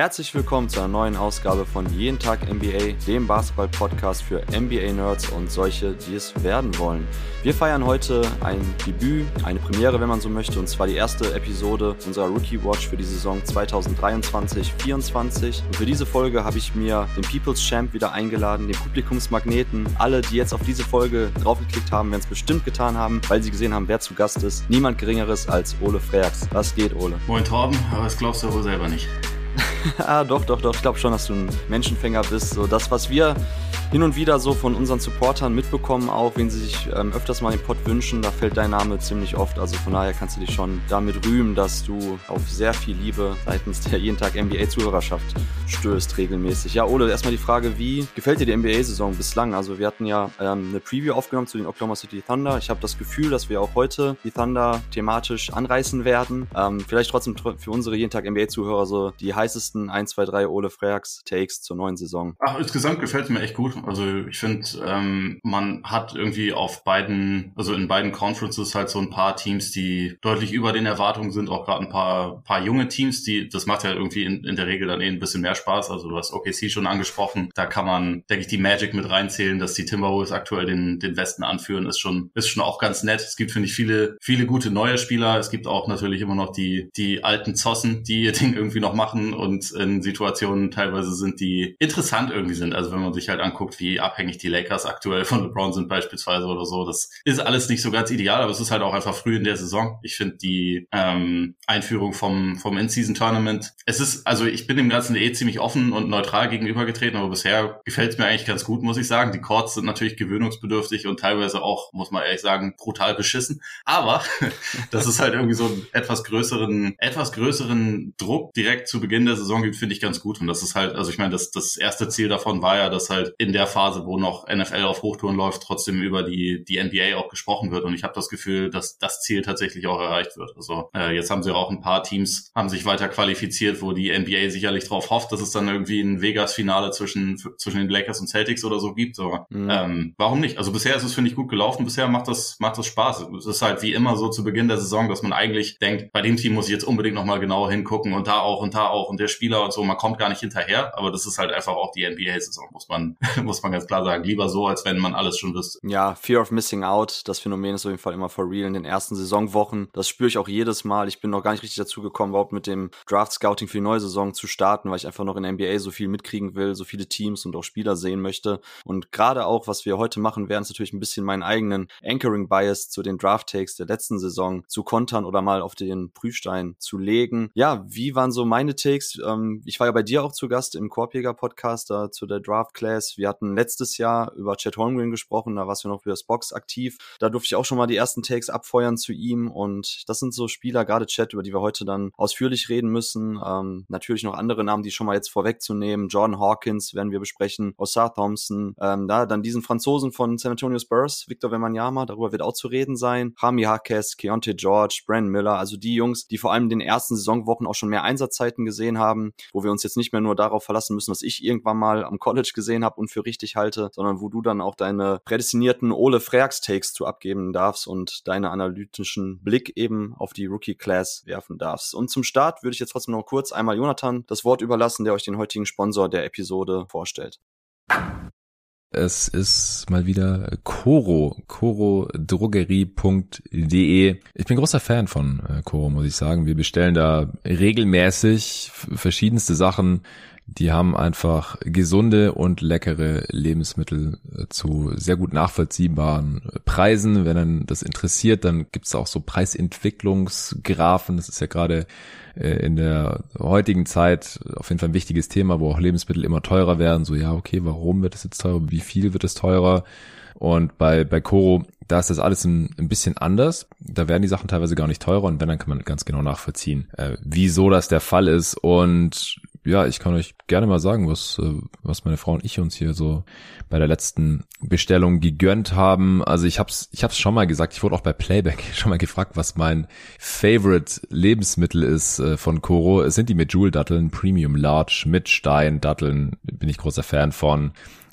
Herzlich willkommen zu einer neuen Ausgabe von Jeden Tag NBA, dem Basketball-Podcast für NBA-Nerds und solche, die es werden wollen. Wir feiern heute ein Debüt, eine Premiere, wenn man so möchte, und zwar die erste Episode unserer Rookie Watch für die Saison 2023-24. Und für diese Folge habe ich mir den People's Champ wieder eingeladen, den Publikumsmagneten. Alle, die jetzt auf diese Folge draufgeklickt haben, werden es bestimmt getan haben, weil sie gesehen haben, wer zu Gast ist. Niemand Geringeres als Ole Freaks. Was geht, Ole? Moin Torben, aber das glaubst du wohl selber nicht. ah, doch, doch, doch. Ich glaube schon, dass du ein Menschenfänger bist. So das, was wir hin und wieder so von unseren Supportern mitbekommen, auch wenn sie sich ähm, öfters mal den Pod wünschen, da fällt dein Name ziemlich oft. Also von daher kannst du dich schon damit rühmen, dass du auf sehr viel Liebe seitens der jeden Tag NBA-Zuhörerschaft stößt regelmäßig. Ja, Ole, erstmal die Frage, wie gefällt dir die NBA-Saison bislang? Also wir hatten ja ähm, eine Preview aufgenommen zu den Oklahoma City Thunder. Ich habe das Gefühl, dass wir auch heute die Thunder thematisch anreißen werden. Ähm, vielleicht trotzdem für unsere jeden Tag NBA-Zuhörer so die heißesten 1, 2, 3 Ole Freaks Takes zur neuen Saison. Ach, insgesamt gefällt es mir echt gut. Also ich finde, ähm, man hat irgendwie auf beiden, also in beiden Conferences halt so ein paar Teams, die deutlich über den Erwartungen sind, auch gerade ein paar, paar junge Teams, die, das macht ja irgendwie in, in der Regel dann eh ein bisschen mehr Spaß. Also du hast OKC schon angesprochen. Da kann man, denke ich, die Magic mit reinzählen, dass die Timberwolves aktuell den, den Westen anführen, ist schon, ist schon auch ganz nett. Es gibt, finde ich, viele, viele gute neue Spieler. Es gibt auch natürlich immer noch die, die alten Zossen, die ihr Ding irgendwie noch machen und in Situationen teilweise sind, die interessant irgendwie sind. Also wenn man sich halt anguckt, wie abhängig die Lakers aktuell von LeBron sind beispielsweise oder so. Das ist alles nicht so ganz ideal, aber es ist halt auch einfach früh in der Saison. Ich finde die ähm, Einführung vom, vom In-Season-Tournament, es ist, also ich bin dem Ganzen eh ziemlich offen und neutral gegenübergetreten, aber bisher gefällt es mir eigentlich ganz gut, muss ich sagen. Die Courts sind natürlich gewöhnungsbedürftig und teilweise auch, muss man ehrlich sagen, brutal beschissen. Aber das ist halt irgendwie so einen etwas größeren, etwas größeren Druck direkt zu Beginn der Saison gibt, finde ich ganz gut. Und das ist halt, also ich meine, das, das erste Ziel davon war ja, dass halt in der Phase, wo noch NFL auf Hochtouren läuft, trotzdem über die, die NBA auch gesprochen wird. Und ich habe das Gefühl, dass das Ziel tatsächlich auch erreicht wird. Also äh, jetzt haben sie auch ein paar Teams, haben sich weiter qualifiziert, wo die NBA sicherlich drauf hofft, dass es dann irgendwie ein Vegas-Finale zwischen, zwischen den Lakers und Celtics oder so gibt. Aber mhm. ähm, warum nicht? Also bisher ist es, finde ich, gut gelaufen. Bisher macht das, macht das Spaß. Es ist halt wie immer so zu Beginn der Saison, dass man eigentlich denkt, bei dem Team muss ich jetzt unbedingt nochmal genauer hingucken und da auch und da auch und der Spieler und so. Man kommt gar nicht hinterher, aber das ist halt einfach auch die NBA-Saison, muss man, muss man ganz klar sagen. Lieber so, als wenn man alles schon wüsste. Ja, Fear of Missing Out, das Phänomen ist auf jeden Fall immer for real in den ersten Saisonwochen. Das spüre ich auch jedes Mal. Ich bin noch gar nicht richtig dazu gekommen, überhaupt mit dem Draft Scouting für die neue Saison zu starten, weil ich einfach noch in der NBA so viel mitkriegen will, so viele Teams und auch Spieler sehen möchte. Und gerade auch, was wir heute machen werden, ist natürlich ein bisschen meinen eigenen Anchoring Bias zu den Draft Takes der letzten Saison zu kontern oder mal auf den Prüfstein zu legen. Ja, wie waren so meine Takes? Ähm, ich war ja bei dir auch zu Gast im Korbjäger Podcast da zu der Draft Class. Wir hatten letztes Jahr über Chet Holmgren gesprochen, da warst du noch für das Box aktiv. Da durfte ich auch schon mal die ersten Takes abfeuern zu ihm und das sind so Spieler, gerade Chet, über die wir heute dann ausführlich reden müssen. Ähm, natürlich noch andere Namen, die schon mal jetzt vorwegzunehmen. Jordan Hawkins werden wir besprechen, Osar Thompson, ähm, da dann diesen Franzosen von San Antonio Spurs, Victor Wembanyama, darüber wird auch zu reden sein. Rami Hakes, Keontae George, Brandon Miller, also die Jungs, die vor allem in den ersten Saisonwochen auch schon mehr Einsatzzeiten gesehen haben, wo wir uns jetzt nicht mehr nur darauf verlassen müssen, was ich irgendwann mal am College gesehen habe und für richtig halte, sondern wo du dann auch deine prädestinierten Ole Freaks Takes zu abgeben darfst und deine analytischen Blick eben auf die Rookie Class werfen darfst. Und zum Start würde ich jetzt trotzdem noch kurz einmal Jonathan das Wort überlassen, der euch den heutigen Sponsor der Episode vorstellt. Es ist mal wieder Coro, corodrogerie.de. Ich bin großer Fan von äh, Coro, muss ich sagen. Wir bestellen da regelmäßig verschiedenste Sachen. Die haben einfach gesunde und leckere Lebensmittel äh, zu sehr gut nachvollziehbaren Preisen. Wenn dann das interessiert, dann gibt's auch so Preisentwicklungsgrafen. Das ist ja gerade in der heutigen Zeit auf jeden Fall ein wichtiges Thema, wo auch Lebensmittel immer teurer werden. So, ja, okay, warum wird es jetzt teurer? Wie viel wird es teurer? Und bei, bei Coro, da ist das alles ein, ein bisschen anders. Da werden die Sachen teilweise gar nicht teurer und wenn, dann kann man ganz genau nachvollziehen, äh, wieso das der Fall ist. Und ja, ich kann euch gerne mal sagen, was, äh, was meine Frau und ich uns hier so bei der letzten Bestellung gegönnt haben. Also ich hab's, ich hab's schon mal gesagt, ich wurde auch bei Playback schon mal gefragt, was mein Favorite Lebensmittel ist äh, von Coro. Es sind die Medjool-Datteln, Premium Large mit Stein-Datteln, bin ich großer Fan von.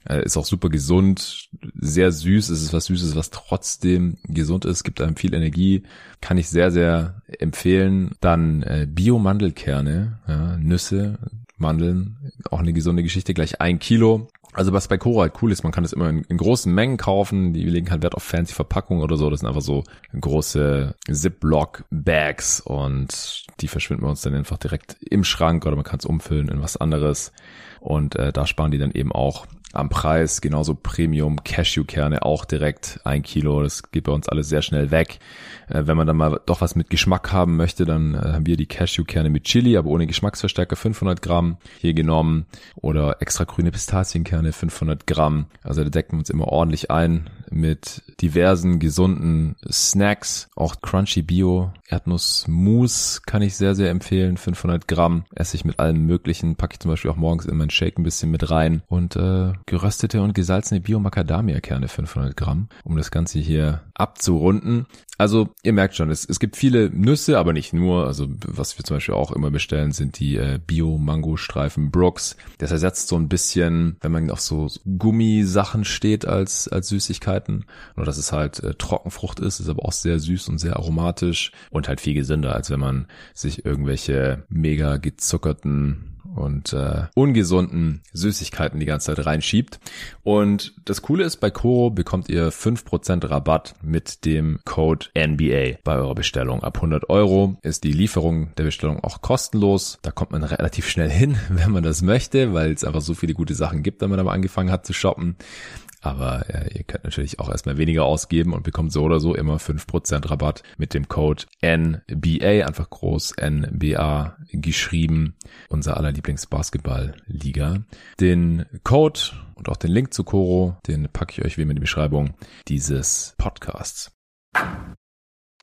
Äh, ist auch super gesund, sehr süß. Es ist was Süßes, was trotzdem gesund ist, gibt einem viel Energie. Kann ich sehr, sehr empfehlen. Dann äh, Bio-Mandelkerne, ja, Nüsse, Mandeln, auch eine gesunde Geschichte, gleich ein Kilo. Also was bei Cora halt cool ist, man kann es immer in, in, großen Mengen kaufen. Die legen halt Wert auf fancy Verpackungen oder so. Das sind einfach so große Ziploc-Bags und die verschwinden wir uns dann einfach direkt im Schrank oder man kann es umfüllen in was anderes. Und äh, da sparen die dann eben auch am Preis. Genauso Premium Cashewkerne auch direkt ein Kilo. Das geht bei uns alles sehr schnell weg. Äh, wenn man dann mal doch was mit Geschmack haben möchte, dann äh, haben wir die Cashewkerne mit Chili, aber ohne Geschmacksverstärker 500 Gramm hier genommen oder extra grüne Pistazienkerne 500 Gramm. Also da decken wir uns immer ordentlich ein mit diversen gesunden Snacks. Auch Crunchy Bio Erdnussmus kann ich sehr, sehr empfehlen. 500 Gramm esse ich mit allem möglichen. Packe ich zum Beispiel auch morgens in meinen Shake ein bisschen mit rein. Und äh, geröstete und gesalzene Bio-Macadamia-Kerne 500 Gramm, um das Ganze hier abzurunden. Also ihr merkt schon, es, es gibt viele Nüsse, aber nicht nur. Also was wir zum Beispiel auch immer bestellen, sind die äh, Bio-Mango-Streifen Brooks. Das ersetzt so ein bisschen, wenn man auf so Gummisachen steht als, als Süßigkeiten. Nur dass es halt äh, Trockenfrucht ist, ist aber auch sehr süß und sehr aromatisch und halt viel gesünder, als wenn man sich irgendwelche mega gezuckerten und äh, ungesunden Süßigkeiten die ganze Zeit reinschiebt. Und das Coole ist, bei Koro bekommt ihr 5% Rabatt mit dem Code NBA bei eurer Bestellung. Ab 100 Euro ist die Lieferung der Bestellung auch kostenlos. Da kommt man relativ schnell hin, wenn man das möchte, weil es einfach so viele gute Sachen gibt, wenn man aber angefangen hat zu shoppen. Aber äh, ihr könnt natürlich auch erstmal weniger ausgeben und bekommt so oder so immer 5% Rabatt mit dem Code NBA, einfach groß NBA geschrieben, unser aller Lieblingsbasketball-Liga. Den Code und auch den Link zu Coro, den packe ich euch wie in die Beschreibung dieses Podcasts.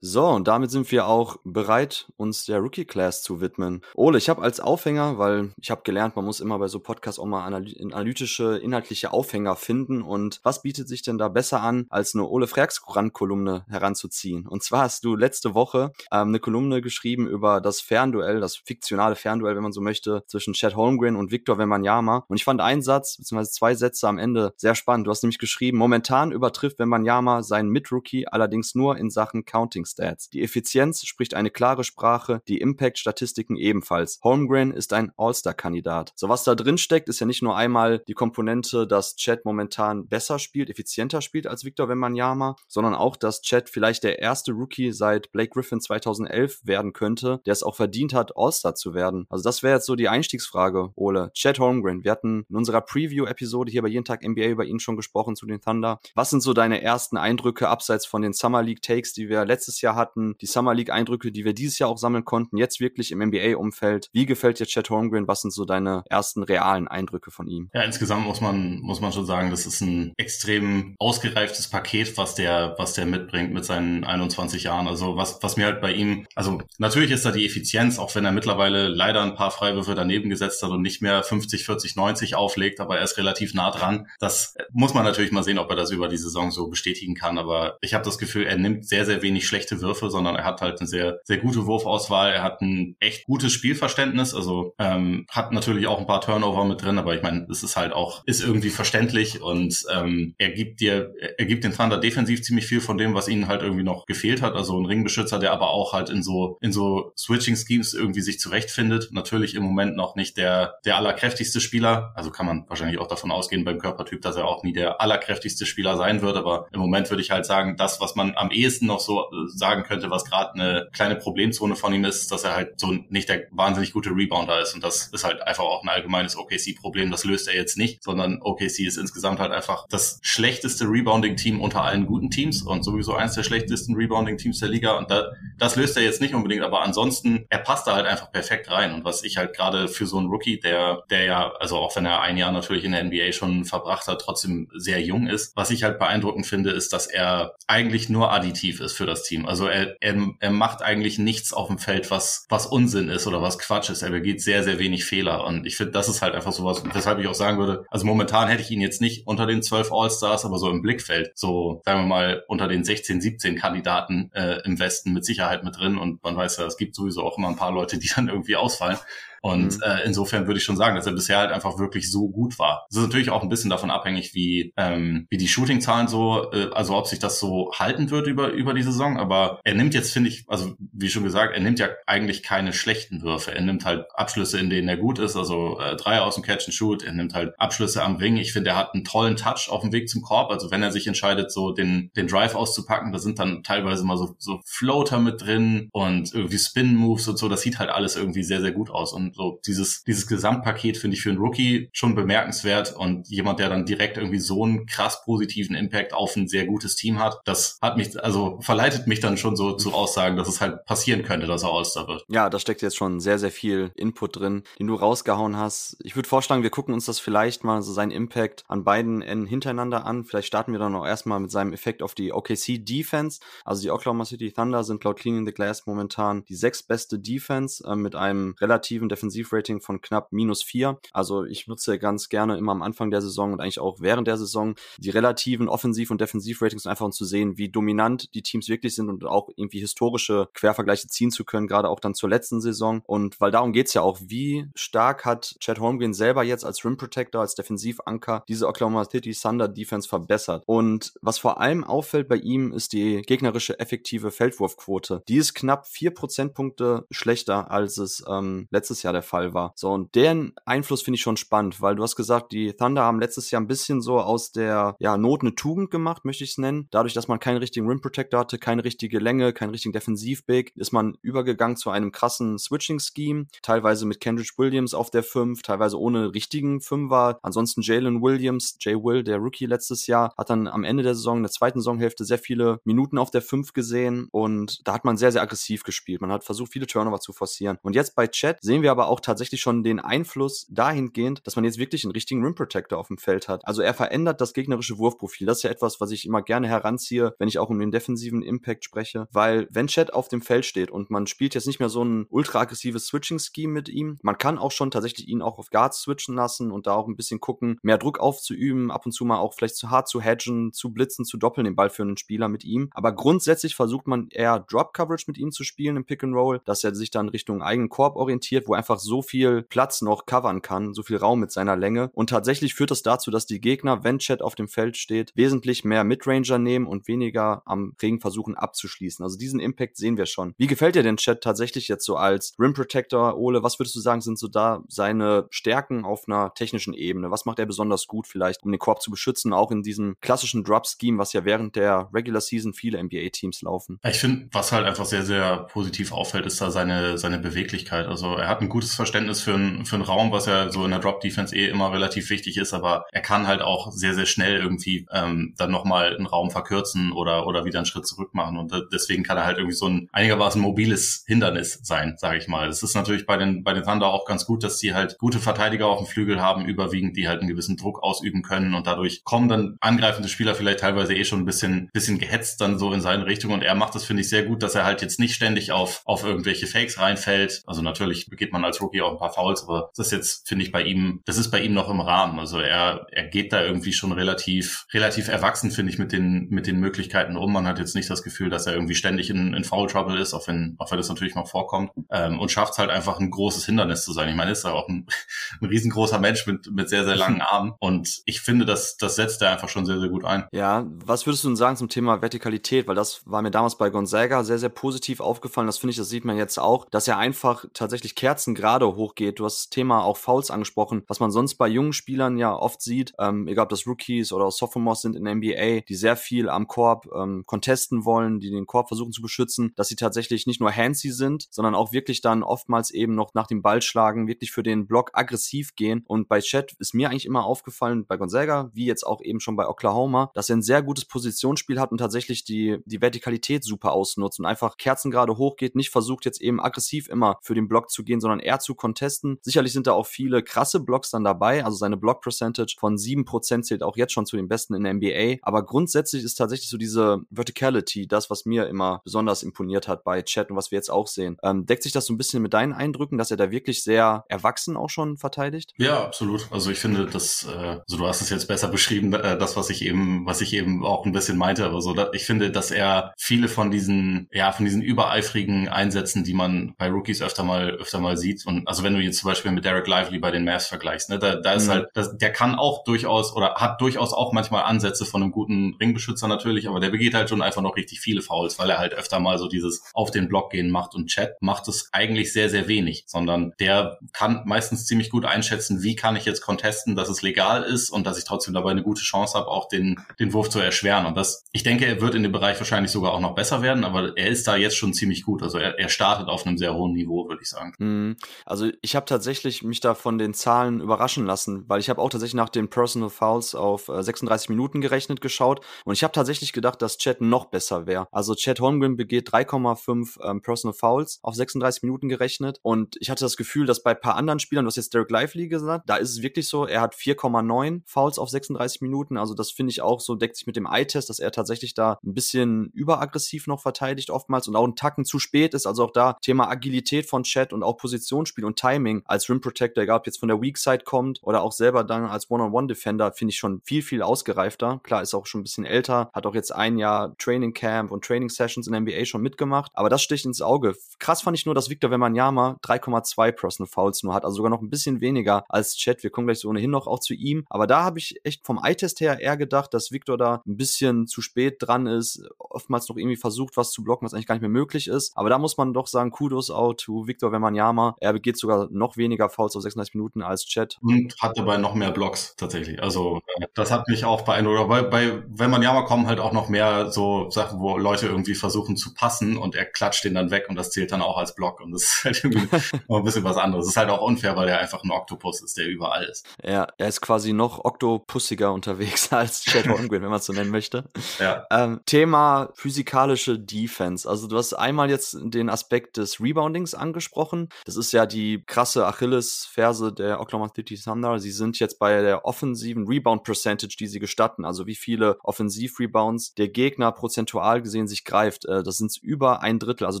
So, und damit sind wir auch bereit, uns der Rookie Class zu widmen. Ole, ich habe als Aufhänger, weil ich habe gelernt, man muss immer bei so Podcasts auch mal analytische, inhaltliche Aufhänger finden. Und was bietet sich denn da besser an, als eine Ole Freaks-Kolumne heranzuziehen? Und zwar hast du letzte Woche ähm, eine Kolumne geschrieben über das Fernduell, das fiktionale Fernduell, wenn man so möchte, zwischen Chad Holmgren und Victor Wembanyama. Und ich fand einen Satz, beziehungsweise zwei Sätze am Ende sehr spannend. Du hast nämlich geschrieben, momentan übertrifft Wembanyama seinen Mitrookie allerdings nur in Sachen Counting Stats. Die Effizienz spricht eine klare Sprache, die Impact-Statistiken ebenfalls. Holmgren ist ein All-Star-Kandidat. So was da drin steckt, ist ja nicht nur einmal die Komponente, dass Chad momentan besser spielt, effizienter spielt als Victor Wembanyama, sondern auch, dass Chad vielleicht der erste Rookie seit Blake Griffin 2011 werden könnte, der es auch verdient hat, All-Star zu werden. Also das wäre jetzt so die Einstiegsfrage, Ole. Chad Holmgren, wir hatten in unserer Preview-Episode hier bei Jeden Tag NBA über ihn schon gesprochen zu den Thunder. Was sind so deine ersten Eindrücke abseits von den Summer League Takes, die wir letztes Jahr Jahr hatten, die Summer League Eindrücke, die wir dieses Jahr auch sammeln konnten, jetzt wirklich im NBA-Umfeld. Wie gefällt dir Chad Holmgren? Was sind so deine ersten realen Eindrücke von ihm? Ja, insgesamt muss man, muss man schon sagen, das ist ein extrem ausgereiftes Paket, was der, was der mitbringt mit seinen 21 Jahren. Also was, was mir halt bei ihm, also natürlich ist da die Effizienz, auch wenn er mittlerweile leider ein paar Freiwürfe daneben gesetzt hat und nicht mehr 50, 40, 90 auflegt, aber er ist relativ nah dran. Das muss man natürlich mal sehen, ob er das über die Saison so bestätigen kann. Aber ich habe das Gefühl, er nimmt sehr, sehr wenig schlechte schlechte Würfe, sondern er hat halt eine sehr, sehr gute Wurfauswahl. Er hat ein echt gutes Spielverständnis. Also ähm, hat natürlich auch ein paar Turnover mit drin, aber ich meine, es ist halt auch, ist irgendwie verständlich und ähm, er gibt dir, er gibt den Thunder defensiv ziemlich viel von dem, was ihnen halt irgendwie noch gefehlt hat. Also ein Ringbeschützer, der aber auch halt in so, in so Switching-Schemes irgendwie sich zurechtfindet. Natürlich im Moment noch nicht der, der allerkräftigste Spieler. Also kann man wahrscheinlich auch davon ausgehen beim Körpertyp, dass er auch nie der allerkräftigste Spieler sein wird. Aber im Moment würde ich halt sagen, das, was man am ehesten noch so sagen könnte, was gerade eine kleine Problemzone von ihm ist, dass er halt so nicht der wahnsinnig gute Rebounder ist. Und das ist halt einfach auch ein allgemeines OKC-Problem. Das löst er jetzt nicht, sondern OKC ist insgesamt halt einfach das schlechteste Rebounding-Team unter allen guten Teams und sowieso eins der schlechtesten Rebounding-Teams der Liga. Und da, das löst er jetzt nicht unbedingt, aber ansonsten, er passt da halt einfach perfekt rein. Und was ich halt gerade für so einen Rookie, der, der ja, also auch wenn er ein Jahr natürlich in der NBA schon verbracht hat, trotzdem sehr jung ist, was ich halt beeindruckend finde, ist, dass er eigentlich nur additiv ist für das Team. Also er, er, er macht eigentlich nichts auf dem Feld, was, was Unsinn ist oder was Quatsch ist. Er begeht sehr, sehr wenig Fehler. Und ich finde, das ist halt einfach sowas, weshalb ich auch sagen würde, also momentan hätte ich ihn jetzt nicht unter den zwölf All-Stars, aber so im Blickfeld, so sagen wir mal unter den 16, 17 Kandidaten äh, im Westen mit Sicherheit mit drin. Und man weiß ja, es gibt sowieso auch immer ein paar Leute, die dann irgendwie ausfallen. Und mhm. äh, insofern würde ich schon sagen, dass er bisher halt einfach wirklich so gut war. Es ist natürlich auch ein bisschen davon abhängig, wie, ähm, wie die Shooting-Zahlen so, äh, also ob sich das so halten wird über, über die Saison. Aber er nimmt jetzt, finde ich, also wie schon gesagt, er nimmt ja eigentlich keine schlechten Würfe. Er nimmt halt Abschlüsse, in denen er gut ist, also äh, drei aus dem Catch and Shoot. Er nimmt halt Abschlüsse am Ring. Ich finde, er hat einen tollen Touch auf dem Weg zum Korb. Also wenn er sich entscheidet, so den, den Drive auszupacken, da sind dann teilweise mal so, so Floater mit drin und irgendwie Spin-Moves und so. Das sieht halt alles irgendwie sehr, sehr gut aus. Und so dieses, dieses Gesamtpaket finde ich für einen Rookie schon bemerkenswert und jemand, der dann direkt irgendwie so einen krass positiven Impact auf ein sehr gutes Team hat, das hat mich, also verleitet mich dann schon so zu Aussagen, dass es halt passieren könnte, dass er All-Star wird. Ja, da steckt jetzt schon sehr, sehr viel Input drin, den du rausgehauen hast. Ich würde vorschlagen, wir gucken uns das vielleicht mal so seinen Impact an beiden Enden hintereinander an. Vielleicht starten wir dann auch erstmal mit seinem Effekt auf die OKC Defense. Also die Oklahoma City Thunder sind laut Cleaning the Glass momentan die sechstbeste Defense äh, mit einem relativen Defensivrating von knapp minus vier. Also ich nutze ganz gerne immer am Anfang der Saison und eigentlich auch während der Saison die relativen Offensiv- und Defensivratings einfach um zu sehen, wie dominant die Teams wirklich sind und auch irgendwie historische Quervergleiche ziehen zu können, gerade auch dann zur letzten Saison. Und weil darum geht's ja auch, wie stark hat Chad Holmgren selber jetzt als Rim Protector, als Defensivanker diese Oklahoma City Thunder Defense verbessert. Und was vor allem auffällt bei ihm, ist die gegnerische effektive Feldwurfquote. Die ist knapp vier Prozentpunkte schlechter, als es ähm, letztes Jahr der Fall war. So, und deren Einfluss finde ich schon spannend, weil du hast gesagt, die Thunder haben letztes Jahr ein bisschen so aus der ja, Not eine Tugend gemacht, möchte ich es nennen. Dadurch, dass man keinen richtigen Rim Protector hatte, keine richtige Länge, keinen richtigen Defensiv-Big, ist man übergegangen zu einem krassen Switching-Scheme, teilweise mit Kendrick Williams auf der 5, teilweise ohne richtigen Fünfer. Ansonsten Jalen Williams, Jay Will, der Rookie letztes Jahr, hat dann am Ende der Saison, in der zweiten Saisonhälfte, sehr viele Minuten auf der 5 gesehen und da hat man sehr, sehr aggressiv gespielt. Man hat versucht, viele Turnover zu forcieren. Und jetzt bei Chat sehen wir aber auch tatsächlich schon den Einfluss dahingehend, dass man jetzt wirklich einen richtigen Rim Protector auf dem Feld hat. Also er verändert das gegnerische Wurfprofil. Das ist ja etwas, was ich immer gerne heranziehe, wenn ich auch um den defensiven Impact spreche, weil wenn Chat auf dem Feld steht und man spielt jetzt nicht mehr so ein ultra aggressives Switching-Scheme mit ihm, man kann auch schon tatsächlich ihn auch auf Guards switchen lassen und da auch ein bisschen gucken, mehr Druck aufzuüben, ab und zu mal auch vielleicht zu hart zu hedgen, zu blitzen, zu doppeln den Ball für einen Spieler mit ihm. Aber grundsätzlich versucht man eher Drop-Coverage mit ihm zu spielen im Pick-and-Roll, dass er sich dann Richtung eigenen Korb orientiert, wo er einfach so viel Platz noch covern kann, so viel Raum mit seiner Länge. Und tatsächlich führt das dazu, dass die Gegner, wenn Chat auf dem Feld steht, wesentlich mehr Midranger nehmen und weniger am Ring versuchen abzuschließen. Also diesen Impact sehen wir schon. Wie gefällt dir denn Chat tatsächlich jetzt so als Rim Protector, Ole? Was würdest du sagen, sind so da seine Stärken auf einer technischen Ebene? Was macht er besonders gut vielleicht, um den Korb zu beschützen, auch in diesem klassischen Drop-Scheme, was ja während der Regular Season viele NBA-Teams laufen? Ich finde, was halt einfach sehr, sehr positiv auffällt, ist da seine, seine Beweglichkeit. Also er hat ein gutes Verständnis für, ein, für einen Raum, was ja so in der Drop-Defense eh immer relativ wichtig ist, aber er kann halt auch sehr, sehr schnell irgendwie ähm, dann nochmal einen Raum verkürzen oder, oder wieder einen Schritt zurück machen. Und deswegen kann er halt irgendwie so ein einigermaßen mobiles Hindernis sein, sage ich mal. Es ist natürlich bei den, bei den Thunder auch ganz gut, dass sie halt gute Verteidiger auf dem Flügel haben, überwiegend, die halt einen gewissen Druck ausüben können und dadurch kommen dann angreifende Spieler vielleicht teilweise eh schon ein bisschen, bisschen gehetzt dann so in seine Richtung und er macht das, finde ich, sehr gut, dass er halt jetzt nicht ständig auf, auf irgendwelche Fakes reinfällt. Also natürlich begeht man als Rookie auch ein paar Fouls, aber das ist jetzt, finde ich, bei ihm, das ist bei ihm noch im Rahmen. Also er, er geht da irgendwie schon relativ, relativ erwachsen, finde ich, mit den, mit den Möglichkeiten um. Man hat jetzt nicht das Gefühl, dass er irgendwie ständig in, in Foul Trouble ist, auch wenn, auch wenn das natürlich noch vorkommt, ähm, und schafft halt einfach ein großes Hindernis zu sein. Ich meine, ist ja auch ein, ein riesengroßer Mensch mit, mit sehr, sehr langen Armen. Und ich finde, das, das setzt er einfach schon sehr, sehr gut ein. Ja, was würdest du denn sagen zum Thema Vertikalität? Weil das war mir damals bei Gonzaga sehr, sehr positiv aufgefallen. Das finde ich, das sieht man jetzt auch, dass er einfach tatsächlich Kerzen gerade hochgeht. Du hast das Thema auch Fouls angesprochen, was man sonst bei jungen Spielern ja oft sieht, ähm, egal ob das Rookies oder Sophomores sind in der NBA, die sehr viel am Korb ähm, contesten wollen, die den Korb versuchen zu beschützen, dass sie tatsächlich nicht nur handsy sind, sondern auch wirklich dann oftmals eben noch nach dem Ball schlagen, wirklich für den Block aggressiv gehen. Und bei Chet ist mir eigentlich immer aufgefallen, bei Gonzaga, wie jetzt auch eben schon bei Oklahoma, dass er ein sehr gutes Positionsspiel hat und tatsächlich die, die Vertikalität super ausnutzt und einfach Kerzen gerade hochgeht, nicht versucht jetzt eben aggressiv immer für den Block zu gehen, sondern eher zu contesten. Sicherlich sind da auch viele krasse Blocks dann dabei, also seine Block Percentage von 7% zählt auch jetzt schon zu den besten in der NBA, aber grundsätzlich ist tatsächlich so diese Verticality das, was mir immer besonders imponiert hat bei Chat und was wir jetzt auch sehen. Ähm, deckt sich das so ein bisschen mit deinen Eindrücken, dass er da wirklich sehr erwachsen auch schon verteidigt? Ja, absolut. Also ich finde, dass, äh, also du hast es jetzt besser beschrieben, äh, das, was ich eben, was ich eben auch ein bisschen meinte, aber so, ich finde, dass er viele von diesen, ja, von diesen übereifrigen Einsätzen, die man bei Rookies öfter mal, öfter mal sieht, sieht. Und also wenn du jetzt zum Beispiel mit Derek Lively bei den Mavs vergleichst, ne, da, da ist mhm. halt, das, der kann auch durchaus oder hat durchaus auch manchmal Ansätze von einem guten Ringbeschützer natürlich, aber der begeht halt schon einfach noch richtig viele Fouls, weil er halt öfter mal so dieses auf den Block gehen macht und Chat macht es eigentlich sehr, sehr wenig, sondern der kann meistens ziemlich gut einschätzen, wie kann ich jetzt contesten, dass es legal ist und dass ich trotzdem dabei eine gute Chance habe, auch den, den Wurf zu erschweren. Und das, ich denke, er wird in dem Bereich wahrscheinlich sogar auch noch besser werden, aber er ist da jetzt schon ziemlich gut. Also er, er startet auf einem sehr hohen Niveau, würde ich sagen. Mhm. Also ich habe tatsächlich mich da von den Zahlen überraschen lassen, weil ich habe auch tatsächlich nach den Personal Fouls auf 36 äh, Minuten gerechnet geschaut und ich habe tatsächlich gedacht, dass Chat noch besser wäre. Also Chat Holmgren begeht 3,5 ähm, Personal Fouls auf 36 Minuten gerechnet und ich hatte das Gefühl, dass bei paar anderen Spielern, du hast jetzt Derek Lively gesagt, da ist es wirklich so, er hat 4,9 Fouls auf 36 Minuten, also das finde ich auch so, deckt sich mit dem Eye-Test, dass er tatsächlich da ein bisschen überaggressiv noch verteidigt oftmals und auch einen Tacken zu spät ist, also auch da Thema Agilität von Chat und auch Positionsspiel und Timing als Rim Protector, egal ob jetzt von der Weak Side kommt oder auch selber dann als One-on-One-Defender, finde ich schon viel, viel ausgereifter. Klar, ist auch schon ein bisschen älter, hat auch jetzt ein Jahr Training Camp und Training Sessions in der NBA schon mitgemacht, aber das sticht ins Auge. Krass fand ich nur, dass Victor Wembanyama 3,2 Personal Fouls nur hat, also sogar noch ein bisschen weniger als Chat. Wir kommen gleich so ohnehin noch auch zu ihm, aber da habe ich echt vom Eye-Test her eher gedacht, dass Victor da ein bisschen zu spät dran ist, oftmals noch irgendwie versucht, was zu blocken, was eigentlich gar nicht mehr möglich ist. Aber da muss man doch sagen, Kudos out to Victor Wembanyama. Er begeht sogar noch weniger Fouls auf 36 Minuten als Chat. Und hat dabei noch mehr Blocks tatsächlich. Also äh, das hat mich auch beeindruckt. Bei, bei Wembanyama kommen halt auch noch mehr so Sachen, wo Leute irgendwie versuchen zu passen und er klatscht den dann weg und das zählt dann auch als Block und das ist halt irgendwie noch ein bisschen was anderes. Das ist halt auch unfair, weil er einfach ein Oktopus ist, der überall ist. Ja, er ist quasi noch oktopussiger unterwegs als Chad Holmgren, wenn man es so nennen möchte. Ja. Ähm, Thema physikalische Defense. Also du hast einmal jetzt den Aspekt des Reboundings angesprochen. Das ist ja die krasse Achillesferse der Oklahoma City Thunder. Sie sind jetzt bei der offensiven Rebound Percentage, die sie gestatten. Also wie viele Offensiv-Rebounds der Gegner prozentual gesehen sich greift. Äh, das sind über ein Drittel, also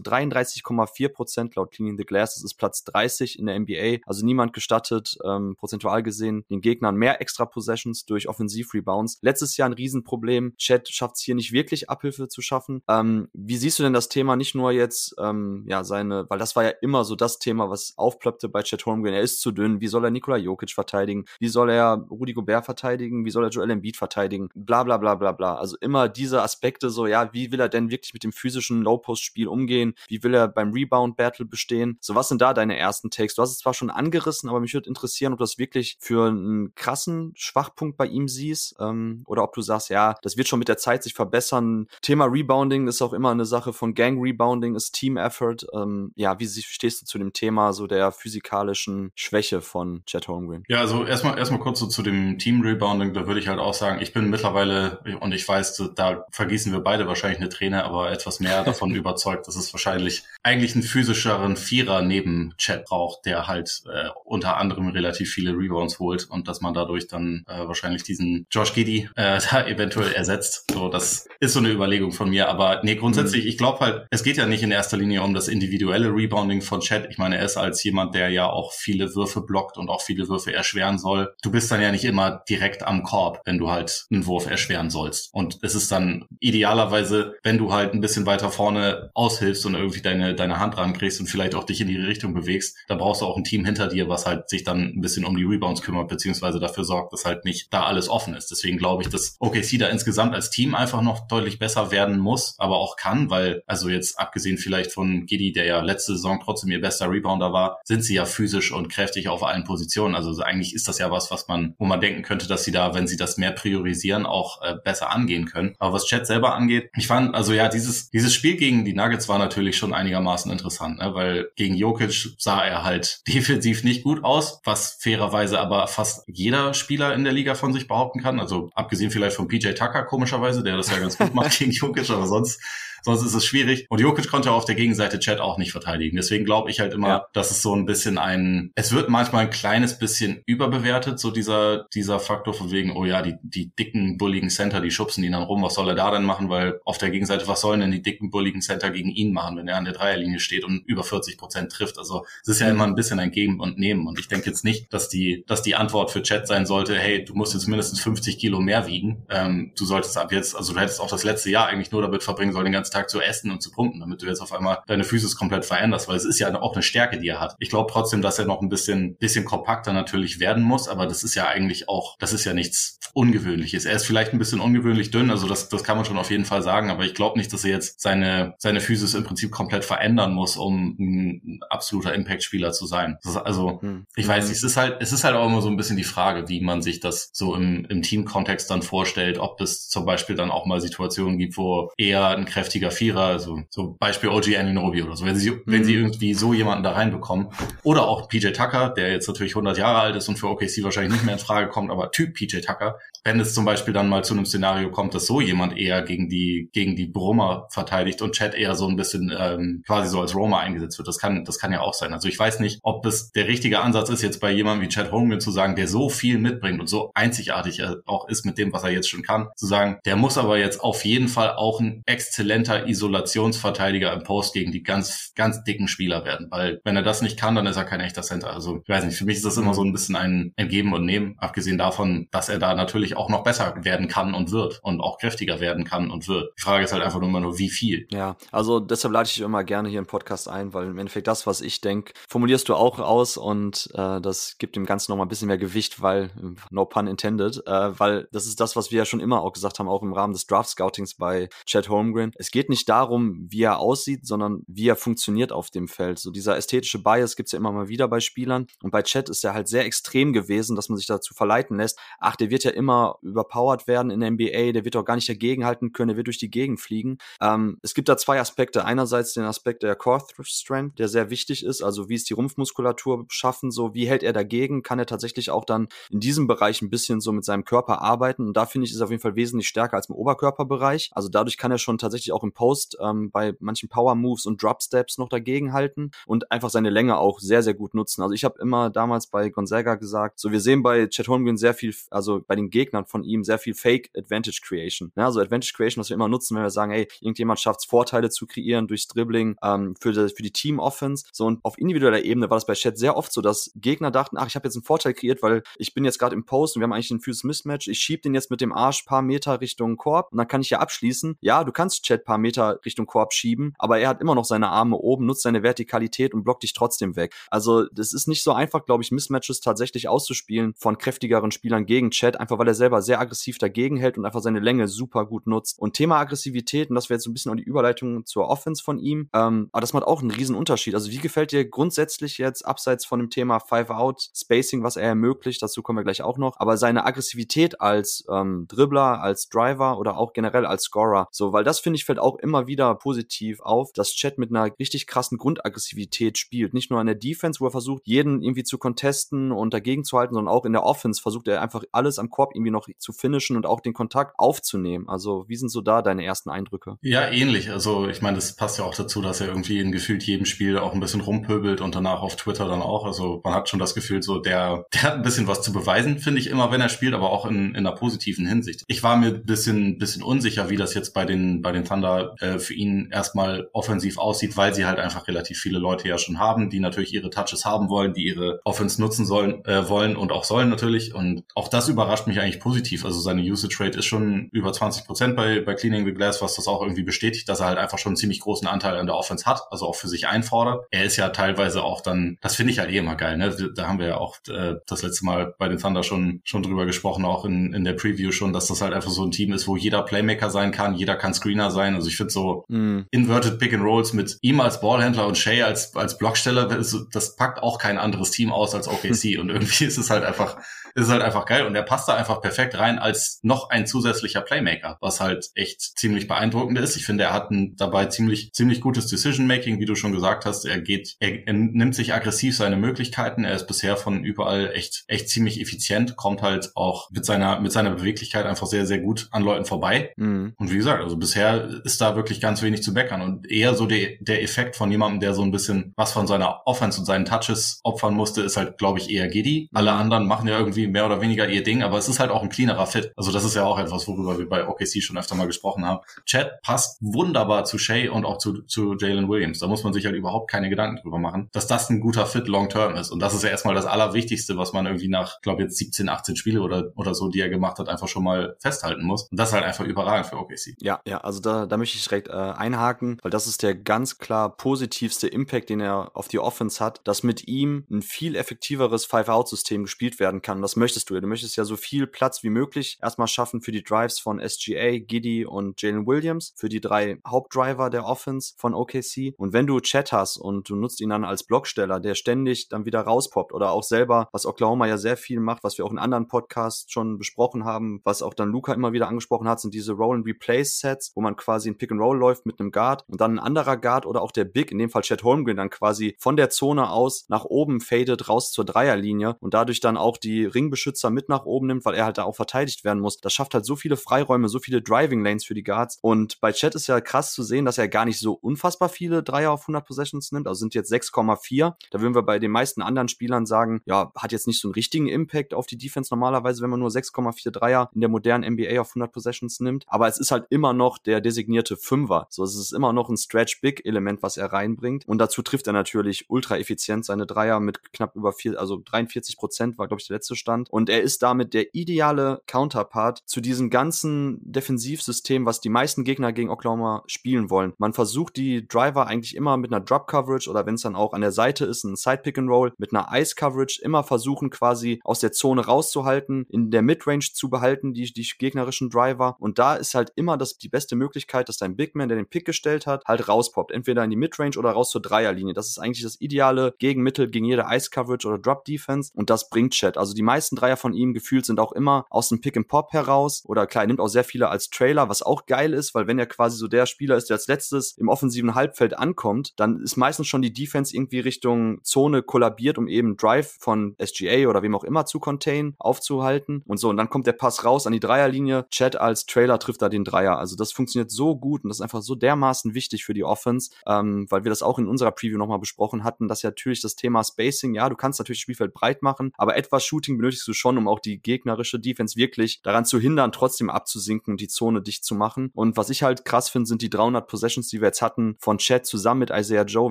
33,4 Prozent laut Cleaning the Glass. Das ist Platz 30 in der NBA. Also niemand gestattet, ähm, prozentual gesehen, den Gegnern mehr extra Possessions durch Offensiv-Rebounds. Letztes Jahr ein Riesenproblem. Chat schafft es hier nicht wirklich, Abhilfe zu schaffen. Ähm, wie siehst du denn das Thema nicht nur jetzt, ähm, ja, seine, weil das war ja immer so das Thema, was aufploppte bei Chet Holmgren. Er ist zu dünn. Wie soll er Nikola Jokic verteidigen? Wie soll er Rudi Gobert verteidigen? Wie soll er Joel Embiid verteidigen? Bla, bla, bla, bla, bla. Also immer diese Aspekte so, ja, wie will er denn wirklich mit dem physischen Low-Post-Spiel umgehen? Wie will er beim Rebound-Battle bestehen? So, was sind da deine ersten Takes? Du hast es zwar schon angerissen, aber mich würde interessieren, ob du das wirklich für einen krassen Schwachpunkt bei ihm siehst, ähm, oder ob du sagst, ja, das wird schon mit der Zeit sich verbessern. Thema Rebounding ist auch immer eine Sache von Gang Rebounding, ist Team Effort. Ähm, ja, wie stehst du zu dem Thema so der physikalischen Schwäche von Chet Holmgren? Ja, also erstmal erstmal kurz so zu dem Team Rebounding, da würde ich halt auch sagen, ich bin mittlerweile und ich weiß, da vergießen wir beide wahrscheinlich eine Träne, aber etwas mehr davon überzeugt, dass es wahrscheinlich eigentlich einen physischeren Vierer neben Chet braucht, der halt äh, unter anderem relativ viele Rebounds holt und dass man dadurch dann äh, wahrscheinlich diesen Josh Giddy äh, da eventuell ersetzt. So, das ist so eine Überlegung von mir, aber nee, grundsätzlich, mhm. ich glaube halt, es geht ja nicht in erster Linie um das individuelle Rebounding von Chat. Ich meine, er ist als jemand, der ja auch viele Würfe blockt und auch viele Würfe erschweren soll. Du bist dann ja nicht immer direkt am Korb, wenn du halt einen Wurf erschweren sollst. Und es ist dann idealerweise, wenn du halt ein bisschen weiter vorne aushilfst und irgendwie deine, deine Hand rankriegst und vielleicht auch dich in die Richtung bewegst, dann brauchst du auch ein Team hinter dir, was halt sich dann ein bisschen um die Rebounds kümmert, beziehungsweise dafür sorgt, dass halt nicht da alles offen ist. Deswegen glaube ich, dass OKC da insgesamt als Team einfach noch deutlich besser werden muss, aber auch kann, weil, also jetzt abgesehen vielleicht von Giddy, der ja letzte Saison trotzdem ihr bester Rebounder war, sind sie ja physisch und kräftig auf allen Positionen. Also eigentlich ist das ja was, was man, wo man denken könnte, dass sie da, wenn sie das mehr priorisieren, auch äh, besser angehen können. Aber was Chat selber angeht, ich fand, also ja, dieses, dieses Spiel gegen die Nuggets war natürlich schon einigermaßen interessant, ne? weil gegen Jokic sah er halt defensiv nicht gut aus, was fairerweise aber fast jeder Spieler in der Liga von sich behaupten kann. Also abgesehen vielleicht von PJ Tucker komischerweise, der das ja ganz gut macht gegen Jokic, aber sonst sonst ist es schwierig. Und Jokic konnte auf der Gegenseite Chat auch nicht verteidigen. Deswegen glaube ich halt immer, ja. dass es so ein bisschen ein, es wird manchmal ein kleines bisschen überbewertet, so dieser, dieser Faktor von wegen, oh ja, die, die dicken, bulligen Center, die schubsen ihn dann rum, was soll er da denn machen? Weil auf der Gegenseite, was sollen denn die dicken, bulligen Center gegen ihn machen, wenn er an der Dreierlinie steht und über 40 Prozent trifft? Also es ist ja immer ein bisschen ein Geben und Nehmen. Und ich denke jetzt nicht, dass die, dass die Antwort für Chat sein sollte, hey, du musst jetzt mindestens 50 Kilo mehr wiegen. Ähm, du solltest ab jetzt, also du hättest auch das letzte Jahr eigentlich nur damit verbringen sollen, den ganzen Tag zu essen und zu punkten, damit du jetzt auf einmal deine Physis komplett veränderst, weil es ist ja auch eine Stärke, die er hat. Ich glaube trotzdem, dass er noch ein bisschen, bisschen kompakter natürlich werden muss, aber das ist ja eigentlich auch, das ist ja nichts Ungewöhnliches. Er ist vielleicht ein bisschen ungewöhnlich dünn, also das, das kann man schon auf jeden Fall sagen, aber ich glaube nicht, dass er jetzt seine, seine Physis im Prinzip komplett verändern muss, um ein absoluter Impact-Spieler zu sein. also, hm. ich weiß nicht, es ist halt, es ist halt auch immer so ein bisschen die Frage, wie man sich das so im, im Team-Kontext dann vorstellt, ob es zum Beispiel dann auch mal Situationen gibt, wo eher ein kräftiger Vierer, also so Beispiel OG Aninobi oder so, wenn sie, mhm. wenn sie irgendwie so jemanden da reinbekommen. Oder auch PJ Tucker, der jetzt natürlich 100 Jahre alt ist und für OKC wahrscheinlich nicht mehr in Frage kommt, aber Typ PJ Tucker, wenn es zum Beispiel dann mal zu einem Szenario kommt, dass so jemand eher gegen die gegen die Brummer verteidigt und Chad eher so ein bisschen ähm, quasi so als Roma eingesetzt wird. Das kann das kann ja auch sein. Also ich weiß nicht, ob es der richtige Ansatz ist, jetzt bei jemandem wie Chad Holmgren zu sagen, der so viel mitbringt und so einzigartig auch ist mit dem, was er jetzt schon kann, zu sagen, der muss aber jetzt auf jeden Fall auch ein exzellenter Isolationsverteidiger im Post gegen die ganz ganz dicken Spieler werden, weil wenn er das nicht kann, dann ist er kein echter Center. Also ich weiß nicht, für mich ist das immer so ein bisschen ein, ein Geben und Nehmen, abgesehen davon, dass er da natürlich auch noch besser werden kann und wird und auch kräftiger werden kann und wird. Die Frage ist halt einfach nur immer nur, wie viel. Ja, also deshalb lade ich dich immer gerne hier im Podcast ein, weil im Endeffekt das, was ich denke, formulierst du auch aus und äh, das gibt dem Ganzen noch mal ein bisschen mehr Gewicht, weil, no pun intended, äh, weil das ist das, was wir ja schon immer auch gesagt haben, auch im Rahmen des Draft-Scoutings bei Chad Holmgren. Es geht nicht darum, wie er aussieht, sondern wie er funktioniert auf dem Feld. So dieser ästhetische Bias gibt's ja immer mal wieder bei Spielern und bei Chad ist er halt sehr extrem gewesen, dass man sich dazu verleiten lässt, ach, der wird ja immer überpowered werden in der NBA, der wird auch gar nicht dagegenhalten können, der wird durch die Gegend fliegen. Ähm, es gibt da zwei Aspekte. Einerseits den Aspekt der Core Strength, der sehr wichtig ist, also wie ist die Rumpfmuskulatur beschaffen, so wie hält er dagegen, kann er tatsächlich auch dann in diesem Bereich ein bisschen so mit seinem Körper arbeiten und da finde ich, ist er auf jeden Fall wesentlich stärker als im Oberkörperbereich. Also dadurch kann er schon tatsächlich auch im Post ähm, bei manchen Power Moves und Drop Steps noch dagegenhalten und einfach seine Länge auch sehr, sehr gut nutzen. Also ich habe immer damals bei Gonzaga gesagt, so wir sehen bei Chet Holmgren sehr viel, also bei den Gegnern von ihm sehr viel Fake Advantage Creation. Ja, also Advantage Creation, was wir immer nutzen, wenn wir sagen, ey, irgendjemand schafft es, Vorteile zu kreieren durchs Dribbling ähm, für, die, für die Team Offense. So und auf individueller Ebene war das bei Chat sehr oft so, dass Gegner dachten, ach, ich habe jetzt einen Vorteil kreiert, weil ich bin jetzt gerade im Post und wir haben eigentlich ein Physis Mismatch. Ich schieb den jetzt mit dem Arsch paar Meter Richtung Korb und dann kann ich ja abschließen. Ja, du kannst Chat paar Meter Richtung Korb schieben, aber er hat immer noch seine Arme oben, nutzt seine Vertikalität und blockt dich trotzdem weg. Also das ist nicht so einfach, glaube ich, Mismatches tatsächlich auszuspielen von kräftigeren Spielern gegen Chat, einfach weil er selber sehr aggressiv dagegen hält und einfach seine Länge super gut nutzt. Und Thema Aggressivität, und das wäre jetzt so ein bisschen auch die Überleitung zur Offense von ihm, ähm, aber das macht auch einen riesen Unterschied. Also wie gefällt dir grundsätzlich jetzt, abseits von dem Thema Five-Out, Spacing, was er ermöglicht, dazu kommen wir gleich auch noch, aber seine Aggressivität als ähm, Dribbler, als Driver oder auch generell als Scorer, so, weil das finde ich fällt auch immer wieder positiv auf, dass Chat mit einer richtig krassen Grundaggressivität spielt. Nicht nur in der Defense, wo er versucht, jeden irgendwie zu contesten und dagegen zu halten, sondern auch in der Offense versucht er einfach alles am Korb irgendwie noch zu finishen und auch den Kontakt aufzunehmen. Also wie sind so da deine ersten Eindrücke? Ja, ähnlich. Also ich meine, das passt ja auch dazu, dass er irgendwie in gefühlt jedem Spiel auch ein bisschen rumpöbelt und danach auf Twitter dann auch. Also man hat schon das Gefühl, so der, der hat ein bisschen was zu beweisen, finde ich immer, wenn er spielt, aber auch in, in einer positiven Hinsicht. Ich war mir ein bisschen, bisschen unsicher, wie das jetzt bei den, bei den Thunder äh, für ihn erstmal offensiv aussieht, weil sie halt einfach relativ viele Leute ja schon haben, die natürlich ihre Touches haben wollen, die ihre Offense nutzen sollen, äh, wollen und auch sollen natürlich. Und auch das überrascht mich eigentlich positiv also seine Usage Rate ist schon über 20 Prozent bei, bei Cleaning the Glass, was das auch irgendwie bestätigt, dass er halt einfach schon einen ziemlich großen Anteil an der Offense hat, also auch für sich einfordert. Er ist ja teilweise auch dann, das finde ich halt eh immer geil, ne? Da haben wir ja auch äh, das letzte Mal bei den Thunder schon, schon drüber gesprochen, auch in, in der Preview schon, dass das halt einfach so ein Team ist, wo jeder Playmaker sein kann, jeder kann Screener sein. Also ich finde so mm. Inverted Pick and Rolls mit ihm als Ballhändler und Shay als, als Blocksteller, das, das packt auch kein anderes Team aus als OKC. und irgendwie ist es halt einfach ist halt einfach geil und er passt da einfach perfekt rein als noch ein zusätzlicher Playmaker, was halt echt ziemlich beeindruckend ist. Ich finde, er hat ein dabei ziemlich, ziemlich gutes Decision-Making, wie du schon gesagt hast. Er geht, er, er nimmt sich aggressiv seine Möglichkeiten. Er ist bisher von überall echt, echt ziemlich effizient, kommt halt auch mit seiner, mit seiner Beweglichkeit einfach sehr, sehr gut an Leuten vorbei. Mhm. Und wie gesagt, also bisher ist da wirklich ganz wenig zu meckern und eher so der, der Effekt von jemandem, der so ein bisschen was von seiner Offense und seinen Touches opfern musste, ist halt, glaube ich, eher Giddy. Alle mhm. anderen machen ja irgendwie mehr oder weniger ihr Ding, aber das ist halt auch ein cleanerer Fit. Also das ist ja auch etwas, worüber wir bei OKC schon öfter mal gesprochen haben. Chad passt wunderbar zu Shea und auch zu, zu Jalen Williams. Da muss man sich halt überhaupt keine Gedanken drüber machen, dass das ein guter Fit long term ist. Und das ist ja erstmal das Allerwichtigste, was man irgendwie nach, glaube jetzt 17, 18 Spiele oder, oder so, die er gemacht hat, einfach schon mal festhalten muss. Und das ist halt einfach überragend für OKC. Ja, ja, also da, da möchte ich direkt äh, einhaken, weil das ist der ganz klar positivste Impact, den er auf die Offense hat, dass mit ihm ein viel effektiveres Five-Out-System gespielt werden kann. Das möchtest du ja. Du möchtest ja so viel Platz wie möglich erstmal schaffen für die Drives von SGA, Giddy und Jalen Williams, für die drei Hauptdriver der Offense von OKC. Und wenn du Chat hast und du nutzt ihn dann als Blocksteller, der ständig dann wieder rauspoppt oder auch selber, was Oklahoma ja sehr viel macht, was wir auch in anderen Podcasts schon besprochen haben, was auch dann Luca immer wieder angesprochen hat, sind diese Roll and Replace Sets, wo man quasi ein Pick and Roll läuft mit einem Guard und dann ein anderer Guard oder auch der Big, in dem Fall Chad Holmgren, dann quasi von der Zone aus nach oben fadet raus zur Dreierlinie und dadurch dann auch die Ringbeschützer mit nach oben nimmt, weil er halt da auch verteidigt werden muss. Das schafft halt so viele Freiräume, so viele Driving Lanes für die Guards und bei Chad ist ja krass zu sehen, dass er gar nicht so unfassbar viele Dreier auf 100 Possessions nimmt, also sind jetzt 6,4. Da würden wir bei den meisten anderen Spielern sagen, ja, hat jetzt nicht so einen richtigen Impact auf die Defense normalerweise, wenn man nur 6,4 Dreier in der modernen NBA auf 100 Possessions nimmt. Aber es ist halt immer noch der designierte Fünfer. So, es ist immer noch ein Stretch-Big-Element, was er reinbringt. Und dazu trifft er natürlich ultra effizient seine Dreier mit knapp über vier, also 43 Prozent war, glaube ich, der letzte Stand. Und er ist damit der ideale Counterpart zu diesem ganzen Defensivsystem, was die meisten Gegner gegen Oklahoma spielen wollen. Man versucht die Driver eigentlich immer mit einer Drop-Coverage oder wenn es dann auch an der Seite ist, ein Side-Pick-and-Roll mit einer Ice-Coverage immer versuchen quasi aus der Zone rauszuhalten, in der Midrange zu behalten, die, die gegnerischen Driver. Und da ist halt immer das, die beste Möglichkeit, dass dein Big Man, der den Pick gestellt hat, halt rauspoppt. Entweder in die Midrange oder raus zur Dreierlinie. Das ist eigentlich das ideale Gegenmittel gegen jede Ice-Coverage oder Drop-Defense. Und das bringt Chat. Also die meisten Dreier von ihm gefühlt sind auch immer aus dem Pick-and-Pop heraus. Oder klar, er nimmt auch sehr viele als Trailer, was auch geil ist, weil wenn er quasi so der Spieler ist, der als letztes im offensiven Halbfeld ankommt, dann ist meistens schon die Defense irgendwie Richtung Zone kollabiert, um eben Drive von SGA oder wem auch immer zu contain, aufzuhalten. Und so, und dann kommt der Pass raus an die Dreierlinie. Chat als Trailer trifft da den Dreier. Also das funktioniert so gut und das ist einfach so dermaßen wichtig für die Offense, ähm, weil wir das auch in unserer Preview nochmal besprochen hatten, dass ja natürlich das Thema Spacing, ja, du kannst natürlich Spielfeld breit machen, aber etwas Shooting benötigst du schon, um auch die gegnerische Defense wirklich daran zu hindern, trotzdem abzusinken und die Zone dicht zu machen. Und was ich halt krass finde, sind die 300 Possessions, die wir jetzt hatten von Chat zusammen mit Isaiah Joe,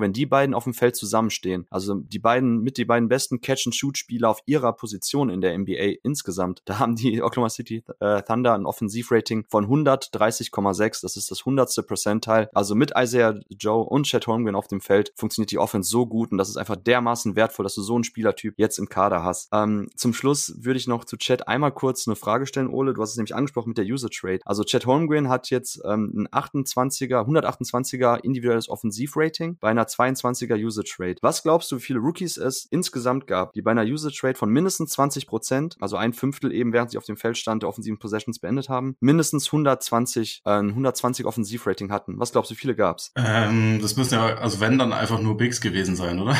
wenn die beiden auf dem Feld zusammenstehen. Also die beiden mit die beiden besten Catch-and-Shoot-Spieler auf ihrer Position in der NBA insgesamt. Da haben die Oklahoma City äh, Thunder ein Offensivrating von 130,6. Das ist das hundertste Percentile. Also mit Isaiah Joe und Chet Holmgren auf dem Feld funktioniert die Offense so gut und das ist einfach dermaßen wertvoll, dass du so einen Spielertyp jetzt im Kader hast. Ähm, zum Schluss würde ich noch zu Chet einmal kurz eine Frage stellen, Ole. Du hast es nämlich angesprochen mit der Usage Rate. Also Chet Holmgren hat jetzt ähm, ein 28er, 128er individuelles Offensivrating bei einer 22er Usage Rate. Was glaubst du, wie viele Rookies es insgesamt gab, die bei einer Usage Rate von mindestens 20 Prozent, also ein Fünftel eben, während sie auf dem Feld stand, der offensiven Possessions beendet haben, mindestens 120, äh, ein 120 Offensivrating hatten? Was glaubst du, wie viele gab's? Ähm, das müssen ja, also wenn dann einfach nur Bigs gewesen sein, oder?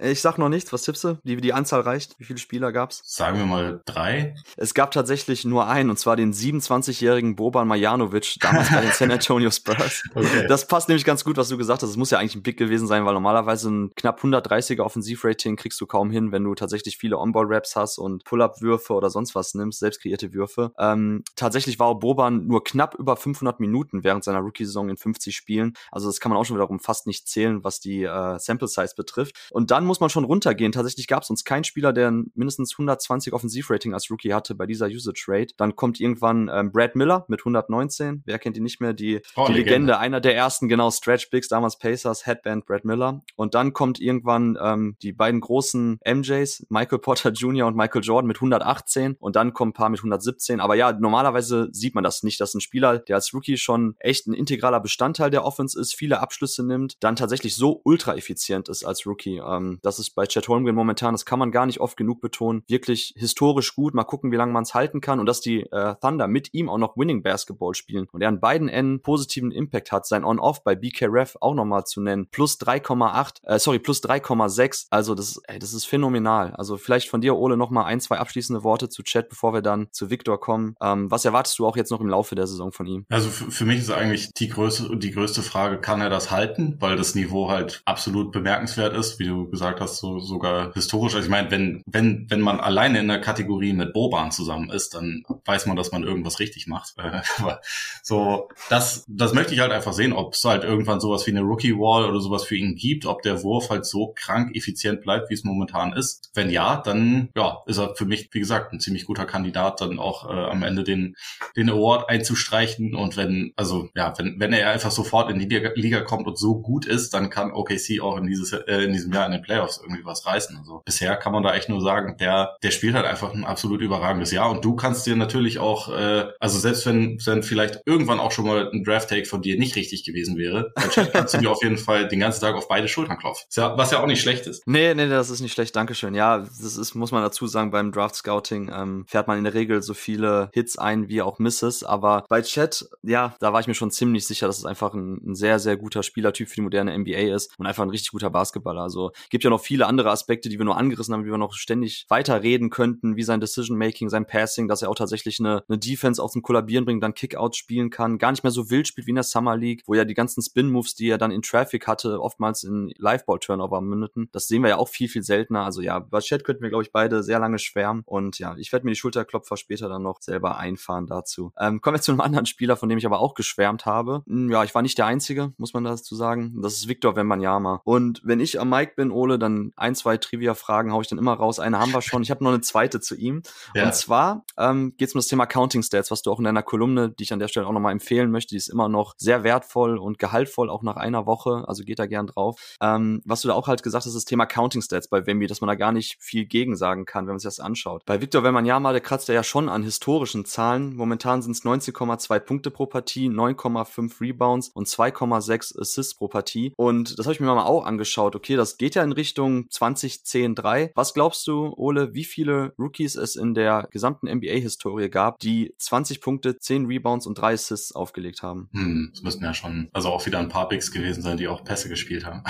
Ich sag noch nichts. Was tippst du? Die, die Anzahl reicht? Wie viele Spieler gab's? Sagen wir mal drei. Es gab tatsächlich nur einen, und zwar den 27-jährigen Boban Marjanovic, damals bei den San Antonio Spurs. Okay. Das passt nämlich ganz gut, was du gesagt hast. Es muss ja eigentlich ein Big gewesen sein, weil normalerweise ein knapp 130er Offensivrating kriegst du kaum hin, wenn du tatsächlich viele On-Ball-Raps hast und Pull-Up-Würfe oder sonst was nimmst, selbst kreierte Würfe. Ähm, tatsächlich war Boban nur knapp über 500 Minuten während seiner Rookie-Saison in 50 Spielen. Also das kann man auch schon wiederum fast nicht zählen, was die äh, Sample-Size betrifft. Und dann muss man schon runtergehen. Tatsächlich gab es uns keinen Spieler, der mindestens 120 Offensivrating als Rookie hatte bei dieser Usage Rate. Dann kommt irgendwann ähm, Brad Miller mit 119. Wer kennt ihn nicht mehr? Die, oh, die Legende. Legende. einer der ersten, genau, Stretch Bigs, damals Pacers, Headband Brad Miller. Und dann kommt irgendwann ähm, die beiden großen MJs, Michael Potter Jr. und Michael Jordan mit 118 und dann kommen ein paar mit 117. Aber ja, normalerweise sieht man das nicht, dass ein Spieler, der als Rookie schon echt ein integraler Bestandteil der Offense ist, viele Abschlüsse nimmt, dann tatsächlich so ultra effizient ist als Rookie. Ähm, das ist bei Chet Holmgren momentan, das kann man gar nicht oft genug betonen, wirklich historisch gut. Mal gucken, wie lange man es halten kann und dass die äh, Thunder mit ihm auch noch Winning Basketball spielen und er an beiden Enden positiven Impact hat. Sein On-Off bei BK Ref auch nochmal zu nennen. Plus 3,8, äh, sorry, plus 3,6. Also das, ey, das ist phänomenal. Also vielleicht von dir, Ole, nochmal ein, zwei abschließende Worte zu Chet, bevor wir dann zu Victor kommen. Ähm, was erwartest du auch jetzt noch im Laufe der Saison von ihm? Also für mich ist eigentlich die größte, die größte Frage, kann er das halten? Weil das Niveau halt absolut bemerkenswert ist, wie du gesagt gesagt hast, so sogar historisch. Also ich meine, wenn, wenn, wenn man alleine in der Kategorie mit Boban zusammen ist, dann weiß man, dass man irgendwas richtig macht. so, das, das möchte ich halt einfach sehen, ob es halt irgendwann sowas wie eine Rookie Wall oder sowas für ihn gibt, ob der Wurf halt so krank effizient bleibt, wie es momentan ist. Wenn ja, dann ja, ist er für mich, wie gesagt, ein ziemlich guter Kandidat, dann auch äh, am Ende den, den Award einzustreichen. Und wenn, also ja, wenn, wenn er einfach sofort in die Liga kommt und so gut ist, dann kann OKC auch in dieses äh, in diesem Jahr in den Playoffs irgendwie was reißen. Also bisher kann man da echt nur sagen, der der spielt halt einfach ein absolut überragendes Jahr und du kannst dir natürlich auch äh, also selbst wenn wenn vielleicht irgendwann auch schon mal ein Draft Take von dir nicht richtig gewesen wäre, dann kannst du dir auf jeden Fall den ganzen Tag auf beide Schultern klopfen. was ja auch nicht schlecht ist. Nee, nee, das ist nicht schlecht, Dankeschön. Ja, das ist muss man dazu sagen beim Draft Scouting ähm, fährt man in der Regel so viele Hits ein wie auch Misses, aber bei Chat, ja, da war ich mir schon ziemlich sicher, dass es einfach ein, ein sehr sehr guter Spielertyp für die moderne NBA ist und einfach ein richtig guter Basketballer. Also gibt ja noch viele andere Aspekte, die wir nur angerissen haben, die wir noch ständig weiterreden könnten, wie sein Decision-Making, sein Passing, dass er auch tatsächlich eine, eine Defense aus dem Kollabieren bringt, dann Kickout spielen kann, gar nicht mehr so wild spielt wie in der Summer League, wo ja die ganzen Spin-Moves, die er dann in Traffic hatte, oftmals in Liveball-Turnover mündeten. Das sehen wir ja auch viel, viel seltener. Also ja, bei Chat könnten wir, glaube ich, beide sehr lange schwärmen. Und ja, ich werde mir die Schulterklopfer später dann noch selber einfahren dazu. Ähm, kommen wir zu einem anderen Spieler, von dem ich aber auch geschwärmt habe. Hm, ja, ich war nicht der Einzige, muss man dazu sagen. Das ist Victor Wembanyama. Und wenn ich am Mike bin, Ole, dann ein, zwei Trivia-Fragen haue ich dann immer raus. Eine haben wir schon. Ich habe noch eine zweite zu ihm. Ja. Und zwar ähm, geht es um das Thema Counting Stats, was du auch in deiner Kolumne, die ich an der Stelle auch nochmal empfehlen möchte, die ist immer noch sehr wertvoll und gehaltvoll, auch nach einer Woche. Also geht da gern drauf. Ähm, was du da auch halt gesagt hast, das Thema Counting Stats bei Wemby, dass man da gar nicht viel gegen sagen kann, wenn man sich das anschaut. Bei Victor Wembanyama, der kratzt ja schon an historischen Zahlen. Momentan sind es 19,2 Punkte pro Partie, 9,5 Rebounds und 2,6 Assists pro Partie. Und das habe ich mir mal auch angeschaut. Okay, das geht ja in Richtung 2010-3. Was glaubst du, Ole, wie viele Rookies es in der gesamten NBA-Historie gab, die 20 Punkte, 10 Rebounds und 3 Assists aufgelegt haben? Hm, das müssten ja schon, also auch wieder ein paar Bigs gewesen sein, die auch Pässe gespielt haben.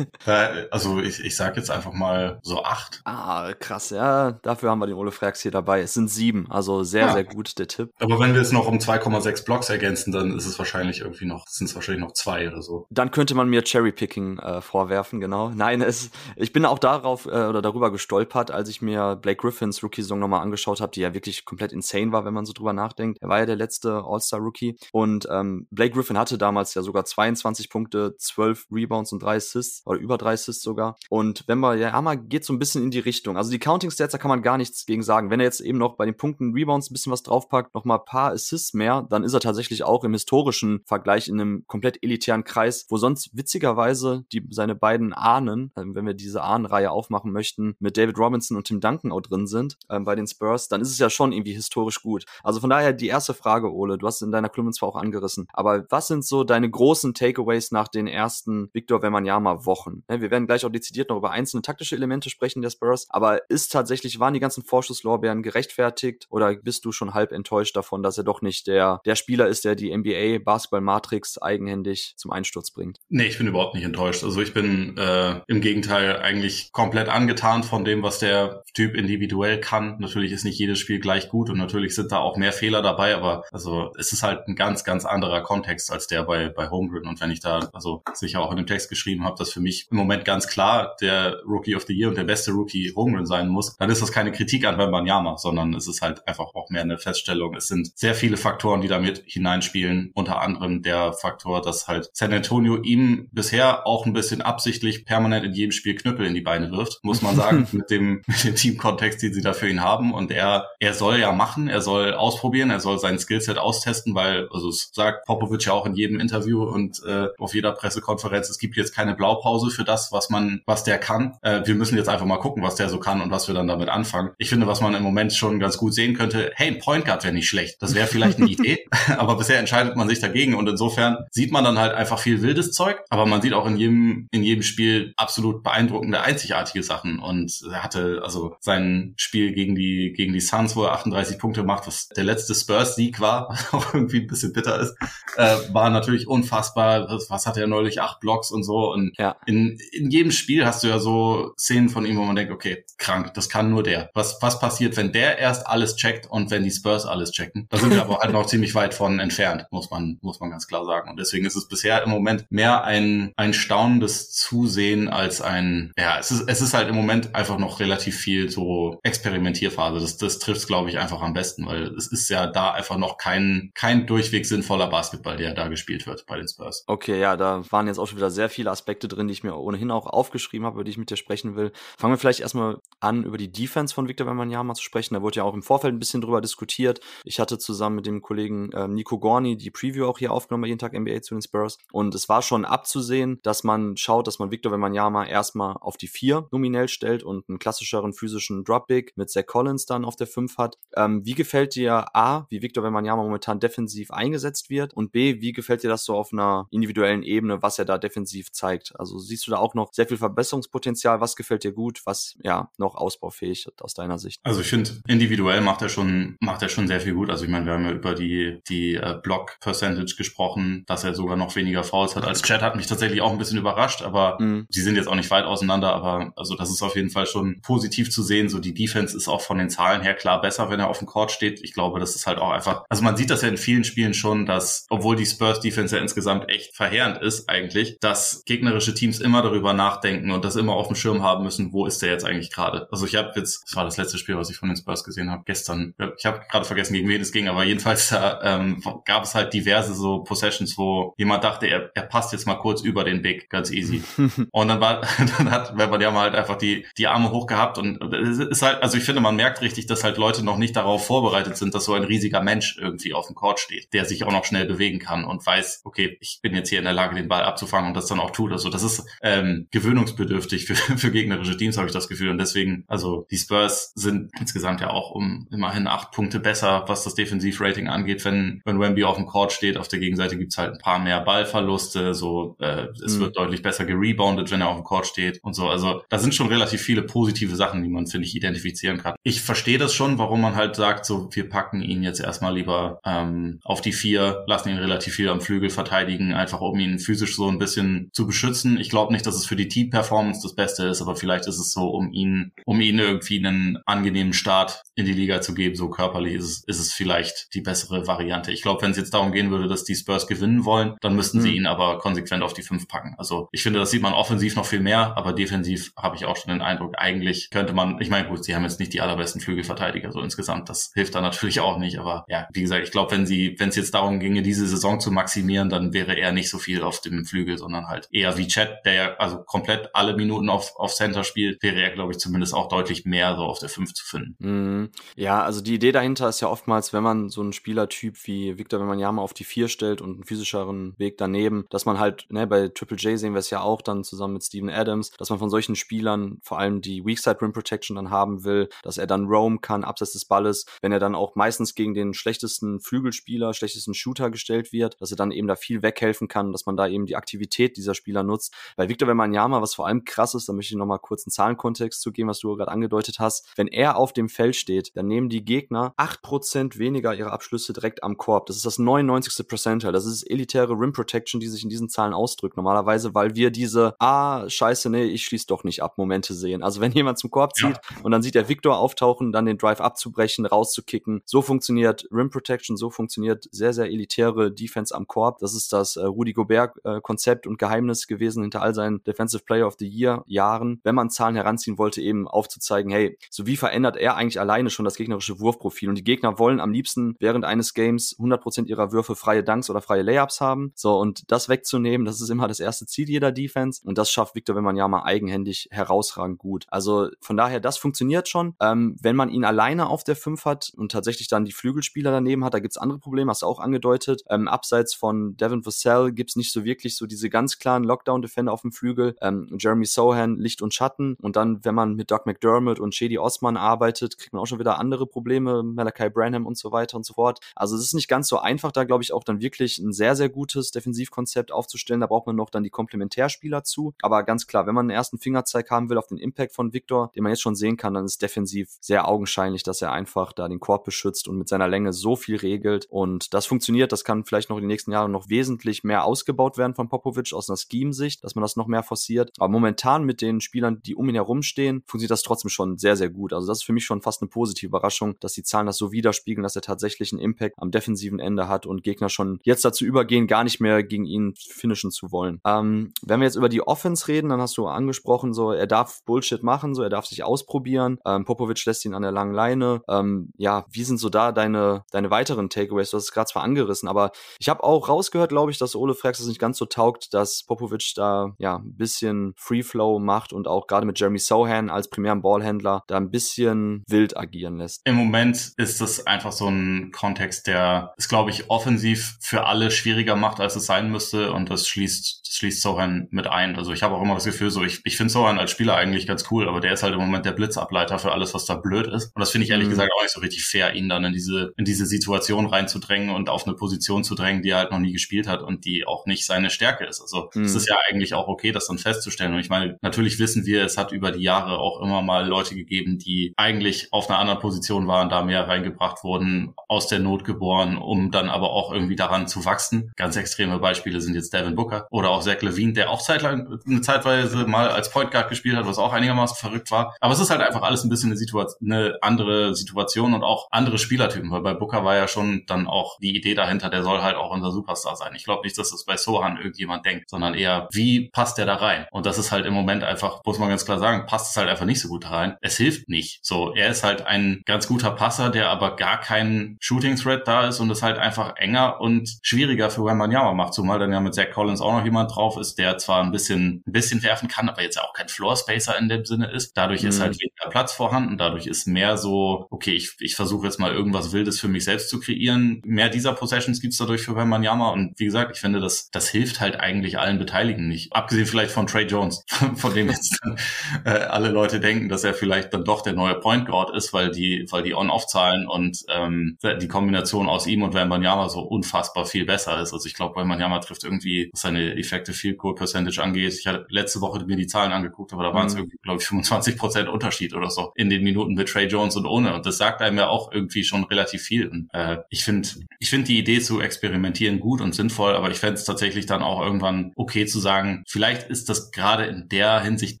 also ich, ich sag jetzt einfach mal so acht. Ah, krass, ja. Dafür haben wir den Ole Frax hier dabei. Es sind sieben, also sehr, ja. sehr gut der Tipp. Aber wenn wir es noch um 2,6 Blocks ergänzen, dann ist es wahrscheinlich irgendwie noch, sind es wahrscheinlich noch zwei oder so. Dann könnte man mir Cherrypicking äh, vorwerfen, genau. Nein, es, ich bin auch darauf äh, oder darüber gestolpert, als ich mir Blake Griffins Rookie-Saison nochmal angeschaut habe, die ja wirklich komplett insane war, wenn man so drüber nachdenkt. Er war ja der letzte All-Star-Rookie und ähm, Blake Griffin hatte damals ja sogar 22 Punkte, 12 Rebounds und drei Assists oder über drei Assists sogar. Und wenn wir, ja, Hammer geht so ein bisschen in die Richtung. Also die Counting-Stats, da kann man gar nichts gegen sagen. Wenn er jetzt eben noch bei den Punkten Rebounds ein bisschen was draufpackt, noch mal ein paar Assists mehr, dann ist er tatsächlich auch im historischen Vergleich in einem komplett elitären Kreis, wo sonst witzigerweise die seine beiden Ahnen, ähm, wenn wir diese Ahnenreihe aufmachen möchten, mit David Robinson und Tim Duncan auch drin sind ähm, bei den Spurs, dann ist es ja schon irgendwie historisch gut. Also von daher die erste Frage, Ole, du hast es in deiner Kolumne zwar auch angerissen, aber was sind so deine großen Takeaways nach den ersten Victor Wembanyama Wochen? Wir werden gleich auch dezidiert noch über einzelne taktische Elemente sprechen der Spurs, aber ist tatsächlich, waren die ganzen Vorschusslorbeeren gerechtfertigt oder bist du schon halb enttäuscht davon, dass er doch nicht der, der Spieler ist, der die NBA Basketball Matrix eigenhändig zum Einsturz bringt? Nee, ich bin überhaupt nicht enttäuscht. Also ich bin äh, im Gegenteil eigentlich komplett angetan von dem, was der Typ individuell kann. Natürlich ist nicht jedes Spiel gleich gut und natürlich sind da auch mehr Fehler dabei, aber also es ist halt ein ganz, ganz anderer Kontext als der bei, bei Holmgren. Und wenn ich da also sicher auch in dem Text geschrieben habe, dass für mich im Moment ganz klar der Rookie of the Year und der beste Rookie Holmgren sein muss, dann ist das keine Kritik an Wembanyama, sondern es ist halt einfach auch mehr eine Feststellung. Es sind sehr viele Faktoren, die damit hineinspielen. Unter anderem der Faktor, dass halt San Antonio ihm bisher auch ein bisschen absichtlich permanent in jedem Spiel Knüppel in die Beine wirft, muss man sagen, mit dem, mit dem Teamkontext, den sie da für ihn haben. Und er, er soll ja machen, er soll ausprobieren, er soll sein Skillset austesten, weil, also es sagt Popovic ja auch in jedem Interview und äh, auf jeder Pressekonferenz, es gibt jetzt keine Blaupause für das, was man, was der kann. Äh, wir müssen jetzt einfach mal gucken, was der so kann und was wir dann damit anfangen. Ich finde, was man im Moment schon ganz gut sehen könnte, hey, ein Point Guard wäre nicht schlecht. Das wäre vielleicht eine Idee, aber bisher entscheidet man sich dagegen und insofern sieht man dann halt einfach viel wildes Zeug, aber man sieht auch in jedem, in jedem Spiel absolut beeindruckende, einzigartige Sachen und er hatte also sein Spiel gegen die, gegen die Suns, wo er 38 Punkte macht, was der letzte Spurs-Sieg war, was auch irgendwie ein bisschen bitter ist, äh, war natürlich unfassbar. Was hat er neulich? Acht Blocks und so und ja. in, in jedem Spiel hast du ja so Szenen von ihm, wo man denkt, okay, krank, das kann nur der. Was, was passiert, wenn der erst alles checkt und wenn die Spurs alles checken? Da sind wir aber halt noch ziemlich weit von entfernt, muss man, muss man ganz klar sagen. Und deswegen ist es bisher im Moment mehr ein, ein staunendes Zusehen sehen als ein, ja, es ist, es ist halt im Moment einfach noch relativ viel so Experimentierphase. Das, das trifft glaube ich, einfach am besten, weil es ist ja da einfach noch kein, kein durchweg sinnvoller Basketball, der da gespielt wird bei den Spurs. Okay, ja, da waren jetzt auch schon wieder sehr viele Aspekte drin, die ich mir ohnehin auch aufgeschrieben habe, über die ich mit dir sprechen will. Fangen wir vielleicht erstmal an, über die Defense von Victor Wembanyama zu sprechen. Da wurde ja auch im Vorfeld ein bisschen drüber diskutiert. Ich hatte zusammen mit dem Kollegen ähm, Nico Gorni die Preview auch hier aufgenommen bei jeden Tag NBA zu den Spurs. Und es war schon abzusehen, dass man schaut, dass man Victor Wembanyama erstmal auf die vier nominell stellt und einen klassischeren physischen Drop-Big mit Zach Collins dann auf der fünf hat. Ähm, wie gefällt dir A, wie Victor Wembanyama momentan defensiv eingesetzt wird und B, wie gefällt dir das so auf einer individuellen Ebene, was er da defensiv zeigt? Also siehst du da auch noch sehr viel Verbesserungspotenzial? Was gefällt dir gut? Was ja noch ausbaufähig aus deiner Sicht? Also ich finde individuell macht er schon macht er schon sehr viel gut. Also ich meine, wir haben ja über die die äh, Block Percentage gesprochen, dass er sogar noch weniger Fouls hat als Chat hat mich tatsächlich auch ein bisschen überrascht, aber mhm. Sie sind jetzt auch nicht weit auseinander, aber also das ist auf jeden Fall schon positiv zu sehen. So die Defense ist auch von den Zahlen her klar besser, wenn er auf dem Court steht. Ich glaube, das ist halt auch einfach, also man sieht das ja in vielen Spielen schon, dass, obwohl die Spurs Defense ja insgesamt echt verheerend ist eigentlich, dass gegnerische Teams immer darüber nachdenken und das immer auf dem Schirm haben müssen, wo ist der jetzt eigentlich gerade. Also ich habe jetzt, das war das letzte Spiel, was ich von den Spurs gesehen habe, gestern, ich habe gerade vergessen, gegen wen es ging, aber jedenfalls da ähm, gab es halt diverse so Possessions, wo jemand dachte, er, er passt jetzt mal kurz über den Big, ganz easy. und dann war, dann hat, wenn man ja mal halt einfach die, die Arme hoch gehabt und es ist halt, also ich finde, man merkt richtig, dass halt Leute noch nicht darauf vorbereitet sind, dass so ein riesiger Mensch irgendwie auf dem Court steht, der sich auch noch schnell bewegen kann und weiß, okay, ich bin jetzt hier in der Lage, den Ball abzufangen und das dann auch tut. Also das ist ähm, gewöhnungsbedürftig für, für gegnerische Teams, habe ich das Gefühl. Und deswegen, also die Spurs sind insgesamt ja auch um immerhin acht Punkte besser, was das Defensivrating angeht, wenn, wenn Wemby auf dem Court steht. Auf der Gegenseite gibt's halt ein paar mehr Ballverluste, so äh, es mhm. wird deutlich besser gereboundet, wenn er auf dem Court steht und so. Also da sind schon relativ viele positive Sachen, die man, finde ich, identifizieren kann. Ich verstehe das schon, warum man halt sagt, so wir packen ihn jetzt erstmal lieber ähm, auf die vier, lassen ihn relativ viel am Flügel verteidigen, einfach um ihn physisch so ein bisschen zu beschützen. Ich glaube nicht, dass es für die Team-Performance das Beste ist, aber vielleicht ist es so, um ihn, um ihn irgendwie einen angenehmen Start in die Liga zu geben, so körperlich ist es, ist es vielleicht die bessere Variante. Ich glaube, wenn es jetzt darum gehen würde, dass die Spurs gewinnen wollen, dann müssten mhm. sie ihn aber konsequent auf die fünf packen. Also ich finde, das sieht man offensiv noch viel mehr, aber defensiv habe ich auch schon den Eindruck, eigentlich könnte man, ich meine, gut, sie haben jetzt nicht die allerbesten Flügelverteidiger so insgesamt, das hilft da natürlich auch nicht, aber ja, wie gesagt, ich glaube, wenn sie, wenn es jetzt darum ginge, diese Saison zu maximieren, dann wäre er nicht so viel auf dem Flügel, sondern halt eher wie Chat, der ja also komplett alle Minuten auf, auf Center spielt, wäre er, glaube ich, zumindest auch deutlich mehr so auf der 5 zu finden. Mhm. Ja, also die Idee dahinter ist ja oftmals, wenn man so einen Spielertyp wie Victor Wembanyama auf die 4 stellt und einen physischeren Weg daneben, dass man halt, ne, bei Triple J sehen wir es ja auch dann zusammen mit Steven Adams, dass man von solchen Spielern vor allem die Weakside Rim Protection dann haben will, dass er dann roam kann, abseits des Balles, wenn er dann auch meistens gegen den schlechtesten Flügelspieler, schlechtesten Shooter gestellt wird, dass er dann eben da viel weghelfen kann, dass man da eben die Aktivität dieser Spieler nutzt. Bei Victor Wembanyama, was vor allem krass ist, da möchte ich nochmal kurz einen Zahlenkontext zu geben, was du gerade angedeutet hast. Wenn er auf dem Feld steht, dann nehmen die Gegner acht Prozent weniger ihre Abschlüsse direkt am Korb. Das ist das 99. Percentile. Das ist elitäre Rim Protection, die sich in diesen Zahlen ausdrückt. Normalerweise, weil wir diese, ah, scheiße, nee, ich schließe doch nicht ab, Momente sehen. Also wenn jemand zum Korb zieht ja. und dann sieht er Victor auftauchen, dann den Drive abzubrechen, rauszukicken. So funktioniert Rim Protection, so funktioniert sehr, sehr elitäre Defense am Korb. Das ist das äh, Rudy Gobert-Konzept äh, und Geheimnis gewesen hinter all seinen Defensive Player of the Year Jahren, wenn man Zahlen heranziehen wollte, eben aufzuzeigen, hey, so wie verändert er eigentlich alleine schon das gegnerische Wurfprofil? Und die Gegner wollen am liebsten während eines Games 100% ihrer Würfe freie Dunks oder freie Layups haben. So, und das wegzunehmen, das ist immer das erste Ziel jeder Defense. Und das schafft Victor Wembanyama eigenhändig herausragend gut. Also von daher, das funktioniert schon. Ähm, wenn man ihn alleine auf der 5 hat und tatsächlich dann die Flügelspieler daneben hat, da gibt's andere Probleme, hast du auch angedeutet. Ähm, abseits von Devin Vassell gibt's nicht so wirklich so diese ganz klaren Lockdown-Defender auf dem Flügel. Ähm, Jeremy Sohan, Licht und Schatten. Und dann, wenn man mit Doug McDermott und Shady Osman arbeitet, kriegt man auch schon wieder andere Probleme, Malachi Branham und so weiter und so fort. Also es ist nicht ganz so einfach, da glaube ich auch dann wirklich ein sehr, sehr gutes Defensivkonzept aufzustellen. Da braucht man noch dann die Komplementärspieler zu. Aber ganz klar, wenn man einen ersten Fingerzeig haben will auf den Impact von Victor, den man jetzt schon sehen kann, dann ist defensiv sehr augenscheinlich, dass er einfach da den Korb beschützt und mit seiner Länge so viel regelt. Und das funktioniert. Das kann vielleicht noch in den nächsten Jahren noch wesentlich mehr ausgebaut werden von Popovic aus einer Scheme-Sicht, dass man das noch mehr forciert. Aber momentan mit den Spielern, die um ihn herum stehen, funktioniert das trotzdem schon sehr, sehr gut. Also das ist für mich schon fast eine positive Überraschung, dass die Zahlen das so widerspiegeln, dass er tatsächlich einen Impact am defensiven Ende hat und Gegner schon jetzt dazu übergehen, gar nicht mehr gegen ihn finishen zu wollen. Ähm, wenn wir jetzt über die Offense reden, dann hast du angesprochen, so er darf Bullshit machen, so er darf sich ausprobieren. Ähm, Popovic lässt ihn an der langen Leine. Ähm, ja, wie sind so da deine, deine weiteren Takeaways? Du hast es gerade zwar angerissen, aber ich habe auch rausgehört, glaube ich, dass Ole Frex es nicht ganz so taugt, dass Popovic da ja ein bisschen Free Flow macht und auch gerade mit Jeremy Sohan als primären Ballhändler da ein bisschen wild agieren lässt. Im Moment ist das einfach so ein Kontext, der es, glaube ich, offensiv für alle schwieriger macht, als es sein müsste und das schließt, das schließt Sohan mit ein. Also ich habe auch immer das Gefühl, so ich, ich finde Sohan als Spieler eigentlich ganz cool, aber der ist halt im Moment der Blitzableiter für alles, was da blöd ist. Und das finde ich ehrlich mhm. gesagt auch nicht so richtig fair, ihn dann in diese, in diese Situation reinzudrängen und auf eine Position zu drängen, die er halt noch nie gespielt hat und die auch nicht seine Stärke ist. Also mhm. es ist ja eigentlich auch okay, das dann festzustellen. Und ich meine, natürlich wissen wir, es hat über die Jahre auch immer mal Leute gegeben, die eigentlich auf einer anderen Position waren, da mehr reingebracht wurden, aus der Not geboren, um dann aber auch irgendwie daran zu wachsen. Ganz extreme Beispiele sind jetzt Devin Booker oder auch Zach Levine, der auch zeitlang, eine Zeitweise mal als Point Guard gespielt hat, was auch einigermaßen verrückt war. Aber es ist halt einfach alles ein bisschen eine, Situation, eine andere Situation und auch andere Spielertypen, weil bei Booker war ja schon dann auch die Idee dahinter, der soll halt auch unser Superstar sein. Ich glaube nicht, dass das bei Sohan irgendjemand denkt, sondern eher, wie passt der da rein? Und das ist halt im Moment einfach, muss man ganz klar sagen, passt es halt einfach nicht so gut rein. Es hilft nicht. So, er ist halt ein ganz guter Passer, der aber gar kein Shooting Threat da ist und es halt einfach enger und schwieriger für Wembanyama macht, zumal dann ja mit Zach Collins auch noch jemand drauf ist, der zwar ein bisschen, ein bisschen werfen kann, aber jetzt auch kein Floor Spacer in dem Sinne ist. Dadurch mhm. ist halt weniger Platz vorhanden. Dadurch ist mehr so, okay, ich, ich versuche jetzt mal irgendwas Wildes für mich selbst zu kreieren. Mehr dieser Possessions gibt's dadurch für Wembanyama und wie gesagt, ich finde, das, das hilft halt eigentlich allen Beteiligten nicht. Abgesehen vielleicht von Trey Jones, von dem jetzt dann, äh, alle Leute denken, dass er vielleicht dann doch der neue Point Guard ist, weil die, weil die On-Off-Zahlen und ähm, die Kombination aus ihm und Wembanyama so unfassbar viel besser ist. Also ich glaube, Wembanyama trifft irgendwie, was seine Effective Field Goal Percentage angeht. Ich hatte letzte Woche mir die Zahlen angeguckt, aber da waren es mhm. irgendwie, glaube ich, 25 Prozent Unterschied oder so in den Minuten mit Trey Jones und ohne. Und das sagt einem ja auch irgendwie schon relativ viel. Und äh, ich finde, ich finde die Idee zu experimentieren gut und sinnvoll, aber ich fände es tatsächlich dann auch irgendwann okay zu sagen, vielleicht ist das gerade in der Hinsicht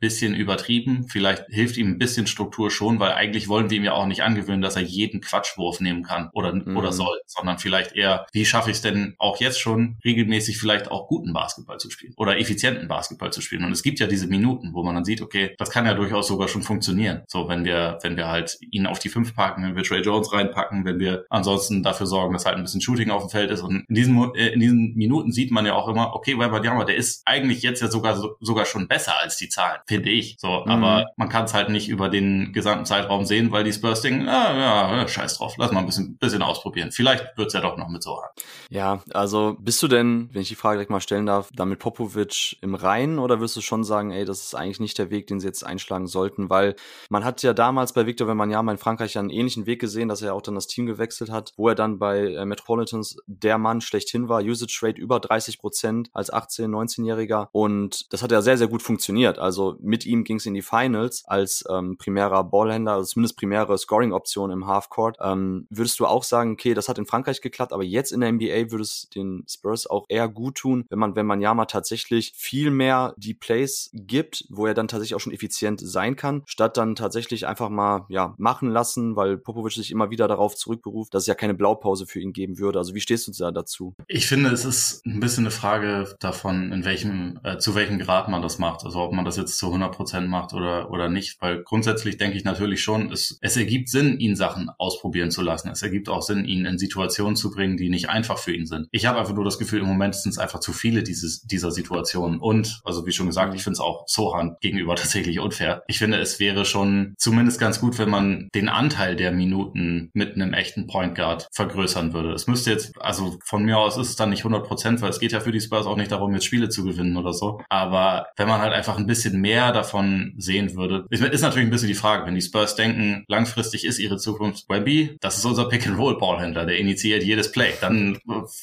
bisschen übertrieben. Vielleicht hilft ihm ein bisschen Struktur schon, weil eigentlich wollen wir ihm ja auch nicht angewöhnen, dass er jeden Quatschwurf nehmen kann oder, mhm. oder soll, sondern vielleicht eher, wie schaffe ich es denn auch jetzt schon regelmäßig vielleicht auch guten Basketball zu spielen oder effizienten Basketball zu spielen. Und es gibt ja diese Minuten, wo man dann sieht, okay, das kann ja durchaus sogar schon funktionieren. So, wenn wir, wenn wir halt ihn auf die fünf packen, wenn wir Trey Jones reinpacken, wenn wir ansonsten dafür sorgen, dass halt ein bisschen Shooting auf dem Feld ist. Und in diesen, äh, in diesen Minuten sieht man ja auch immer, okay, Wembanyama, der ist eigentlich jetzt ja sogar, sogar schon besser als die Zahlen, finde ich. So, mhm. aber man kann es halt nicht über den gesamten Zeitraum sehen, weil die Spurs denken, ah, ja, scheiß drauf, lass mal ein bisschen, bisschen ausprobieren. Vielleicht wird's ja doch noch mit so Ja, also bist du denn, wenn ich die Frage direkt mal stellen darf, damit Popovic im Reinen oder wirst du schon sagen, ey, das ist eigentlich nicht der Weg, den sie jetzt einschlagen sollten, weil man hat ja damals bei Victor Wembanyama in Frankreich einen ähnlichen Weg gesehen, dass er auch dann das Team gewechselt hat, wo er dann bei äh, Metropolitans der Mann schlechthin war, Usage Rate über 30 Prozent als 18-, 19-Jähriger und das hat ja sehr, sehr gut funktioniert. Also mit ihm ging es in die Finals als ähm, primärer Ballhändler, also zumindest primäre Scoring-Option im Halfcourt. Ähm, würdest du auch sagen, okay, das hat in Frankreich geklappt, aber jetzt in der NBA würde es den Spurs auch eher gut tun, wenn man, wenn tatsächlich viel mehr die Plays gibt, wo er dann tatsächlich auch schon effizient sein kann, statt dann tatsächlich einfach mal ja machen lassen, weil Popovic sich immer wieder darauf zurückberuft, dass es ja keine Blaupause für ihn geben würde. Also wie stehst du da dazu? Ich finde, es ist ein bisschen eine Frage davon, in welchem, äh, zu welchem Grad man das macht. Also ob man das jetzt zu 100 Prozent macht oder, oder nicht, weil grundsätzlich denke ich natürlich schon, es, es ergibt Sinn, ihn Sachen ausprobieren zu lassen. Es ergibt auch Sinn, ihn in Situationen zu bringen, die nicht einfach für ihn sind. Ich habe einfach nur das Gefühl, im Moment sind es einfach zu viele dieses, dieser Situationen. Und, also wie schon gesagt, ich finde es auch Sohan gegenüber tatsächlich unfair. Ich finde, es wäre schon zumindest ganz gut, wenn man den Anteil der Minuten mit einem echten Point Guard vergrößern würde. Es müsste jetzt, also von mir aus ist es dann nicht 100 Prozent, weil es geht ja für die Spurs auch nicht darum, jetzt Spiele zu gewinnen oder so. Aber wenn man halt einfach ein bisschen mehr davon sehen würde, ist natürlich ein bisschen die Frage, wenn die Spurs denken, langfristig ist ihre Zukunft Webby, das ist unser Pick-and-Roll-Ballhändler, der initiiert jedes Play, dann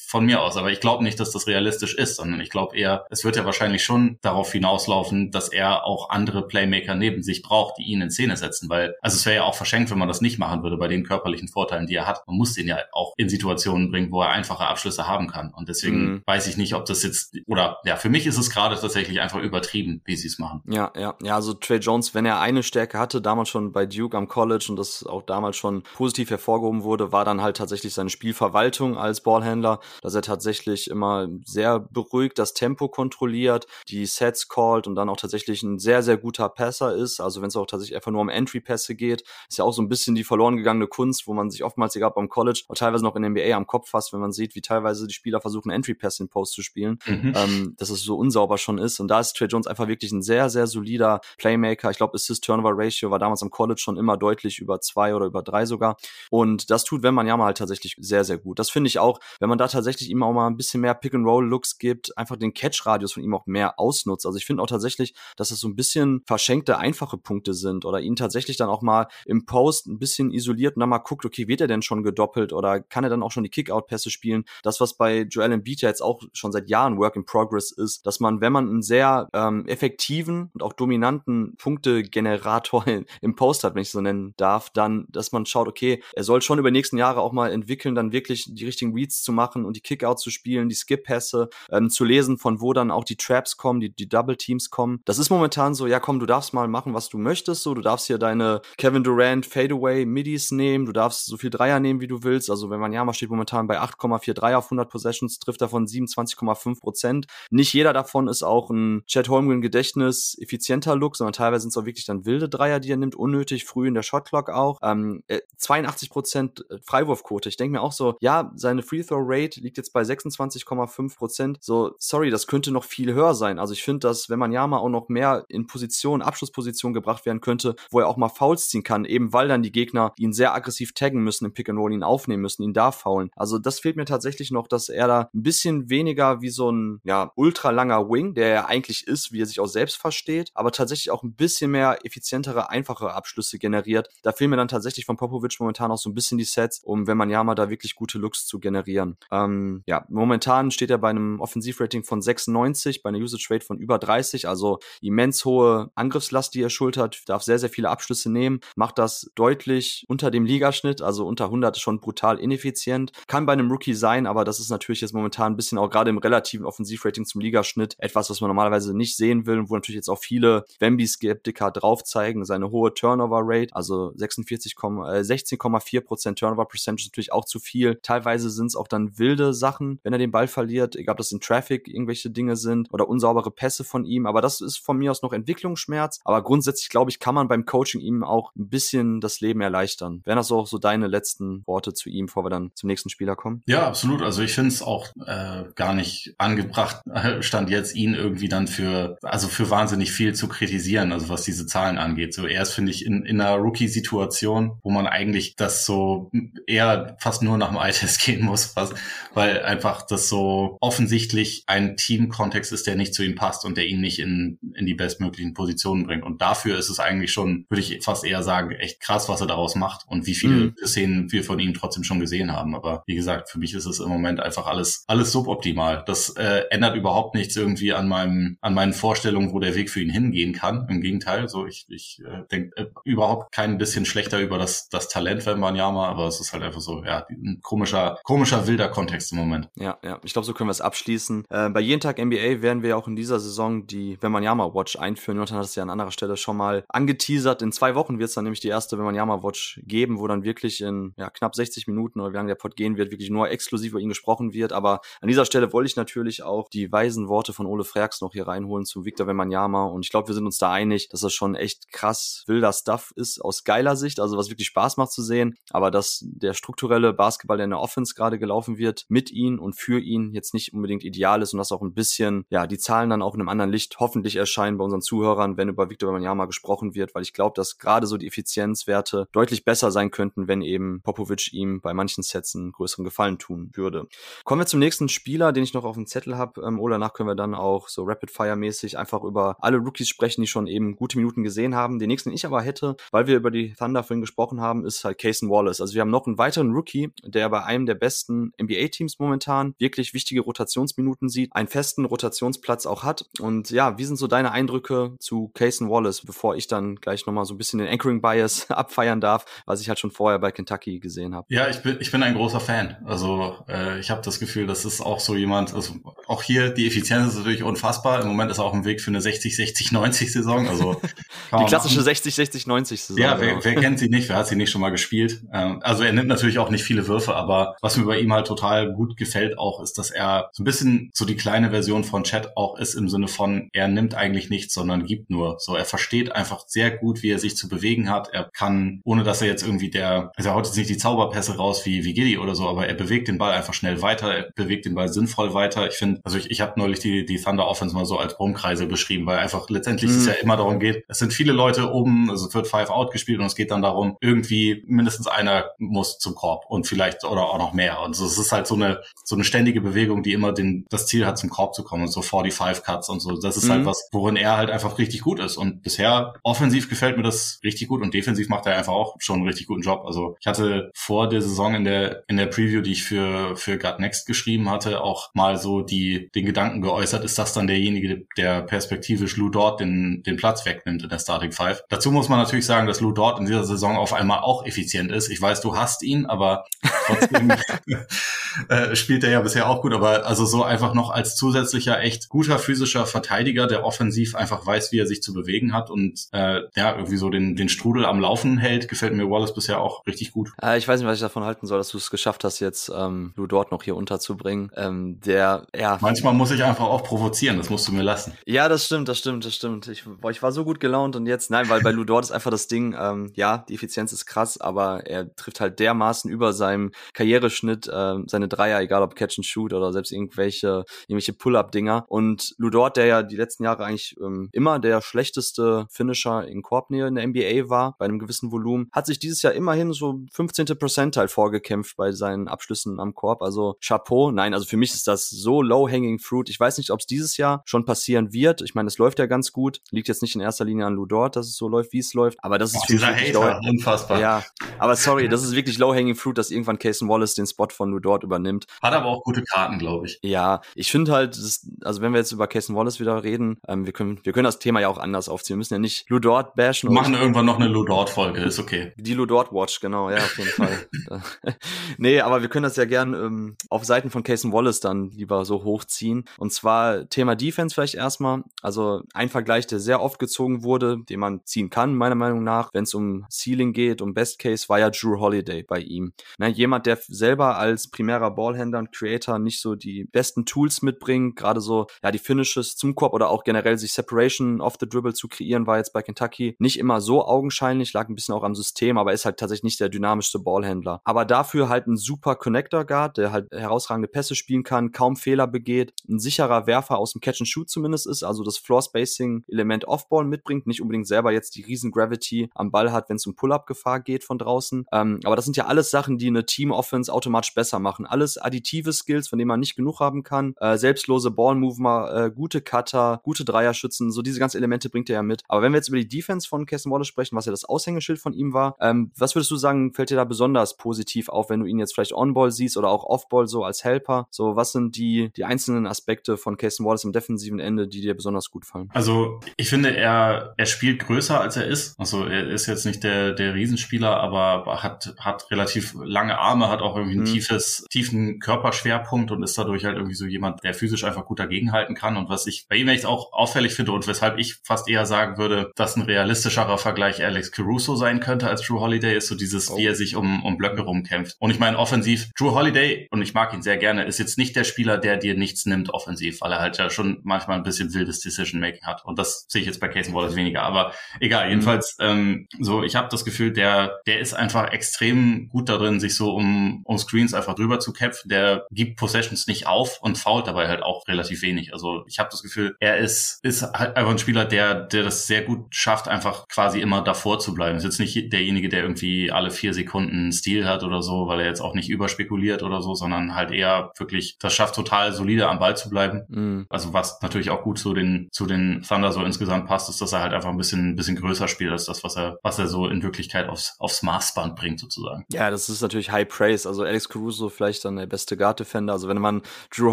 von mir aus. Aber ich glaube nicht, dass das realistisch ist, sondern ich glaube eher, es wird ja wahrscheinlich schon darauf hinauslaufen, dass er auch andere Playmaker neben sich braucht, die ihn in Szene setzen, weil, also es wäre ja auch verschenkt, wenn man das nicht machen würde bei den körperlichen Vorteilen, die er hat. Man muss den ja auch in Situationen bringen, wo er einfache Abschlüsse haben kann. Und deswegen mhm. weiß ich nicht, ob das jetzt, oder ja, für mich ist es gerade tatsächlich einfach übertrieben, wie sie es machen. Ja, ja, ja, also Trey Jones, wenn er eine Stärke hatte, damals schon bei Duke am College und das auch damals schon positiv hervorgehoben wurde, war dann halt tatsächlich seine Spielverwaltung als Ballhändler, dass er tatsächlich immer sehr beruhigt das Tempo kontrolliert, die die Sets callt und dann auch tatsächlich ein sehr, sehr guter Passer ist. Also wenn es auch tatsächlich einfach nur um Entry-Pässe geht, ist ja auch so ein bisschen die verloren gegangene Kunst, wo man sich oftmals, egal beim College, oder teilweise noch in der NBA am Kopf fasst, wenn man sieht, wie teilweise die Spieler versuchen, Entry-Pass in Post zu spielen, mhm. ähm, dass es so unsauber schon ist. Und da ist Trey Jones einfach wirklich ein sehr, sehr solider Playmaker. Ich glaube, Assist-Turnover-Ratio war damals am College schon immer deutlich über zwei oder über drei sogar. Und das tut, wenn man ja mal halt tatsächlich sehr, sehr gut. Das finde ich auch, wenn man da tatsächlich ihm auch mal ein bisschen mehr Pick-and-Roll-Looks gibt, einfach den Catch-Radius von ihm auch mehr ausnutzt. Also ich finde auch tatsächlich, dass es so ein bisschen verschenkte, einfache Punkte sind oder ihn tatsächlich dann auch mal im Post ein bisschen isoliert und dann mal guckt, okay, wird er denn schon gedoppelt oder kann er dann auch schon die Kick-Out-Pässe spielen? Das, was bei Joel Embiid ja jetzt auch schon seit Jahren Work in Progress ist, dass man, wenn man einen sehr ähm, effektiven und auch dominanten Punktegenerator im Post hat, wenn ich so nennen darf, dann, dass man schaut, okay, er soll schon über die nächsten Jahre auch mal entwickeln, dann wirklich die richtigen Reads zu machen und die Kick-Out zu spielen, die Skip-Pässe ähm, zu lesen, von wo dann auch die Traps kommen, die, die Double-Teams kommen. Das ist momentan so, ja komm, du darfst mal machen, was du möchtest, so, du darfst hier deine Kevin Durant Fadeaway Midis nehmen, du darfst so viel Dreier nehmen, wie du willst. Also wenn man Yama steht momentan bei 8,4 Dreier auf 100 Possessions, trifft davon 27,5 Prozent. Nicht jeder davon ist auch ein Chad Holmgren Gedächtnis effizienter Look, sondern teilweise sind es auch wirklich dann wilde Dreier, die er nimmt, unnötig früh in der Shotclock auch. Ähm, 82 äh, Prozent Freiwurfquote. Ich denke mir auch so, ja, seine Free Throw Rate liegt jetzt bei 26,5 Prozent. So, sorry, das könnte noch viel höher sein. Also ich finde, dass wenn man Yama auch noch mehr in Position, Abschlussposition gebracht werden könnte, wo er auch mal Fouls ziehen kann, eben weil dann die Gegner ihn sehr aggressiv taggen müssen im Pick and Roll, ihn aufnehmen müssen, ihn da faulen. Also das fehlt mir tatsächlich noch, dass er da ein bisschen weniger wie so ein ja ultra langer Wing, der er eigentlich ist, wie er sich auch selbst versteht, aber tatsächlich auch ein bisschen mehr effizientere, einfache Abschlüsse generiert. Da fehlen mir dann tatsächlich von Popovic momentan auch so ein bisschen die Sets, um wenn man ja mal da wirklich gute Looks zu generieren. Ähm, ja, momentan steht er bei einem Offensivrating von 96, bei einer Usage Rate von über 30, also immens hohe Angriffslast, die er schultert, darf sehr, sehr viele Abschlüsse nehmen, macht das deutlich unter dem Ligaschnitt, also unter 100 ist schon brutal ineffizient. Kann bei einem Rookie sein, aber das ist natürlich jetzt momentan ein bisschen auch gerade im relativen Offensivrating zum Ligaschnitt etwas, was man normalerweise nicht sehen will und wo natürlich jetzt auch viele Wemby-Skeptiker drauf zeigen. Seine hohe Turnover-Rate, also 46, äh, 16,4% Turnover-Percentage ist natürlich auch zu viel. Teilweise sind es auch dann wilde Sachen, wenn er den Ball verliert, egal ob das in Traffic irgendwelche Dinge sind oder unsaubere Pässe von ihm. Aber das ist von mir aus noch Entwicklungsschmerz. Aber grundsätzlich, glaube ich, kann man beim Coaching ihm auch ein bisschen das Leben erleichtern. Wären das auch so deine letzten Worte zu ihm, bevor wir dann zum nächsten Spieler kommen? Ja, absolut. Also ich finde es auch äh, gar nicht angebracht, stand jetzt ihn irgendwie dann für, also für wahnsinnig viel zu kritisieren, also was diese Zahlen angeht. So erst finde ich in, in einer Rookie-Situation, wo man eigentlich das so eher fast nur nach dem Eye-Test gehen muss, was, weil einfach das so offensichtlich ein Team-Kontext ist, der nicht zu ihm passt und der ihn nicht in, in die bestmöglichen Positionen bringt. Und dafür ist es eigentlich schon, würde ich fast eher sagen, echt krass, was er daraus macht und wie viele mhm. Szenen wir von ihm trotzdem schon gesehen haben. Aber wie gesagt, für mich ist es im Moment einfach alles, alles suboptimal. Das äh, ändert überhaupt nichts irgendwie an meinem, an meinen Vorstellungen, wo der Weg für ihn hingehen kann. Im Gegenteil, so ich, ich äh, denke äh, überhaupt kein bisschen schlechter über das, das Talent von Banyama, aber es ist halt einfach so, ja, ein komischer, komischer, wilder Kontext im Moment. Ja, ja, ich glaube, so können wir es abschließen. Äh, bei jeden Tag NBA werden wir auch in dieser Saison die Wembanyama Watch einführen. Jonathan hat es ja an anderer Stelle schon mal angeteasert. In zwei Wochen wird es dann nämlich die erste Wembanyama Watch geben, wo dann wirklich in ja, knapp 60 Minuten oder wie lange der Pod gehen wird, wirklich nur exklusiv über ihn gesprochen wird. Aber an dieser Stelle wollte ich natürlich auch die weisen Worte von Ole Freaks noch hier reinholen zu Victor Wembanyama. Und ich glaube, wir sind uns da einig, dass das schon echt krass wilder Stuff ist aus geiler Sicht, also was wirklich Spaß macht zu sehen. Aber dass der strukturelle Basketball, der in der Offense gerade gelaufen wird, mit ihm und für ihn jetzt nicht unbedingt ideal ist und dass auch ein bisschen, ja, die Zahlen dann auch in einem anderen Licht hoffentlich erscheinen bei unseren Zuhörern, wenn über Victor Wembanyama gesprochen wird, weil ich glaube, dass gerade so die Effizienzwerte deutlich besser sein könnten, wenn eben Popovic ihm bei manchen Sets einen größeren Gefallen tun würde. Kommen wir zum nächsten Spieler, den ich noch auf dem Zettel habe. Ähm, oder danach können wir dann auch so Rapid-Fire-mäßig einfach über alle Rookies sprechen, die schon eben gute Minuten gesehen haben. Den nächsten, den ich aber hätte, weil wir über die Thunder vorhin gesprochen haben, ist halt Cason Wallace. Also wir haben noch einen weiteren Rookie, der bei einem der besten NBA-Teams momentan wirklich wichtige Rotationsminuten sieht, einen festen Rotationsplatz auch hat. Und ja, wie sind so deine Eindrücke zu Cason Wallace, bevor ich dann gleich nochmal so ein bisschen den Anchoring Bias abfeiern darf, was ich halt schon vorher bei Kentucky gesehen habe? Ja, ich bin, ich bin ein großer Fan. Also äh, ich habe das Gefühl, das ist auch so jemand, also auch hier die Effizienz ist natürlich unfassbar. Im Moment ist er auch im Weg für eine 60-60-90-Saison. Also die klassische 60-60-90-Saison. Ja, wer, wer kennt sie nicht? Wer hat sie nicht schon mal gespielt? Ähm, also er nimmt natürlich auch nicht viele Würfe, aber was mir bei ihm halt total gut gefällt auch, ist, dass er so ein bisschen so die kleine Version von Chat auch ist im Sinne von, er nimmt eigentlich nichts, sondern gibt nur. So, er versteht einfach sehr gut, wie er sich zu bewegen hat. Er kann, ohne dass er jetzt irgendwie der, also er haut jetzt nicht die Zauberpässe raus wie, wie Giddy oder so, aber er bewegt den Ball einfach schnell weiter, er bewegt den Ball sinnvoll weiter. Ich finde, also ich, ich habe neulich die, die Thunder Offense mal so als Brummkreise beschrieben, weil einfach letztendlich mhm. es ja immer darum geht, es sind viele Leute oben, also es wird Five Out gespielt und es geht dann darum, irgendwie mindestens einer muss zum Korb und vielleicht oder auch noch mehr. Und so, es ist halt so eine, so eine ständige Bewegung, die immer den, das Ziel hat, zum Korb zu kommen und so 45 Cuts und so. Das ist halt mhm. halt was, worin er halt einfach richtig gut ist. Und bisher offensiv gefällt mir das richtig gut und defensiv macht er einfach auch schon einen richtig guten Job. Also ich hatte vor der Saison in der, in der Preview, die ich für, für God Next geschrieben hatte, auch mal so die, den Gedanken geäußert, ist das dann derjenige, der perspektivisch Lou Dort den, den Platz wegnimmt in der Starting Five. Dazu muss man natürlich sagen, dass Lou Dort in dieser Saison auf einmal auch effizient ist. Ich weiß, du hast ihn, aber trotzdem äh, spielt er ja bisher auch gut. Aber also so einfach noch als zusätzlicher, echt guter physischer Verteidiger, der offensiv einfach weiß, wie er sich zu bewegen hat und äh, ja, irgendwie so den, den Strudel am Laufen hält, gefällt mir Wallace bisher auch richtig gut. Äh, ich weiß nicht, was ich davon halten soll, dass du es geschafft hast, jetzt ähm, Lou Dort noch hier unterzubringen. Ähm, der, ja. Manchmal muss ich einfach auch provozieren, das musst du mir lassen. Ja, das stimmt, das stimmt, das stimmt. Ich, boah, ich war so gut gelaunt und jetzt, nein, weil bei Lou Dort ist einfach das Ding, ähm, ja, die Effizienz ist krass, aber er trifft halt dermaßen über seinem Karriereschnitt äh, seine Dreier, egal ob Catch and Shoot oder selbst irgendwelche, irgendwelche Pull-Up-Dinger. Und Lou Dort, der ja die letzten Jahre eigentlich ähm, immer der schlechteste Finisher in Korbnähe in der NBA war, bei einem gewissen Volumen, hat sich dieses Jahr immerhin so 15. Percentile vorgekämpft bei seinen Abschlüssen am Korb. Also Chapeau. Nein, also für mich ist das so low-hanging fruit. Ich weiß nicht, ob es dieses Jahr schon passieren wird. Ich meine, es läuft ja ganz gut. Liegt jetzt nicht in erster Linie an Lou Dort, dass es so läuft, wie es läuft. Aber das ist Ach, dieser Hater, unfassbar. Ja, aber sorry, das ist wirklich low-hanging fruit, dass irgendwann Casey Wallace den Spot von Lou Dort übernimmt. Hat aber auch gute Karten, glaube ich. Ja, ich finde halt, das, also wenn wir jetzt über Casey Wallace wieder reden, ähm, wir können, wir können das Thema ja auch anders aufziehen. Wir müssen ja nicht Lou Dort bashen. Wir machen irgendwann noch eine Lou Dort Folge, ist okay. Die Lou Dort Watch, genau, ja, auf jeden Fall. nee, aber wir können das ja gern ähm, auf Seiten von Casey Wallace dann lieber so hochziehen. Und zwar Thema Defense vielleicht erstmal. Also ein Vergleich, der sehr oft gezogen wurde, den man ziehen kann, meiner Meinung nach, wenn es um Ceiling geht, um Best Case, war ja Drew Holiday bei ihm. Na, jemand, der selber als primärer Ballhändler und Creator nicht so die besten Tools mitbringt, gerade so, ja, die Finishes zum Korb oder auch generell sich Separation off the Dribble zu kreieren, war jetzt bei Kentucky nicht immer so augenscheinlich, lag ein bisschen auch am System, aber ist halt tatsächlich nicht der dynamischste Ballhändler. Aber dafür halt ein super Connector Guard, der halt herausragende Pässe spielen kann, kaum Fehler begeht, ein sicherer Werfer aus dem Catch and Shoot zumindest ist, also das Floor Spacing Element Offball mitbringt, nicht unbedingt selber jetzt die riesen Gravity am Ball hat, wenn es um Pull-up Gefahr geht von draußen. Ähm, aber das sind ja alles Sachen, die eine Team Offense automatisch besser machen. Alles additive Skills, von denen man nicht genug haben kann. Äh, selbstlose Ballmover, äh, gute Cutter, gute Dreierschützen, so diese ganzen Elemente bringt er ja mit. Aber wenn wir jetzt über die Defense von Keston Wallace sprechen, was ja das Aushängeschild von ihm war, ähm, was würdest du sagen, fällt dir da besonders positiv auf, wenn du ihn jetzt vielleicht On-Ball siehst oder auch Off-Ball so als Helper? So, was sind die, die einzelnen Aspekte von Keston Wallace im defensiven Ende, die dir besonders gut fallen? Also, ich finde, er, er spielt größer, als er ist. Also, er ist jetzt nicht der, der Riesenspieler, aber hat, hat relativ lange Arme, hat auch irgendwie ein mhm. tiefes, tiefen Körperschwerpunkt und ist dadurch halt irgendwie so jemand, der physisch einfach gut dagegenhalten kann. Und was ich bei ihm echt auch auffällig finde und weshalb ich fast eher sagen würde, dass ein realistischerer Vergleich Alex Caruso sein könnte als Drew Holiday, ist so dieses, oh. wie er sich um, um Blöcke rumkämpft. Und ich meine, offensiv, Drew Holiday, und ich mag ihn sehr gerne, ist jetzt nicht der Spieler, der dir nichts nimmt offensiv, weil er halt ja schon manchmal ein bisschen wildes Decision-Making hat. Und das sehe ich jetzt bei Casey Wallace weniger. Aber egal, mhm. jedenfalls, ähm, so, ich habe das Gefühl, der, der ist einfach extrem gut darin, sich so um, um Screens einfach drüber zu kämpfen. Der gibt Possessions nicht auf und fault dabei halt auch relativ wenig. Also ich habe das Gefühl, er ist, ist halt einfach ein Spieler, der, der das sehr gut schafft, einfach quasi immer davor zu bleiben. Ist jetzt nicht derjenige, der irgendwie alle vier Sekunden Stil hat oder so, weil er jetzt auch nicht überspekuliert oder so, sondern halt eher wirklich das schafft, total solide am Ball zu bleiben. Mhm. Also was natürlich auch gut zu den, zu den Thunder so insgesamt passt, ist, dass er halt einfach ein bisschen, ein bisschen größer spielt als das, was er, was er so in Wirklichkeit aufs, aufs Maßband bringt sozusagen. Ja, das ist natürlich High Praise. Also Alex Caruso vielleicht dann der beste Guard Defender. Also wenn man Drew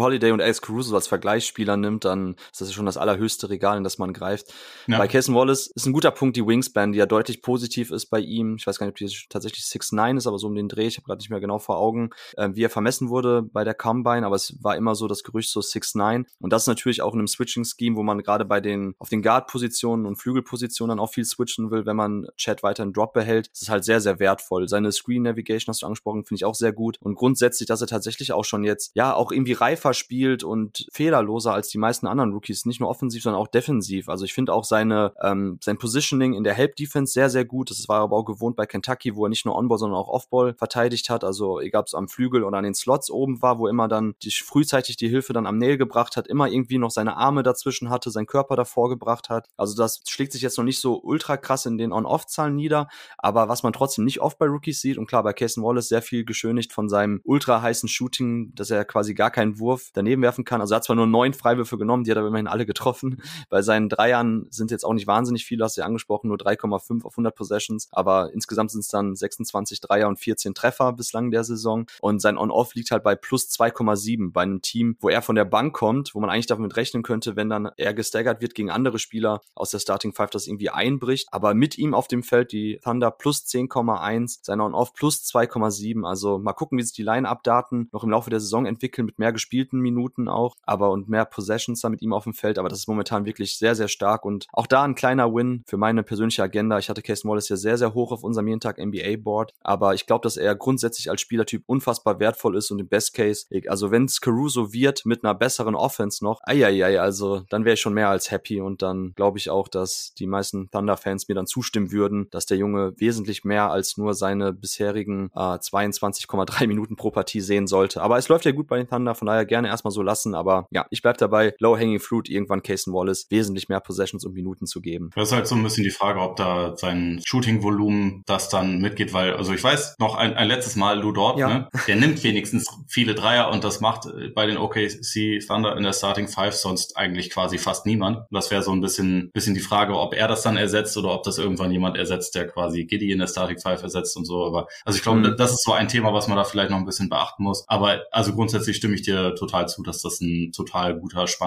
Holiday und Alex Caruso als Vergleichsspieler nimmt, dann ist das schon das allerhöchste Regal, in das man greift. Ja. Bei Cason Wallace ist ein guter Punkt die Wingspan, die ja deutlich positiv ist bei ihm. Ich weiß gar nicht, ob die tatsächlich 6'9 ist, aber so um den Dreh. Ich habe gerade nicht mehr genau vor Augen, äh, wie er vermessen wurde bei der Combine, aber es war immer so das Gerücht so 6'9. Und das ist natürlich auch in einem Switching-Scheme, wo man gerade bei den auf den Guard-Positionen und Flügelpositionen dann auch viel switchen will, wenn man Chat weiter in Drop behält. Das ist halt sehr, sehr wertvoll. Seine Screen Navigation hast du angesprochen, finde ich auch sehr gut. Und grundsätzlich, dass er tatsächlich auch schon jetzt, ja, auch irgendwie reifer spielt und fehlerloser als die meisten anderen Rookies, nicht nur offensiv, sondern auch defensiv. Also ich finde auch seine, ähm, sein Positioning in der Help Defense sehr, sehr gut. Das war aber auch gewohnt bei Kentucky, wo er nicht nur On-Ball, sondern auch Off-Ball verteidigt hat. Also egal ob es am Flügel oder an den Slots oben war, wo immer dann die, frühzeitig die Hilfe dann am Nail gebracht hat, immer irgendwie noch seine Arme dazwischen hatte, seinen Körper davor gebracht hat. Also das schlägt sich jetzt noch nicht so ultra krass in den On-Off-Zahlen nieder, aber was man trotzdem nicht oft bei Rookies sieht und klar bei Casey Wallace sehr viel geschönigt von seinem ultra heißen Shooting, dass er quasi gar keinen Wurf daneben werfen kann. Also er hat zwar nur neun Freiwürfe genommen, die hat aber immerhin alle getroffen. Bei seinen Dreiern sind jetzt auch nicht wahnsinnig viele, hast du ja angesprochen, nur 3,5 auf 100 Possessions, aber insgesamt sind es dann 26 Dreier und 14 Treffer bislang der Saison und sein On-Off liegt halt bei plus 2,7 bei einem Team, wo er von der Bank kommt, wo man eigentlich damit rechnen könnte, wenn dann er gestaggert wird gegen andere Spieler aus der Starting Five, das irgendwie einbricht. Aber mit ihm auf dem Feld die Thunder plus 10,1, sein On-Off plus 2,7. Also mal gucken, wie sich die Line-Up-Daten noch im Laufe der Saison entwickeln, mit mehr gespielten Minuten auch, aber und mehr Possessions da mit ihm auf dem Feld. Aber das ist momentan wirklich sehr, sehr stark und auch da ein kleiner Win für meine persönliche Agenda. Ich hatte Case Wallace ja sehr, sehr hoch auf unserem jeden Tag NBA-Board, aber ich glaube, dass er grundsätzlich als Spielertyp unfassbar wertvoll ist und im Best Case, also wenn es Caruso wird mit einer besseren Offense noch, eieiei, also dann wäre ich schon mehr als happy und dann glaube ich auch, dass die meisten Thunder-Fans mir dann zustimmen würden, dass der Junge wesentlich mehr als nur seine bisherigen äh, 22,3 Minuten pro Partie sehen sollte. Aber es läuft ja gut bei den Thunder, von daher gerne erstmal so lassen. Aber ja, ich bleib dabei, Low-Hanging Fruit, irgendwann Casey Wallace wesentlich mehr Possessions und Minuten zu geben. Das ist halt so ein bisschen die Frage, ob da sein Shooting-Volumen das dann mitgeht, weil, also ich weiß noch ein, ein letztes Mal Lou Dort, ja. ne? der nimmt wenigstens viele Dreier und das macht bei den OKC Thunder in der Starting Five sonst eigentlich quasi fast niemand. Das wäre so ein bisschen, bisschen die Frage, ob er das dann ersetzt oder ob das irgendwann jemand ersetzt, der quasi Giddy in der Starting Five ersetzt und so. Aber also ich glaube, mhm. das ist so ein Thema, was man da vielleicht noch ein bisschen beachten muss. Aber also grundsätzlich stimme ich dir total zu, dass das ein total guter, spannender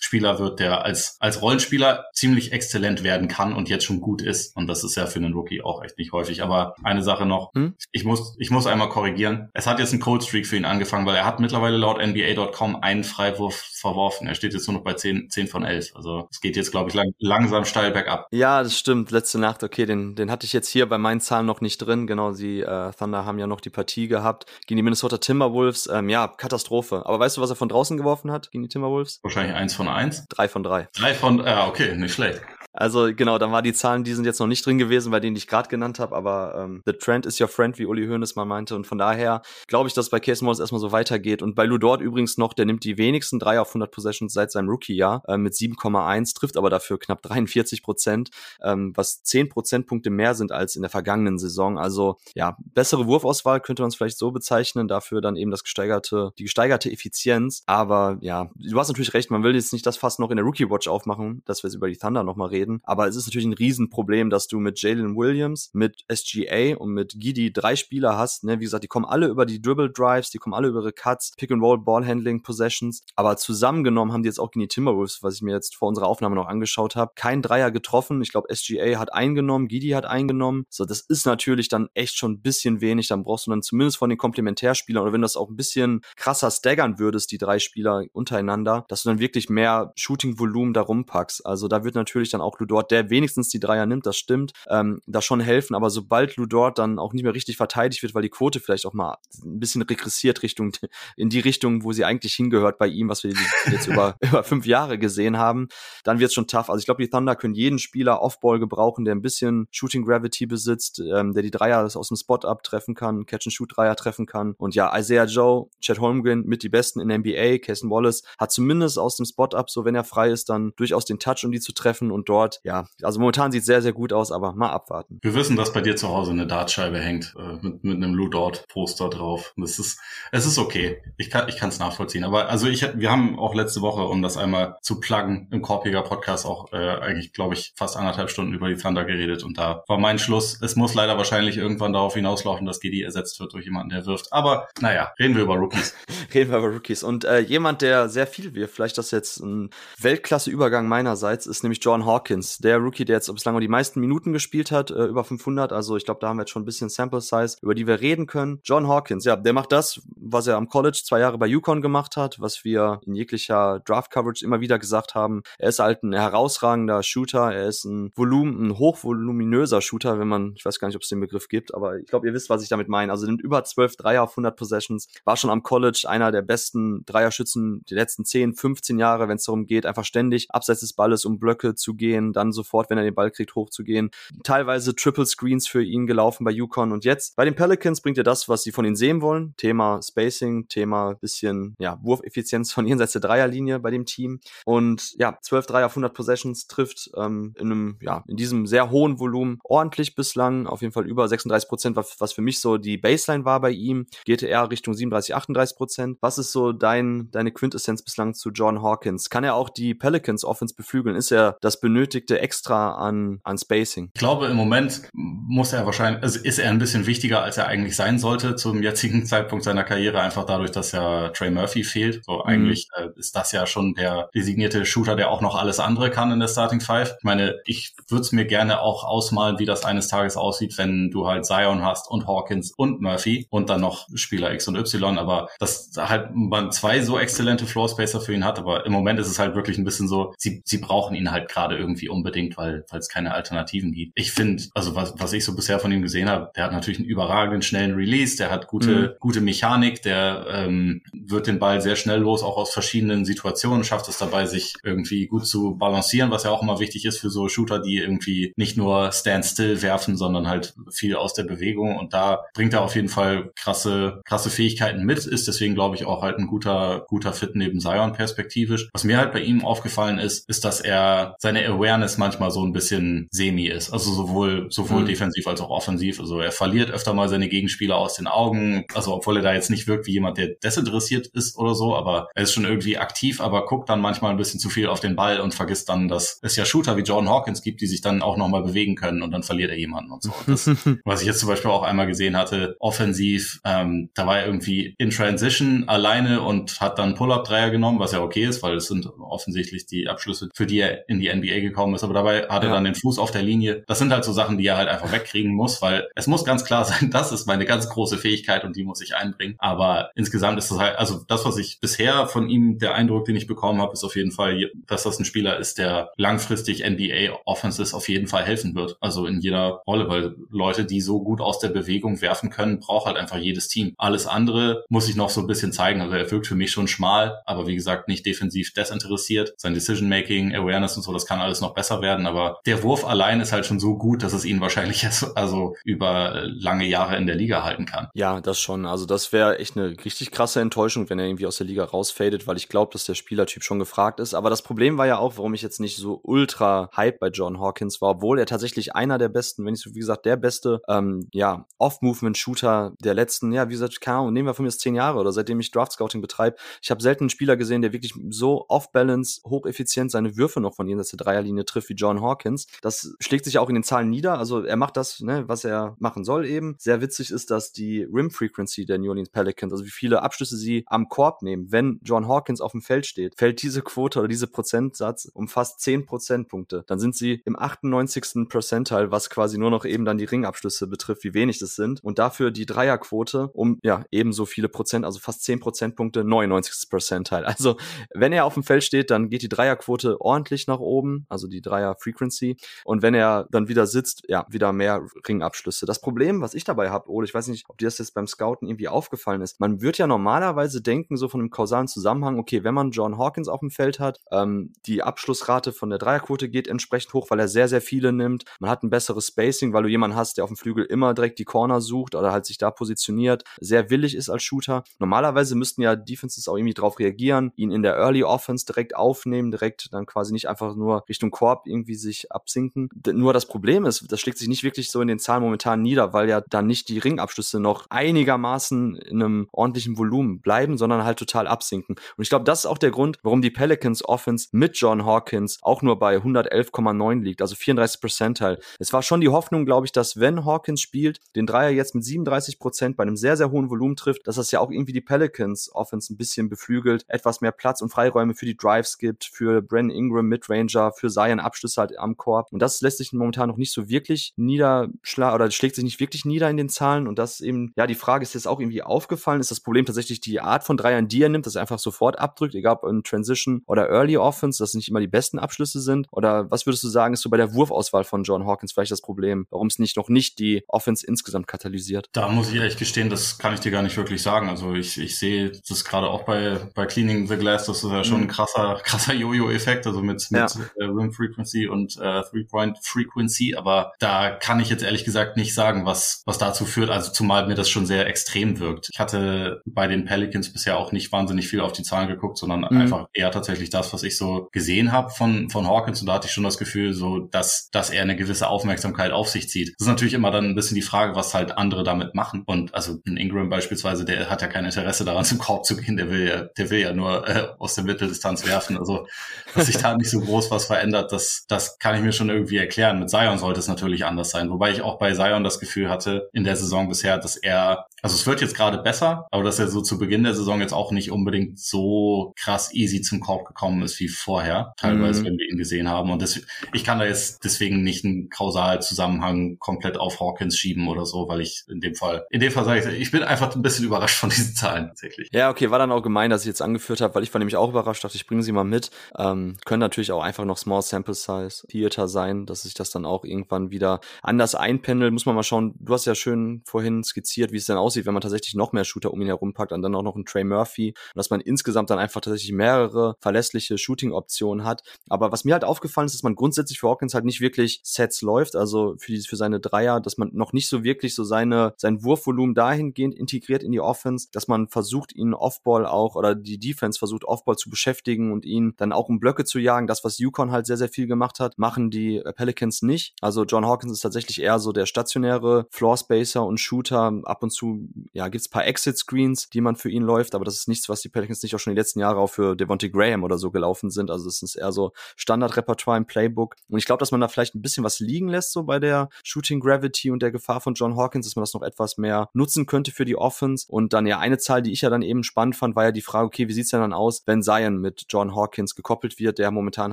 Spieler wird, der als, als Rollenspieler ziemlich exzellent werden kann und jetzt schon gut ist. Und das ist ja für einen Rookie auch echt nicht häufig. Aber eine Sache noch, mhm. ich muss, ich muss einmal korrigieren. Es hat jetzt ein Cold Streak für ihn angefangen, weil er hat mittlerweile laut NBA.com einen Freiwurf verworfen. Er steht jetzt nur noch bei 10, 10 von 11. Also es geht jetzt, glaube ich, lang, langsam steil bergab. Ja, das stimmt. Letzte Nacht, okay, den, den hatte ich jetzt hier bei meinen Zahlen noch nicht drin. Genau, die äh, Thunder haben ja noch die Partie gehabt gegen die Minnesota Timberwolves. Ähm, ja, Katastrophe. Aber weißt du, was er von draußen geworfen hat gegen die Timberwolves? Wahrscheinlich eins von eins. Drei von drei. Drei von, ja, okay, nicht schlecht. Also genau, dann war die Zahlen, die sind jetzt noch nicht drin gewesen, bei denen ich gerade genannt habe, aber ähm, the trend is your friend, wie Uli Hoeneß mal meinte. Und von daher glaube ich, dass bei Case Morris erstmal so weitergeht. Und bei Lou Dort übrigens noch, der nimmt die wenigsten drei auf 100 Possessions seit seinem Rookie-Jahr äh, mit 7,1, trifft aber dafür knapp 43 Prozent, ähm, was 10 Prozentpunkte mehr sind als in der vergangenen Saison. Also ja, bessere Wurfauswahl könnte man es vielleicht so bezeichnen, dafür dann eben das gesteigerte, die gesteigerte Effizienz. Aber ja, du hast natürlich recht, man will jetzt nicht das fast noch in der Rookie-Watch aufmachen, dass wir jetzt über die Thunder nochmal reden reden. Aber es ist natürlich ein Riesenproblem, dass du mit Jalen Williams, mit SGA und mit Giddy drei Spieler hast. Ne? Wie gesagt, die kommen alle über die Dribble Drives, die kommen alle über ihre Cuts, Pick and Roll, Ballhandling, Possessions. Aber zusammengenommen haben die jetzt auch gegen die Timberwolves, was ich mir jetzt vor unserer Aufnahme noch angeschaut habe, kein Dreier getroffen. Ich glaube, SGA hat eingenommen, Giddy hat eingenommen. So, das ist natürlich dann echt schon ein bisschen wenig. Dann brauchst du dann zumindest von den Komplementärspielern oder wenn du das auch ein bisschen krasser staggern würdest, die drei Spieler untereinander, dass du dann wirklich mehr Shooting-Volumen da rumpackst. Also da wird natürlich dann auch auch Ludort, der wenigstens die Dreier nimmt, das stimmt, ähm, da schon helfen. Aber sobald Ludort dann auch nicht mehr richtig verteidigt wird, weil die Quote vielleicht auch mal ein bisschen regressiert Richtung, in die Richtung, wo sie eigentlich hingehört bei ihm, was wir jetzt über, über fünf Jahre gesehen haben, dann wird es schon tough. Also ich glaube, die Thunder können jeden Spieler Offball gebrauchen, der ein bisschen Shooting Gravity besitzt, ähm, der die Dreier aus dem Spot-Up treffen kann, Catch-and-Shoot-Dreier treffen kann. Und ja, Isaiah Joe, Chad Holmgren mit die Besten in der NBA, Cason Wallace hat zumindest aus dem Spot-Up, so wenn er frei ist, dann durchaus den Touch, um die zu treffen und dort dort, ja, also momentan sieht sehr, sehr gut aus, aber mal abwarten. Wir wissen, dass bei dir zu Hause eine Dartscheibe hängt, äh, mit, mit einem Lou Dort Poster drauf. Es ist, es ist okay. Ich kann, ich kann es nachvollziehen. Aber also ich, wir haben auch letzte Woche, um das einmal zu pluggen, im Korpiger Podcast auch äh, eigentlich, glaube ich, fast anderthalb Stunden über die Thunder geredet. Und da war mein Schluss, es muss leider wahrscheinlich irgendwann darauf hinauslaufen, dass GD ersetzt wird durch jemanden, der wirft. Aber naja, reden wir über Rookies. Reden wir über Rookies. Und äh, jemand, der sehr viel wirft, vielleicht das jetzt ein Weltklasse-Übergang meinerseits, ist nämlich John Hawkins, der Rookie, der jetzt bislang die meisten Minuten gespielt hat, äh, über 500. Also ich glaube, da haben wir jetzt schon ein bisschen Sample Size, über die wir reden können. John Hawkins, ja, der macht das, was er am College zwei Jahre bei Yukon gemacht hat, was wir in jeglicher Draft-Coverage immer wieder gesagt haben. Er ist halt ein herausragender Shooter, er ist ein Volumen, ein hochvoluminöser Shooter, wenn man, ich weiß gar nicht, ob es den Begriff gibt, aber ich glaube, ihr wisst, was ich damit meine. Also nimmt über 12 Dreier auf 100 Possessions, war schon am College einer der besten Dreierschützen die letzten 10, 15 Jahre, wenn es darum geht, einfach ständig abseits des Balles um Blöcke zu gehen, dann sofort, wenn er den Ball kriegt, hochzugehen. Teilweise Triple Screens für ihn gelaufen bei Yukon und jetzt bei den Pelicans bringt er das, was sie von ihm sehen wollen. Thema Spacing, Thema bisschen, ja, Wurfeffizienz von jenseits der Dreierlinie bei dem Team und ja, 12 Dreier auf 100 Possessions trifft ähm, in einem, ja, in diesem sehr hohen Volumen ordentlich bislang, auf jeden Fall über 36 Prozent, was, was für mich so die Baseline war bei ihm, geht eher Richtung 37, 38 Prozent. Was ist so dein, deine Quintessenz bislang zu John Hawkins? Kann er auch die Pelicans Offense beflügeln? Ist er das benötigte Extra an, an Spacing? Ich glaube, im Moment muss er wahrscheinlich, also ist er ein bisschen wichtiger, als er eigentlich sein sollte zum jetzigen Zeitpunkt seiner Karriere, einfach dadurch, dass ja Trey Murphy fehlt. So mhm. eigentlich äh, ist das ja schon der designierte Shooter, der auch noch alles andere kann in der Starting Five. Ich meine, ich würde es mir gerne auch ausmalen, wie das eines Tages aussieht, wenn du halt Zion hast und Hawkins und Murphy und dann noch Spieler X und Y, aber dass halt man zwei so exzellente Floor Spacer für ihn hat, aber im Moment ist es halt wirklich ein bisschen so, sie, sie brauchen ihn halt gerade irgendwie unbedingt, weil es keine Alternativen gibt. Ich finde, also was, was ich so bisher von ihm gesehen habe, der hat natürlich einen überragenden schnellen Release, der hat gute, mhm. gute Mechanik, der ähm, wird den Ball sehr schnell los, auch aus verschiedenen Situationen, schafft es dabei, sich irgendwie gut zu balancieren, was ja auch immer wichtig ist für so Shooter, die irgendwie nicht nur Standstill werfen, sondern halt viel aus der Bewegung und da bringt er auf jeden Fall krasse, krasse Fähigkeiten mit, ist deswegen glaube ich auch halt ein guter, guter Fit neben Zion perspektivisch. Was mir halt bei ihm aufgefallen ist, ist, dass er seine Awareness manchmal so ein bisschen semi ist, also sowohl, sowohl mhm. defensiv als auch offensiv, also er verliert öfter mal seine Gegenspieler aus den Augen, also obwohl er da jetzt nicht wirkt wie jemand, der desinteressiert ist oder so, aber er ist schon irgendwie aktiv, aber guckt dann manchmal ein bisschen zu viel auf den Ball und vergisst dann, dass es ja Shooter wie Jordan Hawkins gibt, die sich dann auch nochmal bewegen können und dann verliert er jemanden und so. Das, was ich jetzt zum Beispiel auch einmal gesehen hatte, offensiv, ähm, da war er irgendwie in Transition alleine und hat dann Pull-Up-Dreier genommen, was ja okay ist, weil es sind offensichtlich die Abschlüsse, für die er in die NBA gekommen ist, aber dabei hat er ja. dann den Fuß auf der Linie. Das sind halt so Sachen, die er halt einfach wegkriegen muss, weil es muss ganz klar sein, das ist meine ganz große Fähigkeit und die muss ich einbringen. Aber insgesamt ist das halt, also das, was ich bisher von ihm, der Eindruck, den ich bekommen habe, ist auf jeden Fall, dass das ein Spieler ist, der langfristig NBA Offenses auf jeden Fall helfen wird. Also in jeder Rolle, weil Leute, die so gut aus der Bewegung werfen können, braucht halt einfach jedes Team. Alles andere muss ich noch so ein bisschen zeigen. Also er wirkt für mich schon schmal, aber wie gesagt, nicht defensiv desinteressiert. Sein Decision Making, Awareness und so, das kann alles noch besser werden. Aber der Wurf allein ist halt schon so gut, dass es ihn wahrscheinlich also über lange Jahre in der Liga halten kann. Ja, das schon. Also das wäre echt eine richtig krasse Enttäuschung, wenn er irgendwie aus der Liga rausfadet, weil ich glaube, dass der Spielertyp schon gefragt ist. Aber das Problem war ja auch, warum ich jetzt nicht so ultra hype bei John Hawkins war, obwohl er tatsächlich einer der besten, wenn nicht so, wie gesagt, der beste, ähm, ja, Off-Movement-Shooter der letzten, ja, wie gesagt, keine nehmen wir von mir jetzt zehn Jahre oder seitdem ich Draft-Scouting betreibe. Ich habe selten einen Spieler gesehen, der wirklich so off-balance, hocheffizient seine Würfe noch von jenseits der Dreierlinie trifft wie John Hawkins. Das schlägt sich auch in den Zahlen nieder. Also er macht das, ne, was er machen soll eben. Sehr witzig ist, dass die Rim-Frequency der New Orleans Pelicans, also wie viele Abschlüsse sie am Korb nehmen, wenn John Hawkins auf dem Feld steht, fällt diese Quote oder diese Prozentsatz um fast 10 Prozentpunkte. Dann sind sie im 98. Percentile, was quasi nur noch eben dann die Ringabschlüsse betrifft, wie wenig das sind. Und dafür die Dreierquote um ja ebenso viele Prozent, also fast 10 Prozentpunkte, 99. Percentile. Also wenn er auf dem Feld steht, dann geht die Dreierquote ordentlich nach oben, also die Dreier-Frequency. Und wenn er dann wieder sitzt, ja, wieder mehr Ringabschlüsse. Das Problem, was ich dabei habe, oder ich weiß nicht, ob dir das jetzt beim Scouten irgendwie aufgefallen ist, man wird ja normalerweise denken, so von einem kausalen Zusammenhang, okay, wenn man John Hawkins auf dem Feld hat, ähm, die Abschlussrate von der Dreierquote geht entsprechend hoch, weil er sehr, sehr viele nimmt. Man hat ein besseres Spacing, weil du jemanden hast, der auf dem Flügel immer direkt die Corner sucht oder halt sich da positioniert, sehr willig ist als Shooter. Normalerweise müssten ja Defenses auch irgendwie drauf reagieren, ihn in der Early Offense direkt aufnehmen, direkt dann quasi nicht einfach nur Richtung Korb irgendwie sich absinken. Nur das Problem ist, das schlägt sich nicht wirklich so in den Zahlen momentan nieder, weil ja dann nicht die Ringabschlüsse noch einigermaßen in einem ordentlichen Volumen bleiben, sondern halt total absinken. Und ich glaube, das ist auch der Grund, warum die Pelicans Offense mit John Hawkins auch nur bei 111,9 liegt, also 34 Percentile. Es war schon die Hoffnung, glaube ich, dass wenn Hawkins spielt, den Dreier jetzt mit 37 Prozent bei einem sehr, sehr hohen Volumen trifft, dass das ja auch irgendwie die Pelicans Pelicans Offense ein bisschen beflügelt, etwas mehr Platz und Freiräume für die Drives gibt, für Brandon Ingram Midranger, für Zion Abschlüsse halt am Korb. Und das lässt sich momentan noch nicht so wirklich niederschlagen oder schlägt sich nicht wirklich nieder in den Zahlen. Und das eben, ja, die Frage ist jetzt auch irgendwie aufgefallen. Ist das Problem tatsächlich die Art von Dreiern, die er nimmt, dass er einfach sofort abdrückt, egal ob in Transition oder Early Offense, dass nicht immer die besten Abschlüsse sind? Oder was würdest du sagen, ist so bei der Wurfauswahl von John Hawkins vielleicht das Problem, warum es nicht noch nicht die Offense insgesamt katalysiert? Da muss ich ehrlich gestehen, das kann ich dir gar nicht wirklich sagen. Also ich, ich sehe das gerade auch bei, bei Cleaning the Glass, das ist ja schon ein mhm. krasser, krasser Jojo-Effekt, also mit, mit ja. äh, Rim Frequency und äh, Three-Point Frequency. Aber da kann ich jetzt ehrlich gesagt nicht sagen, was, was dazu führt. Also zumal mir das schon sehr extrem wirkt. Ich hatte bei den Pelicans bisher auch nicht wahnsinnig viel auf die Zahlen geguckt, sondern mhm. einfach eher tatsächlich das, was ich so gesehen habe von, von Hawkins. Und da hatte ich schon das Gefühl, so, dass, dass er eine gewisse Aufmerksamkeit auf sich zieht. Das ist natürlich immer dann ein bisschen die Frage, was halt andere damit machen. Und also ein Ingram beispielsweise, der hat ja kein Interesse daran, zum Korb zu gehen. Der will ja, der will ja nur äh, aus der Mitteldistanz werfen. Also, dass sich da nicht so groß was verändert, das, das kann ich mir schon irgendwie erklären. Mit Zion sollte es natürlich anders sein. Wobei ich auch bei Zion das Gefühl hatte in der Saison bisher, dass er, also es wird jetzt gerade besser, aber dass er so zu Beginn der Saison jetzt auch nicht unbedingt so krass easy zum Korb gekommen ist wie vorher, teilweise, mhm. wenn wir ihn gesehen haben. Und das, ich kann da jetzt deswegen nicht einen kausalen Zusammenhang komplett auf Hawkins schieben oder so, weil ich in dem Fall, in dem Fall sage ich, ich bin einfach ein bisschen überrascht von diesen Zahlen tatsächlich. Ja, okay, war dann auch gemein, dass ich jetzt angeführt habe, weil ich war nämlich auch überrascht, dachte ich, bringe sie mal mit. Ähm, können natürlich auch einfach noch Small Sample Size Theater sein, dass sich das dann auch irgendwann wieder anders einpendelt. Muss man mal schauen. Du hast ja schön vorhin skizziert, wie es dann aussieht, wenn man tatsächlich noch mehr Shooter um ihn herum und dann auch noch einen Trey Murphy dass man insgesamt dann einfach tatsächlich mehrere verlässliche Shooting-Optionen hat. Aber was mir halt aufgefallen ist, dass man grundsätzlich für Hawkins halt nicht wirklich Sets läuft, also für, die, für seine Dreier, dass man noch nicht so wirklich so seine, sein Wurfvolumen dahingehend integriert in die Offense, dass man versucht, ihn Offball auch oder die Defense versucht, Offball zu beschäftigen und ihn dann auch um Blöcke zu jagen. Das, was Yukon halt sehr, sehr viel gemacht hat, machen die Pelicans nicht. Also John Hawkins ist tatsächlich eher so der stationäre Floor Spacer und Shooter. Ab und zu, ja, gibt's paar Exit Screens, die man für ihn läuft, aber das ist nichts, was die Pelicans nicht auch schon die letzten Jahre auch für Devontae Graham oder so gelaufen sind. Also es ist eher so Standardrepertoire im Playbook. Und ich glaube, dass man da vielleicht ein bisschen was liegen lässt, so bei der Shooting Gravity und der Gefahr von John Hawkins, dass man das noch etwas mehr nutzen könnte für die Offense. Und dann ja eine Zahl, die ich ja dann eben spannend fand, war ja die Frage, okay, wie sieht's denn dann aus, wenn Zion mit John Hawkins gekoppelt wird, der momentan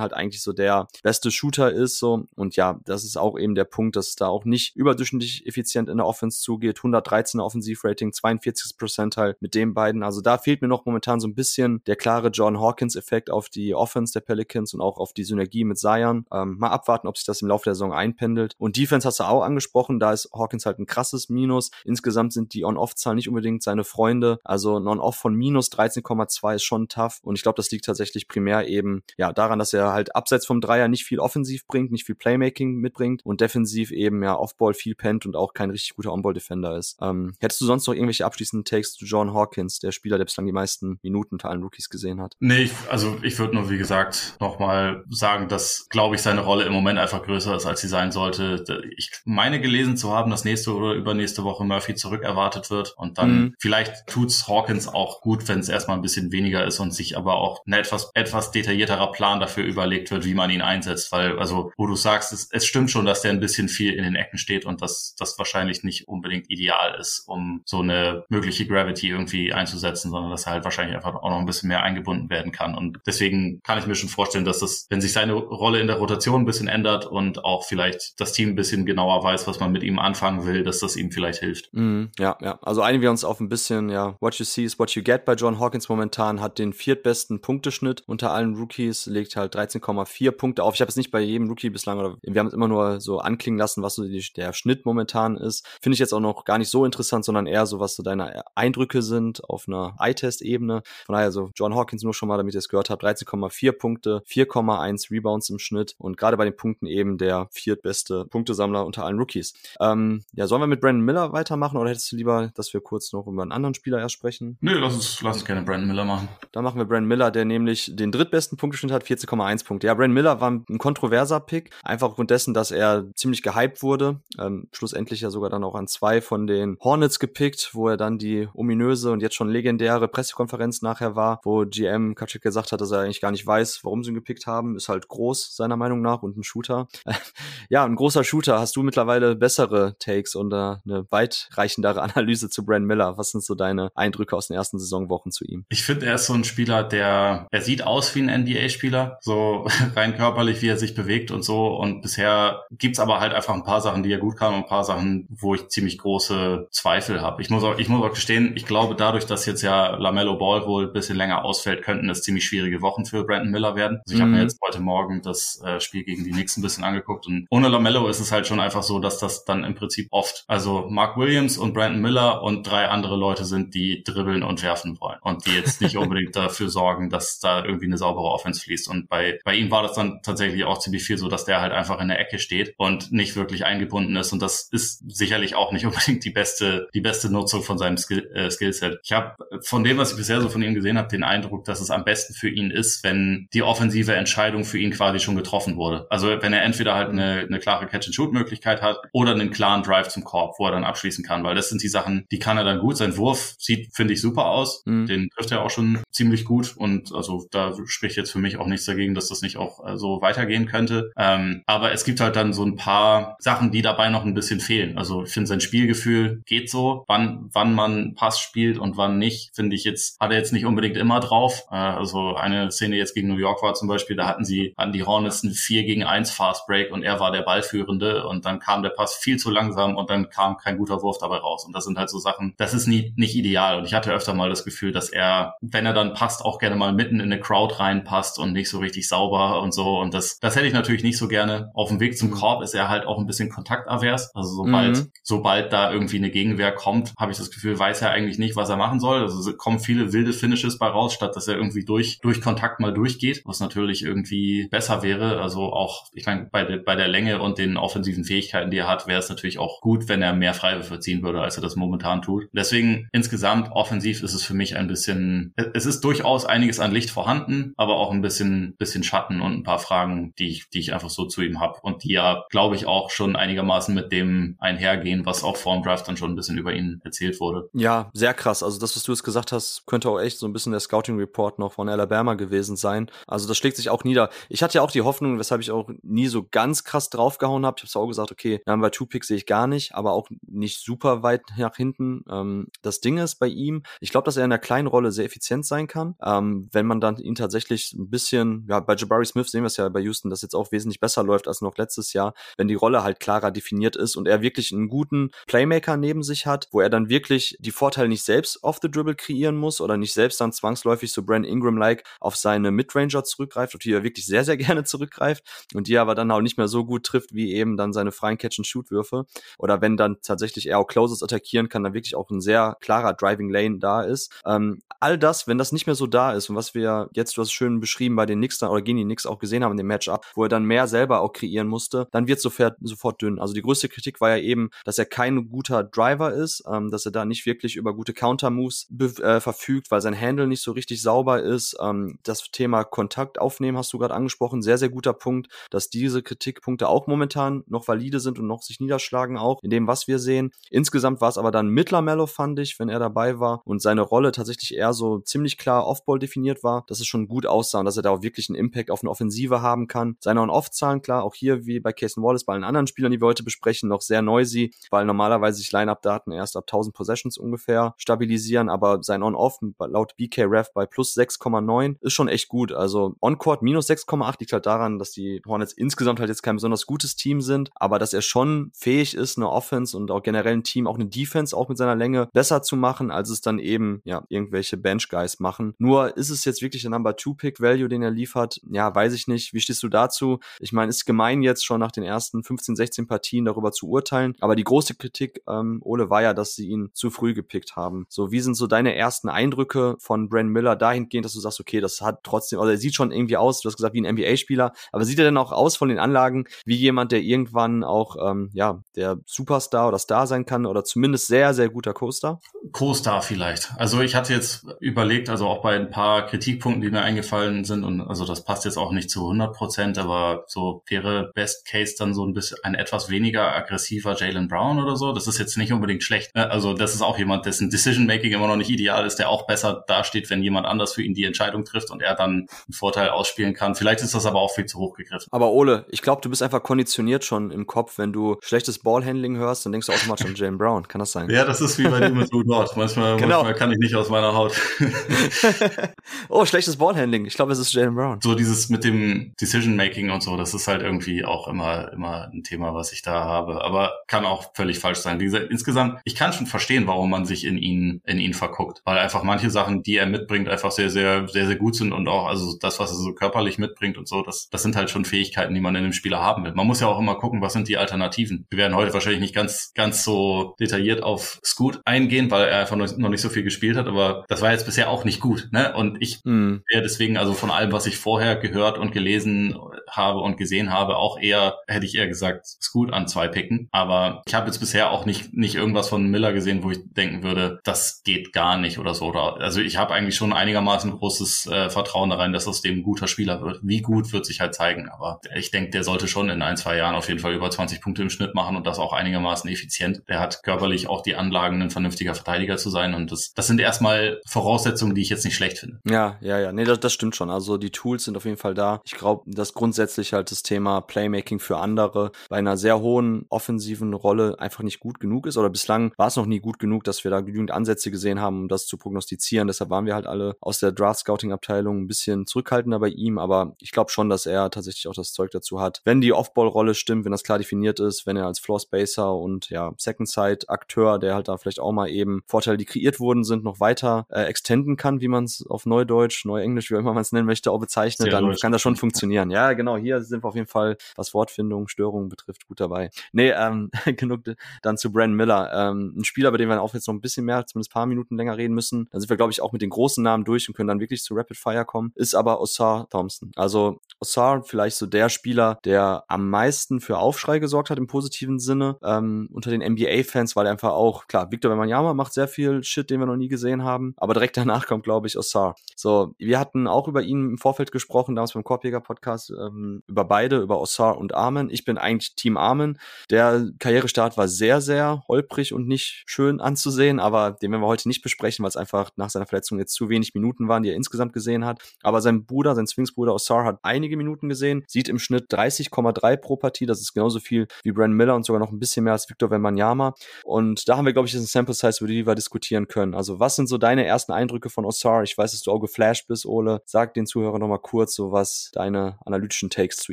halt eigentlich so der beste Shooter ist, so. Und ja, das ist auch eben der Punkt, dass es da auch nicht überdurchschnittlich effizient in der Offense zugeht. 113er Offensivrating, 42 Prozentteil mit den beiden. Also da fehlt mir noch momentan so ein bisschen der klare John Hawkins-Effekt auf die Offense der Pelicans und auch auf die Synergie mit Zion. Ähm, mal abwarten, ob sich das im Laufe der Saison einpendelt. Und Defense hast du auch angesprochen, da ist Hawkins halt ein krasses Minus. Insgesamt sind die On-Off-Zahlen nicht unbedingt seine Freunde. Also ein On-Off von minus 13,2 ist schon tough. Und ich glaube, das liegt tatsächlich primär eben ja daran, dass er halt abseits vom Dreier nicht viel offensiv bringt, nicht viel Playmaking mitbringt und defensiv eben ja Offball viel pennt und auch kein richtig guter On-Ball-Defender ist. Ähm, hättest du sonst noch irgendwelche abschließenden Takes zu John Hawkins, der Spieler, der bislang die meisten Minuten unter allen Rookies gesehen hat? Nee, ich, also ich würde nur, wie gesagt, nochmal sagen, dass, glaube ich, seine Rolle im Moment einfach größer ist, als sie sein sollte. Ich meine gelesen zu haben, dass nächste oder übernächste Woche Murphy zurück erwartet wird und dann mhm. vielleicht tut's Hawkins auch gut, wenn es erstmal ein bisschen weniger ist und sich aber auch ein etwas, etwas detaillierterer Plan dafür überlegt wird, wie man ihn einsetzt, weil, also, wo du sagst, es, es stimmt schon, dass der ein bisschen viel in den Ecken steht und dass das wahrscheinlich nicht unbedingt ideal ist, um so eine mögliche Gravity irgendwie einzusetzen, sondern dass er halt wahrscheinlich einfach auch noch ein bisschen mehr eingebunden werden kann. Und deswegen kann ich mir schon vorstellen, dass das, wenn sich seine Rolle in der Rotation ein bisschen ändert und auch vielleicht das Team ein bisschen genauer weiß, was man mit ihm anfangen will, dass das ihm vielleicht hilft. Mm, ja, ja. Also einigen wir uns auf ein bisschen, ja, what you see is what you get bei John Hawkins momentan, hat den viertbesten Punkteschnitt unter allen Rookies, legt halt 13,4 Punkte auf. Ich habe es nicht bei jedem Rookie bislang, oder wir haben es immer nur so anklingen lassen, was so die, der Schnitt momentan ist. Finde ich jetzt auch noch gar nicht so interessant, sondern eher so, was so deine Eindrücke sind auf einer Eye-Test-Ebene. Von daher so John Hawkins nur schon mal, damit ihr es gehört habt, 13,4 Punkte, 4,1 Rebounds im Schnitt und gerade bei den Punkten eben der viertbeste Punktesammler unter allen Rookies. Ähm, ja, sollen wir mit Brandon Miller weitermachen oder hättest du lieber, dass wir kurz noch über einen anderen Spieler erst sprechen? Nö, lass uns, lass uns gerne Brandon Miller machen. Dann machen wir Brandon Miller, der nämlich den drittbesten Punkteschnitt hat, 14,1 Punkte. Ja, Brandon Miller war ein kontroverser Pick, einfach aufgrund dessen, dass er ziemlich gehypt wurde. Ähm, schlussendlich ja sogar dann auch an zwei von den Hornets gepickt, wo er dann die ominöse und jetzt schon legendäre Pressekonferenz nachher war, wo GM Kaczyk gesagt hat, dass er eigentlich gar nicht weiß, warum sie ihn gepickt haben. Ist halt groß, seiner Meinung nach, und ein Shooter. ja, ein großer Shooter. Hast du mittlerweile bessere Takes und äh, eine weitreichendere Analyse zu Brand Miller? Was sind so deine Eindrücke? Eindrücke aus den ersten Saisonwochen zu ihm? Ich finde, er ist so ein Spieler, der, er sieht aus wie ein NBA-Spieler, so rein körperlich, wie er sich bewegt und so. Und bisher gibt's aber halt einfach ein paar Sachen, die er gut kann und ein paar Sachen, wo ich ziemlich große Zweifel habe. Ich muss auch, ich muss auch gestehen, ich glaube, dadurch, dass jetzt ja Lamello Ball wohl ein bisschen länger ausfällt, könnten es ziemlich schwierige Wochen für Brandon Miller werden. Also ich mhm. habe mir jetzt heute Morgen das äh, Spiel gegen die Knicks ein bisschen angeguckt und ohne Lamello ist es halt schon einfach so, dass das dann im Prinzip oft, also Mark Williams und Brandon Miller und drei andere Leute sind, die dribbeln und werfen wollen und die jetzt nicht unbedingt dafür sorgen, dass da irgendwie eine saubere Offense fließt. Und bei, bei ihm war das dann tatsächlich auch ziemlich viel so, dass der halt einfach in der Ecke steht und nicht wirklich eingebunden ist. Und das ist sicherlich auch nicht unbedingt die beste, die beste Nutzung von seinem Skill, äh, Skillset. Ich habe von dem, was ich bisher so von ihm gesehen habe, den Eindruck, dass es am besten für ihn ist, wenn die offensive Entscheidung für ihn quasi schon getroffen wurde. Also wenn er entweder halt eine, eine klare Catch-and-Shoot-Möglichkeit hat oder einen klaren Drive zum Korb, wo er dann abschließen kann, weil das sind die Sachen, die kann er dann gut. Sein Wurf sieht, finde ich, super aus. Mhm. Den trifft er auch schon ziemlich gut und also da spricht jetzt für mich auch nichts dagegen, dass das nicht auch äh, so weitergehen könnte. Ähm, aber es gibt halt dann so ein paar Sachen, die dabei noch ein bisschen fehlen. Also ich finde sein Spielgefühl geht so. Wann, wann man Pass spielt und wann nicht, finde ich jetzt, hat er jetzt nicht unbedingt immer drauf. Äh, also eine Szene jetzt gegen New York war zum Beispiel, da hatten sie, hatten die Hornets ein 4 gegen 1 Fast Break und er war der Ballführende und dann kam der Pass viel zu langsam und dann kam kein guter Wurf dabei raus. Und das sind halt so Sachen, das ist nie, nicht ideal. Und ich hatte öfter mal das Gefühl, dass er, wenn er dann passt, auch gerne mal mitten in eine Crowd reinpasst und nicht so richtig sauber und so. Und das, das hätte ich natürlich nicht so gerne. Auf dem Weg zum mhm. Korb ist er halt auch ein bisschen kontaktavers. Also sobald, mhm. sobald da irgendwie eine Gegenwehr kommt, habe ich das Gefühl, weiß er eigentlich nicht, was er machen soll. Also kommen viele wilde Finishes bei raus, statt dass er irgendwie durch, durch Kontakt mal durchgeht, was natürlich irgendwie besser wäre. Also auch, ich meine, bei, de, bei der Länge und den offensiven Fähigkeiten, die er hat, wäre es natürlich auch gut, wenn er mehr Freiwürfe ziehen würde, als er das momentan tut. Deswegen insgesamt offensiv ist es für mich ein bisschen, es ist durchaus einiges an Licht vorhanden, aber auch ein bisschen, bisschen Schatten und ein paar Fragen, die ich, die ich einfach so zu ihm habe und die ja, glaube ich, auch schon einigermaßen mit dem einhergehen, was auch vor dem Draft dann schon ein bisschen über ihn erzählt wurde. Ja, sehr krass. Also das, was du jetzt gesagt hast, könnte auch echt so ein bisschen der Scouting Report noch von Alabama gewesen sein. Also das schlägt sich auch nieder. Ich hatte ja auch die Hoffnung, weshalb ich auch nie so ganz krass draufgehauen habe. Ich habe auch gesagt, okay, Number Two Pick sehe ich gar nicht, aber auch nicht super weit nach hinten. Ähm, das Ding ist bei ihm, ich glaube, dass er in einer kleinen Rolle sehr effizient sein kann. Ähm, wenn man dann ihn tatsächlich ein bisschen, ja, bei Jabari Smith sehen wir es ja bei Houston, dass jetzt auch wesentlich besser läuft als noch letztes Jahr, wenn die Rolle halt klarer definiert ist und er wirklich einen guten Playmaker neben sich hat, wo er dann wirklich die Vorteile nicht selbst off the dribble kreieren muss oder nicht selbst dann zwangsläufig so Brandon Ingram-like auf seine Midranger zurückgreift, auf die er wirklich sehr, sehr gerne zurückgreift und die aber dann auch nicht mehr so gut trifft, wie eben dann seine freien Catch-and-Shoot-Würfe. Oder wenn dann tatsächlich er auch Closes attackieren kann, dann wirklich auch ein sehr klarer Driving Lane da ist. Ähm, all das, wenn das nicht mehr so da ist und was wir jetzt, du hast schön beschrieben, bei den Knicks dann, oder gegen die Knicks auch gesehen haben in dem Matchup, wo er dann mehr selber auch kreieren musste, dann wird es sofort, sofort dünn. Also die größte Kritik war ja eben, dass er kein guter Driver ist, ähm, dass er da nicht wirklich über gute Counter-Moves äh, verfügt, weil sein Handle nicht so richtig sauber ist. Ähm, das Thema Kontakt aufnehmen hast du gerade angesprochen, sehr, sehr guter Punkt, dass diese Kritikpunkte auch momentan noch valide sind und noch sich niederschlagen auch in dem, was wir sehen. Insgesamt war es aber dann mittler Mellow, fand ich, wenn er dabei war und seine Rolle tatsächlich eher so ziemlich klar Offball definiert war, dass es schon gut aussah und dass er da auch wirklich einen Impact auf eine Offensive haben kann. Seine On-Off-Zahlen, klar, auch hier wie bei Casey Wallace, bei allen anderen Spielern, die wir heute besprechen, noch sehr noisy, weil normalerweise sich Line-Up-Daten erst ab 1000 Possessions ungefähr stabilisieren, aber sein On-Off laut BK-Ref bei plus 6,9 ist schon echt gut. Also On-Court minus 6,8 liegt halt daran, dass die Hornets insgesamt halt jetzt kein besonders gutes Team sind, aber dass er schon fähig ist, eine Offense und auch generell ein Team, auch eine Defense auch mit seiner Länge besser zu machen, als es dann eben, ja, irgendwelche Bench-Guys machen. Nur ist es jetzt wirklich der Number Two Pick Value, den er liefert? Ja, weiß ich nicht. Wie stehst du dazu? Ich meine, ist gemein jetzt schon nach den ersten 15, 16 Partien darüber zu urteilen, aber die große Kritik, ähm, Ole, war ja, dass sie ihn zu früh gepickt haben. So, wie sind so deine ersten Eindrücke von Brandon Miller dahingehend, dass du sagst, okay, das hat trotzdem, also er sieht schon irgendwie aus, du hast gesagt, wie ein NBA-Spieler, aber sieht er denn auch aus von den Anlagen wie jemand, der irgendwann auch, ähm, ja, der Superstar oder Star sein kann oder zumindest sehr, sehr guter Co-Star? Co-Star vielleicht. Also ich hatte jetzt überlegt, also auch bei ein paar Kritikpunkten, die mir eingefallen sind und also das passt jetzt auch nicht zu 100 Prozent, aber so wäre Best Case dann so ein bisschen ein etwas weniger aggressiver Jalen Brown oder so. Das ist jetzt nicht unbedingt schlecht. Ne? Also das ist auch jemand, dessen Decision Making immer noch nicht ideal ist, der auch besser dasteht, wenn jemand anders für ihn die Entscheidung trifft und er dann einen Vorteil ausspielen kann. Vielleicht ist das aber auch viel zu hoch gegriffen. Aber Ole, ich glaube, du bist einfach konditioniert schon im Kopf, wenn du schlechtes Ballhandling hörst, dann denkst du automatisch an Jalen Brown. Kann das sein? Ja, das ist wie bei dem mit dort. Manchmal manchmal, genau. manchmal kann ich nicht aus meiner Haut. oh, schlechtes Ballhandling. Ich glaube, es ist Jalen Brown. So dieses mit dem Decision Making und so, das ist halt irgendwie auch immer, immer ein Thema, was ich da habe. Aber kann auch völlig falsch sein. Wie gesagt, insgesamt, ich kann schon verstehen, warum man sich in ihn, in ihn verguckt. Weil einfach manche Sachen, die er mitbringt, einfach sehr, sehr, sehr, sehr gut sind und auch, also das, was er so körperlich mitbringt und so, das, das sind halt schon Fähigkeiten, die man in einem Spieler haben will. Man muss ja auch immer gucken, was sind die Alternativen. Wir werden heute wahrscheinlich nicht ganz, ganz so detailliert auf Scoot eingehen, weil er einfach noch nicht so viel gespielt hat, aber das war jetzt bisher auch nicht gut. Ne? Und ich hm. wäre deswegen also von allem, was ich vorher gehört und gelesen habe und gesehen habe, auch eher, hätte ich eher gesagt, Scoot an zwei picken. Aber ich habe jetzt bisher auch nicht, nicht irgendwas von Miller gesehen, wo ich denken würde, das geht gar nicht oder so. Also ich habe eigentlich schon einigermaßen großes äh, Vertrauen da rein, dass aus dem ein guter Spieler wird. Wie gut wird sich halt zeigen. Aber ich denke, der sollte schon in ein, zwei Jahren auf jeden Fall über 20 Punkte im Schnitt machen und das auch einigermaßen effizient. Der hat körperlich auch die Anlagen, ein vernünftiger Verteidiger zu sein. Und das, das sind erstmal Voraussetzungen, die ich jetzt nicht schlecht finde. Ja, ja, ja. Nee, das, das stimmt schon. Also die Tools sind auf jeden Fall da. Ich glaube, dass grundsätzlich halt das Thema Playmaking für andere bei einer sehr hohen offensiven Rolle einfach nicht gut genug ist. Oder bislang war es noch nie gut genug, dass wir da genügend Ansätze gesehen haben, um das zu prognostizieren. Deshalb waren wir halt alle aus der Draft-Scouting-Abteilung ein bisschen zurückhaltender bei ihm. Aber ich glaube schon, dass er tatsächlich auch das Zeug dazu hat. Wenn die Off-Ball-Rolle stimmt, wenn das klar definiert ist, wenn er als Floor-Spacer und ja, Second-Side-Akteur, der halt da vielleicht auch mal eben Vorteile, die kreiert wurden, sind, noch weiter äh, extenden kann, wie man es auf Neudeutsch, Neuenglisch, wie auch immer man es nennen möchte, auch bezeichnet, Sehr dann Deutsch. kann das schon funktionieren. Ja, genau, hier sind wir auf jeden Fall, was Wortfindung, Störungen betrifft, gut dabei. Nee, ähm, genug dann zu Brandon Miller. Ähm, ein Spieler, bei dem wir auch jetzt noch ein bisschen mehr, zumindest ein paar Minuten länger reden müssen. Dann sind wir, glaube ich, auch mit den großen Namen durch und können dann wirklich zu Rapid Fire kommen. Ist aber Osar Thompson. Also Osar vielleicht so der Spieler, der am meisten für Aufschrei gesorgt hat im positiven Sinne ähm, unter den NBA-Fans, weil er einfach auch, klar, Victor Wembanyama macht sehr viel Shit, den wir noch nie gesehen haben, aber direkt danach kommt, glaube ich, Osar. So, wir hatten auch über ihn im Vorfeld gesprochen, damals beim Korbjäger-Podcast, ähm, über beide, über Osar und Armen. Ich bin eigentlich Team Armen. Der Karrierestart war sehr, sehr holprig und nicht schön anzusehen, aber den werden wir heute nicht besprechen, weil es einfach nach seiner Verletzung jetzt zu wenig Minuten waren, die er insgesamt gesehen hat. Aber sein Bruder, sein Swingsbruder Osar hat einige Minuten gesehen, sieht im Schnitt 30,3 pro Partie. Das ist genauso viel wie Brandon Miller und sogar noch ein bisschen mehr als Victor Wembanyama. Und da haben wir, glaube ich, ein Sample Size, über die wir diskutieren können. Also was sind so deine ersten Eindrücke von Osar? Ich weiß, dass du auch geflasht bist, Ole. Sag den Zuhörern nochmal kurz, so was deine analytischen Takes zu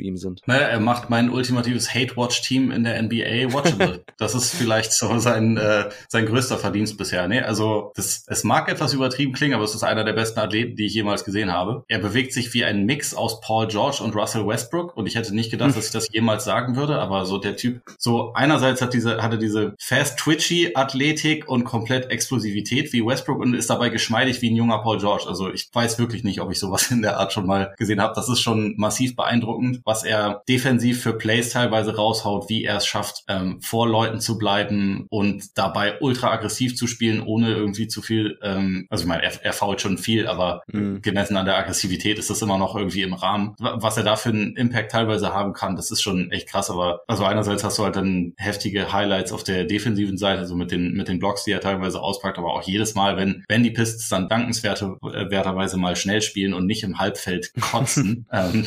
ihm sind. Naja, er macht mein ultimatives Hate-Watch-Team in der NBA watchable. das ist vielleicht so sein, äh, sein größter Verdienst bisher. Ne? Also das, es mag etwas übertrieben klingen, aber es ist einer der besten Athleten, die ich jemals gesehen habe. Er bewegt sich wie ein Mix aus Paul George und Russell Westbrook und ich hätte nicht gedacht, hm. dass ich das jemals sagen würde, aber so der Typ, so einerseits hat diese, hatte diese fast twitchy Athletik und komplett Explosivität wie Westbrook und ist dabei geschmeidig wie ein junger Paul George. Also ich weiß wirklich nicht, ob ich sowas in der Art schon mal gesehen habe. Das ist schon massiv beeindruckend, was er defensiv für Plays teilweise raushaut, wie er es schafft, ähm, vor Leuten zu bleiben und dabei ultra aggressiv zu spielen, ohne irgendwie zu viel, ähm, also ich meine, er, er fault schon viel, aber mhm. gemessen an der Aggressivität ist das immer noch irgendwie im Rahmen. Was er da für einen Impact teilweise haben kann, das ist schon echt krass, aber also einerseits hast du halt dann heftige Highlights auf der defensiven Seite, also mit den, mit den Blocks, die er teilweise auspackt, aber auch jedes Mal, wenn, wenn die Pistons dann dankenswerterweise mal schnell spielen und nicht im Halbfeld kotzen, ähm,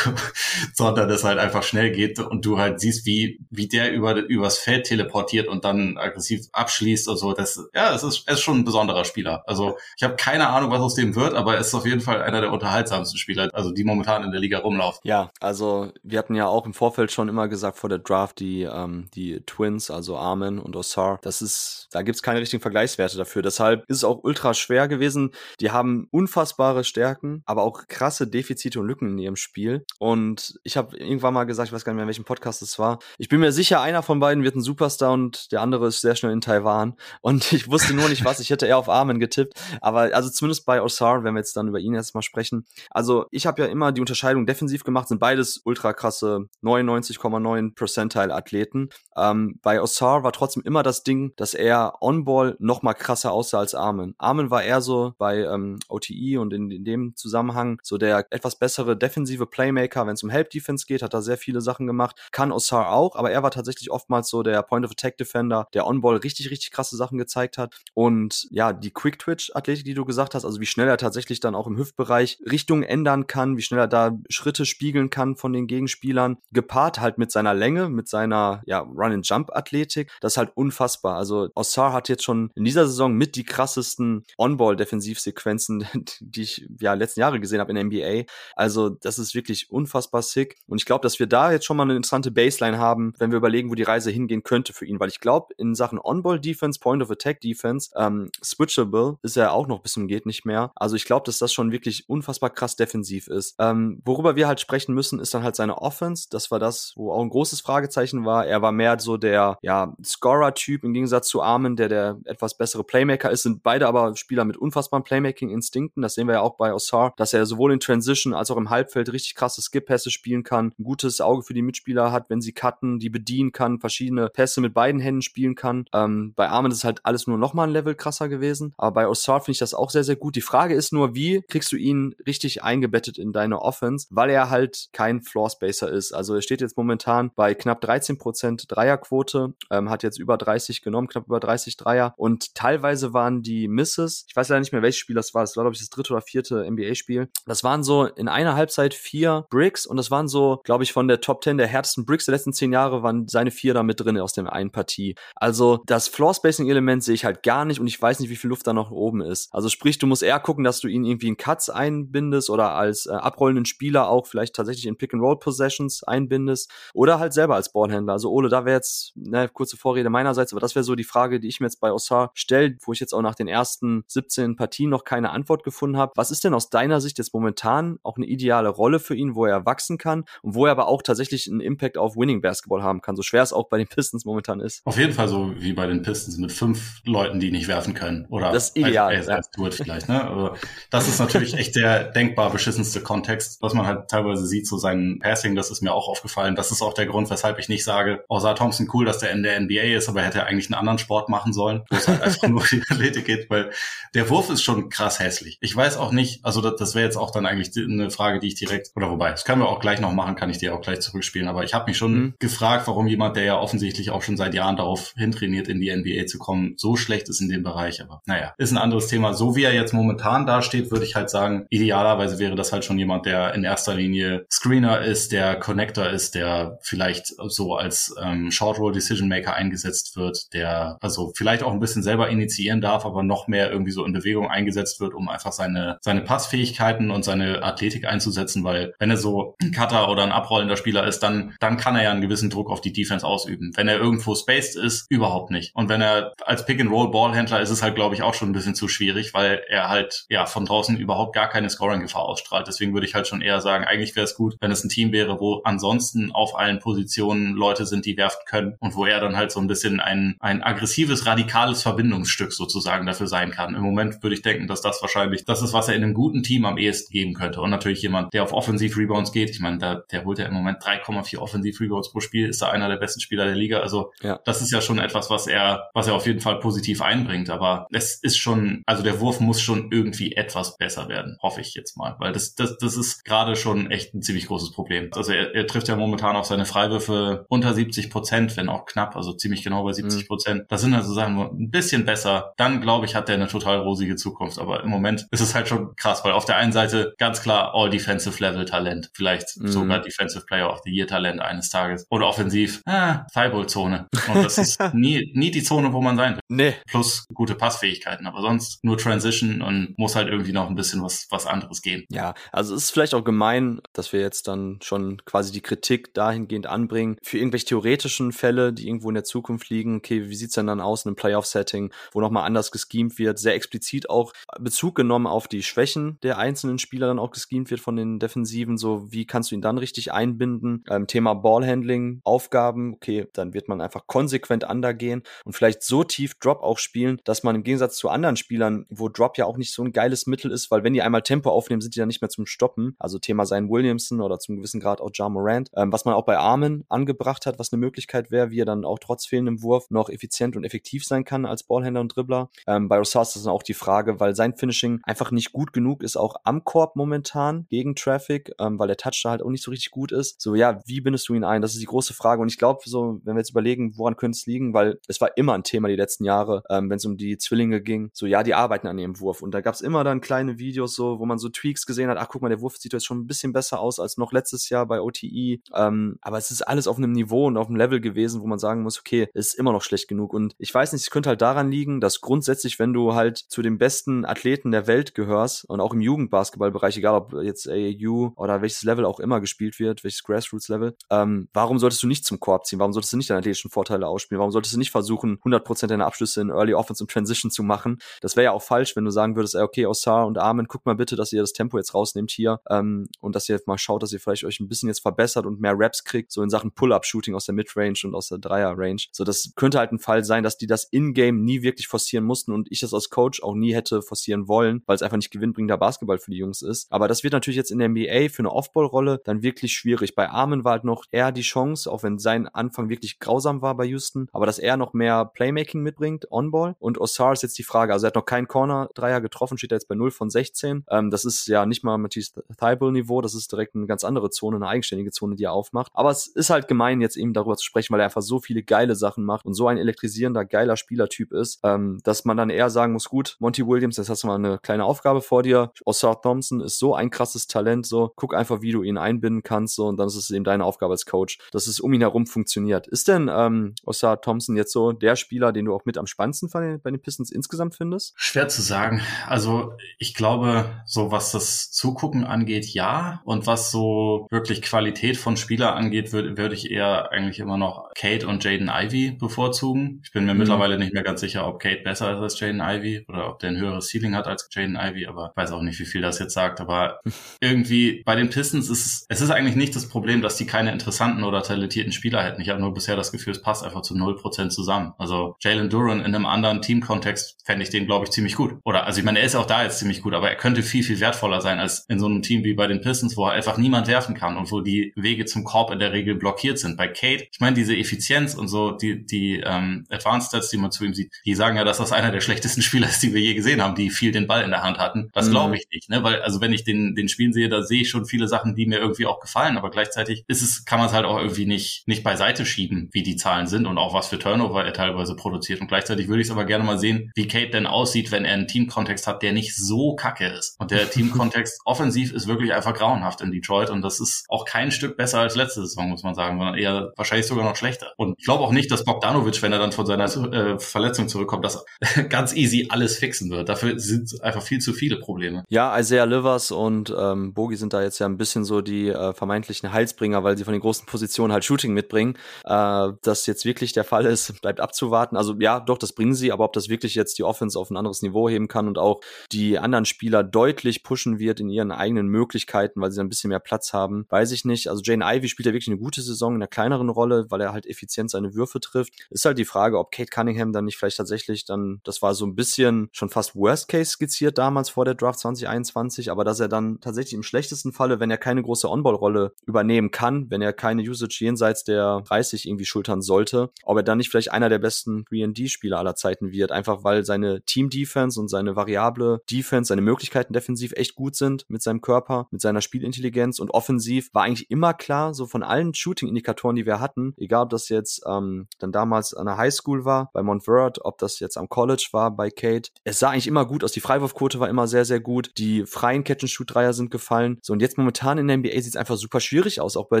sondern es halt einfach schnell geht und du halt siehst, wie, wie der über, übers Feld teleportiert und dann aggressiv abschließt und so. Das, ja, es ist, es ist schon ein besonderer Spieler. Also ich habe keine Ahnung, was aus dem wird, aber er ist auf jeden Fall einer der unterhaltsamsten Spieler, also die momentan in der Liga rumlaufen. Ja, also wir hatten ja auch im Vorfeld schon immer gesagt vor der Draft, die, ähm, die Twins, also Armin und Osar, das ist, da gibt's keine richtigen Vergleichswerte dafür. Deshalb ist es auch ultra schwer gewesen. Die haben unfassbare Stärken, aber auch krasse Defizite und Lücken in ihrem Spiel. Und ich habe irgendwann mal gesagt, ich weiß gar nicht mehr, in welchem Podcast es war, ich bin mir sicher, einer von beiden wird ein Superstar und der andere ist sehr schnell in Taiwan. Und ich wusste nur nicht was. Ich hätte eher auf Armin getippt. Aber also zumindest bei Osar, wenn wir jetzt dann über ihn erstmal sprechen. Also ich habe ja immer die Unterscheidung defensiv gemacht, sind beides ultra krasse 99,9 Percentile Athleten. Ähm, bei Osar war trotzdem immer das Ding, dass er on-ball noch krasser aussah als Armin. Armin war eher so bei ähm, OTE und in, in dem Zusammenhang so der etwas bessere defensive Playmaker, wenn es um Help Defense geht, hat er sehr viele Sachen gemacht. Kann Osar auch, aber er war tatsächlich oftmals so der Point of Attack Defender, der On-Ball richtig, richtig krasse Sachen gezeigt hat. Und ja, die Quick Twitch Athletik, die du gesagt hast, also wie schnell er tatsächlich dann auch im Hüftbereich Richtung ändern kann, wie schnell er da Schritt Schritte spiegeln kann von den Gegenspielern, gepaart halt mit seiner Länge, mit seiner ja, Run-and-Jump-Athletik. Das ist halt unfassbar. Also Ossar hat jetzt schon in dieser Saison mit die krassesten On-Ball-Defensivsequenzen, die ich ja letzten Jahre gesehen habe in der NBA. Also das ist wirklich unfassbar sick. Und ich glaube, dass wir da jetzt schon mal eine interessante Baseline haben, wenn wir überlegen, wo die Reise hingehen könnte für ihn. Weil ich glaube, in Sachen On-Ball-Defense, Point-of-Attack-Defense, ähm, switchable ist er auch noch bis zum geht nicht mehr. Also ich glaube, dass das schon wirklich unfassbar krass defensiv ist. Ähm, worüber wir halt sprechen müssen, ist dann halt seine Offense. Das war das, wo auch ein großes Fragezeichen war. Er war mehr so der ja, Scorer-Typ im Gegensatz zu Armin, der der etwas bessere Playmaker ist. Sind beide aber Spieler mit unfassbaren Playmaking-Instinkten. Das sehen wir ja auch bei Osar, dass er sowohl in Transition als auch im Halbfeld richtig krasse Skip-Pässe spielen kann, ein gutes Auge für die Mitspieler hat, wenn sie cutten, die bedienen kann, verschiedene Pässe mit beiden Händen spielen kann. Ähm, bei Armin ist halt alles nur noch mal ein Level krasser gewesen. Aber bei Osar finde ich das auch sehr, sehr gut. Die Frage ist nur, wie kriegst du ihn richtig eingebettet in deine Offense, weil er halt kein Floor Spacer ist. Also er steht jetzt momentan bei knapp 13% Dreierquote, ähm, hat jetzt über 30 genommen, knapp über 30 Dreier und teilweise waren die Misses, ich weiß leider nicht mehr welches Spiel das war, das war glaube ich das dritte oder vierte NBA-Spiel. Das waren so in einer Halbzeit vier Bricks und das waren so, glaube ich, von der Top 10 der härtesten Bricks der letzten zehn Jahre waren seine vier da mit drin aus der einen Partie. Also das Floor Spacing Element sehe ich halt gar nicht und ich weiß nicht, wie viel Luft da noch oben ist. Also sprich, du musst eher gucken, dass du ihn irgendwie in Cuts einbindest oder als äh, abrollenden Spieler auch vielleicht tatsächlich in Pick and Roll Possessions einbindest oder halt selber als Ballhändler. Also Ole, da wäre jetzt eine kurze Vorrede meinerseits, aber das wäre so die Frage, die ich mir jetzt bei Ossar stelle, wo ich jetzt auch nach den ersten 17 Partien noch keine Antwort gefunden habe. Was ist denn aus deiner Sicht jetzt momentan auch eine ideale Rolle für ihn, wo er wachsen kann und wo er aber auch tatsächlich einen Impact auf Winning Basketball haben kann, so schwer es auch bei den Pistons momentan ist? Auf jeden Fall so wie bei den Pistons mit fünf Leuten, die nicht werfen können oder das ist ideal, als, als, ja. vielleicht. Ne? Also das ist natürlich echt der denkbar beschissenste Kontext, was man halt teilweise sieht, so sein Passing, das ist mir auch aufgefallen. Das ist auch der Grund, weshalb ich nicht sage, oh, sah Thompson cool, dass der in der NBA ist, aber hätte eigentlich einen anderen Sport machen sollen, wo es halt einfach nur die Athletik geht, weil der Wurf ist schon krass hässlich. Ich weiß auch nicht, also das, das wäre jetzt auch dann eigentlich eine Frage, die ich direkt, oder wobei, das können wir auch gleich noch machen, kann ich dir auch gleich zurückspielen, aber ich habe mich schon mhm. gefragt, warum jemand, der ja offensichtlich auch schon seit Jahren darauf hintrainiert, in die NBA zu kommen, so schlecht ist in dem Bereich, aber naja, ist ein anderes Thema. So wie er jetzt momentan dasteht, würde ich halt sagen, idealerweise wäre das halt schon jemand, der in erster Linie Screener ist, der Connector ist, der vielleicht so als ähm, Short Roll Decision Maker eingesetzt wird, der also vielleicht auch ein bisschen selber initiieren darf, aber noch mehr irgendwie so in Bewegung eingesetzt wird, um einfach seine seine Passfähigkeiten und seine Athletik einzusetzen, weil wenn er so ein Cutter oder ein abrollender Spieler ist, dann dann kann er ja einen gewissen Druck auf die Defense ausüben. Wenn er irgendwo spaced ist, überhaupt nicht. Und wenn er als Pick and Roll Ballhändler ist es halt glaube ich auch schon ein bisschen zu schwierig, weil er halt ja von draußen überhaupt gar keine Scoring Gefahr ausstrahlt. Deswegen würde ich halt schon eher sagen, eigentlich wäre es gut, wenn es ein Team wäre, wo ansonsten auf allen Positionen Leute sind, die werfen können und wo er dann halt so ein bisschen ein, ein aggressives, radikales Verbindungsstück sozusagen dafür sein kann. Im Moment würde ich denken, dass das wahrscheinlich das ist, was er in einem guten Team am ehesten geben könnte. Und natürlich jemand, der auf Offensiv-Rebounds geht. Ich meine, da, der holt ja im Moment 3,4 Offensiv-Rebounds pro Spiel, ist da einer der besten Spieler der Liga. Also ja. das ist ja schon etwas, was er, was er auf jeden Fall positiv einbringt. Aber es ist schon, also der Wurf muss schon irgendwie etwas besser werden, hoffe ich jetzt mal. Weil das, das, das ist gerade schon echt ein ziemlich großes Problem. Also er, er trifft ja momentan auf seine Freiwürfe unter 70 Prozent, wenn auch knapp, also ziemlich genau bei 70 Prozent. Mhm. Das sind also Sachen, ein bisschen besser. Dann glaube ich, hat er eine total rosige Zukunft. Aber im Moment ist es halt schon krass, weil auf der einen Seite ganz klar All Defensive Level Talent, vielleicht mhm. sogar Defensive Player of the Year Talent eines Tages. Oder offensiv, ah, Fireball-Zone. Und das ist nie, nie die Zone, wo man sein will. Nee. Plus gute Passfähigkeiten, aber sonst nur Transition und muss halt irgendwie noch ein bisschen was, was anderes gehen. Ja, also es ist vielleicht auch gemein, dass wir jetzt dann schon quasi die Kritik dahingehend anbringen. Für irgendwelche theoretischen Fälle, die irgendwo in der Zukunft liegen, okay, wie sieht's denn dann aus in einem Playoff-Setting, wo nochmal anders geschemt wird, sehr explizit auch Bezug genommen auf die Schwächen der einzelnen Spieler dann auch geschemt wird von den Defensiven, so wie kannst du ihn dann richtig einbinden? Ähm, Thema Ballhandling, Aufgaben, okay, dann wird man einfach konsequent undergehen und vielleicht so tief Drop auch spielen, dass man im Gegensatz zu anderen Spielern, wo Drop ja auch nicht so ein geiles Mittel ist, weil wenn die einmal Tempo aufnehmen, sind die dann nicht mehr zum Stoppen. Also Thema sein Williamson oder zum gewissen Grad auch Ja Morant. Ähm, was man auch bei Armen angebracht hat, was eine Möglichkeit wäre, wie er dann auch trotz fehlendem Wurf noch effizient und effektiv sein kann als Ballhändler und Dribbler. Ähm, bei Rosas ist dann auch die Frage, weil sein Finishing einfach nicht gut genug ist, auch am Korb momentan gegen Traffic, ähm, weil der Touch da halt auch nicht so richtig gut ist. So, ja, wie bindest du ihn ein? Das ist die große Frage. Und ich glaube, so, wenn wir jetzt überlegen, woran könnte es liegen, weil es war immer ein Thema die letzten Jahre, ähm, wenn es um die Zwillinge ging. So, ja, die arbeiten an ihrem Wurf. Und da gab es immer dann kleine Videos, so, wo man so Tweaks gesehen hat, ach guck mal, der Wurf sieht jetzt schon ein bisschen besser aus als noch letztes Jahr bei OTE. Ähm, aber es ist alles auf einem Niveau und auf einem Level gewesen, wo man sagen muss, okay, ist immer noch schlecht genug. Und ich weiß nicht, es könnte halt daran liegen, dass grundsätzlich, wenn du halt zu den besten Athleten der Welt gehörst und auch im Jugendbasketballbereich, egal ob jetzt AAU oder welches Level auch immer gespielt wird, welches Grassroots-Level, ähm, warum solltest du nicht zum Korb ziehen? Warum solltest du nicht deine athletischen Vorteile ausspielen? Warum solltest du nicht versuchen, 100% deiner Abschlüsse in Early Offense und Transition zu machen? Das wäre ja auch falsch, wenn du sagen würdest, ey, okay, Osar und Armin, guck mal bitte, dass ihr das Tempo jetzt rausnehmt hier ähm, und dass ihr jetzt mal schaut, dass ihr vielleicht euch ein bisschen jetzt verbessert und mehr Raps kriegt, so in Sachen Pull-Up-Shooting aus der Mid-Range und aus der Dreier-Range. So, das könnte halt ein Fall sein, dass die das in-game nie wirklich forcieren mussten und ich das als Coach auch nie hätte forcieren wollen, weil es einfach nicht gewinnbringender Basketball für die Jungs ist. Aber das wird natürlich jetzt in der NBA für eine Off-Ball-Rolle dann wirklich schwierig. Bei Armin war halt noch eher die Chance, auch wenn sein Anfang wirklich grausam war bei Houston, aber dass er noch mehr Playmaking mitbringt, On-Ball. Und Osar ist jetzt die Frage, also er hat noch keinen Corner-Dreier getroffen, steht er jetzt bei 0 von 16. Ähm, das ist ja nicht mal Matisse Thibault-Niveau, das ist direkt eine ganz andere Zone, eine eigenständige Zone, die er aufmacht. Aber es ist halt gemein, jetzt eben darüber zu sprechen, weil er einfach so viele geile Sachen macht und so ein elektrisierender, geiler Spielertyp ist, ähm, dass man dann eher sagen muss, gut, Monty Williams, das hast du mal eine kleine Aufgabe vor dir. Osar Thompson ist so ein krasses Talent, so guck einfach, wie du ihn einbinden kannst, so und dann ist es eben deine Aufgabe als Coach, dass es um ihn herum funktioniert. Ist denn ähm, Osar Thompson jetzt so der Spieler, den du auch mit am spannendsten bei den, bei den Pistons insgesamt findest? Schwer zu sagen. Also ich glaube, so was das Zugucken angeht, ja. Und was so wirklich Qualität von Spieler angeht, würde würd ich eher eigentlich immer noch Kate und Jaden Ivy bevorzugen. Ich bin mir mhm. mittlerweile nicht mehr ganz sicher, ob Kate besser ist als Jaden Ivy oder ob der ein höheres Ceiling hat als Jaden Ivy, aber weiß auch nicht, wie viel das jetzt sagt. Aber irgendwie bei den Pistons ist es, es ist eigentlich nicht das Problem, dass die keine interessanten oder talentierten Spieler hätten. Ich habe nur bisher das Gefühl, es passt einfach zu null Prozent zusammen. Also Jalen Duran in einem anderen Teamkontext fände ich den, glaube ich, ziemlich gut. Oder also ich meine, er ist auch da jetzt ziemlich gut, aber er könnte viel, viel wertvoller sein als in so einem Team wie bei den Pistons, wo er einfach niemand werfen kann und wo die Wege zum Korb in der Regel blockiert sind. Bei Kate, ich meine, diese Effizienz und so, die, die ähm, Advanced Stats, die man zu ihm sieht, die sagen ja, dass das einer der schlechtesten Spieler ist, die wir je gesehen haben, die viel den Ball in der Hand hatten. Das mhm. glaube ich nicht, ne? Weil, also wenn ich den, den Spielen sehe, da sehe ich schon viele Sachen, die mir irgendwie auch gefallen, aber gleichzeitig ist es, kann man es halt auch irgendwie nicht, nicht beiseite schieben, wie die Zahlen sind und auch was für Turnover er teilweise produziert. Und gleichzeitig würde ich es aber gerne mal sehen, wie Kate denn aussieht, wenn er einen Teamkontext hat, der nicht so kacke ist. Und der Teamkontext offensiv ist wirklich einfach grauenhaft in Detroit und das ist auch kein Stück besser als letzte Saison, muss man sagen, sondern eher wahrscheinlich sogar noch schlechter. Und ich glaube auch nicht, dass Bogdanovic, wenn er dann von seiner äh, Verletzung zurückkommt, das ganz easy alles fixen wird. Dafür sind einfach viel zu viele Probleme. Ja, Isaiah Livers und ähm, Bogi sind da jetzt ja ein bisschen so die äh, vermeintlichen Heilsbringer, weil sie von den großen Positionen halt Shooting mitbringen. Äh, dass jetzt wirklich der Fall ist, bleibt abzuwarten. Also ja, doch, das bringen sie, aber ob das wirklich jetzt die Offense auf ein anderes Niveau heben kann und auch die anderen Spieler deutlich pushen wird in ihren eigenen Möglichkeiten, weil sie ein bisschen mehr Platz haben, weiß ich nicht. Also Jane Ivy spielt ja wirklich eine gute Saison in einer kleineren Rolle, weil er halt effizient seine Würfe trifft. Ist halt die Frage, ob Kate Cunningham dann nicht vielleicht tatsächlich dann, das war so ein bisschen schon fast Worst Case skizziert damals vor der Draft 2021, aber dass er dann tatsächlich im schlechtesten Falle, wenn er keine große On-Ball-Rolle übernehmen kann, wenn er keine Usage jenseits der 30 irgendwie schultern sollte, ob er dann nicht vielleicht einer der besten 3D-Spieler aller Zeiten wird, einfach weil seine Team-Defense und seine variable Defense, seine Möglichkeiten defensiv echt gut sind mit seinem Körper, mit seiner Spielintelligenz und offensiv war eigentlich immer klar, so von allen Shooting-Indikatoren, die wir hatten, egal ob das jetzt ähm, dann damals an der Highschool war, bei Montverde, ob das jetzt am College war, bei Kate, es sah eigentlich immer gut aus, die Freiwurfquote war immer sehr, sehr gut, die freien Catch-and-Shoot-Dreier sind gefallen, so und jetzt momentan in der NBA sieht es einfach super schwierig aus, auch bei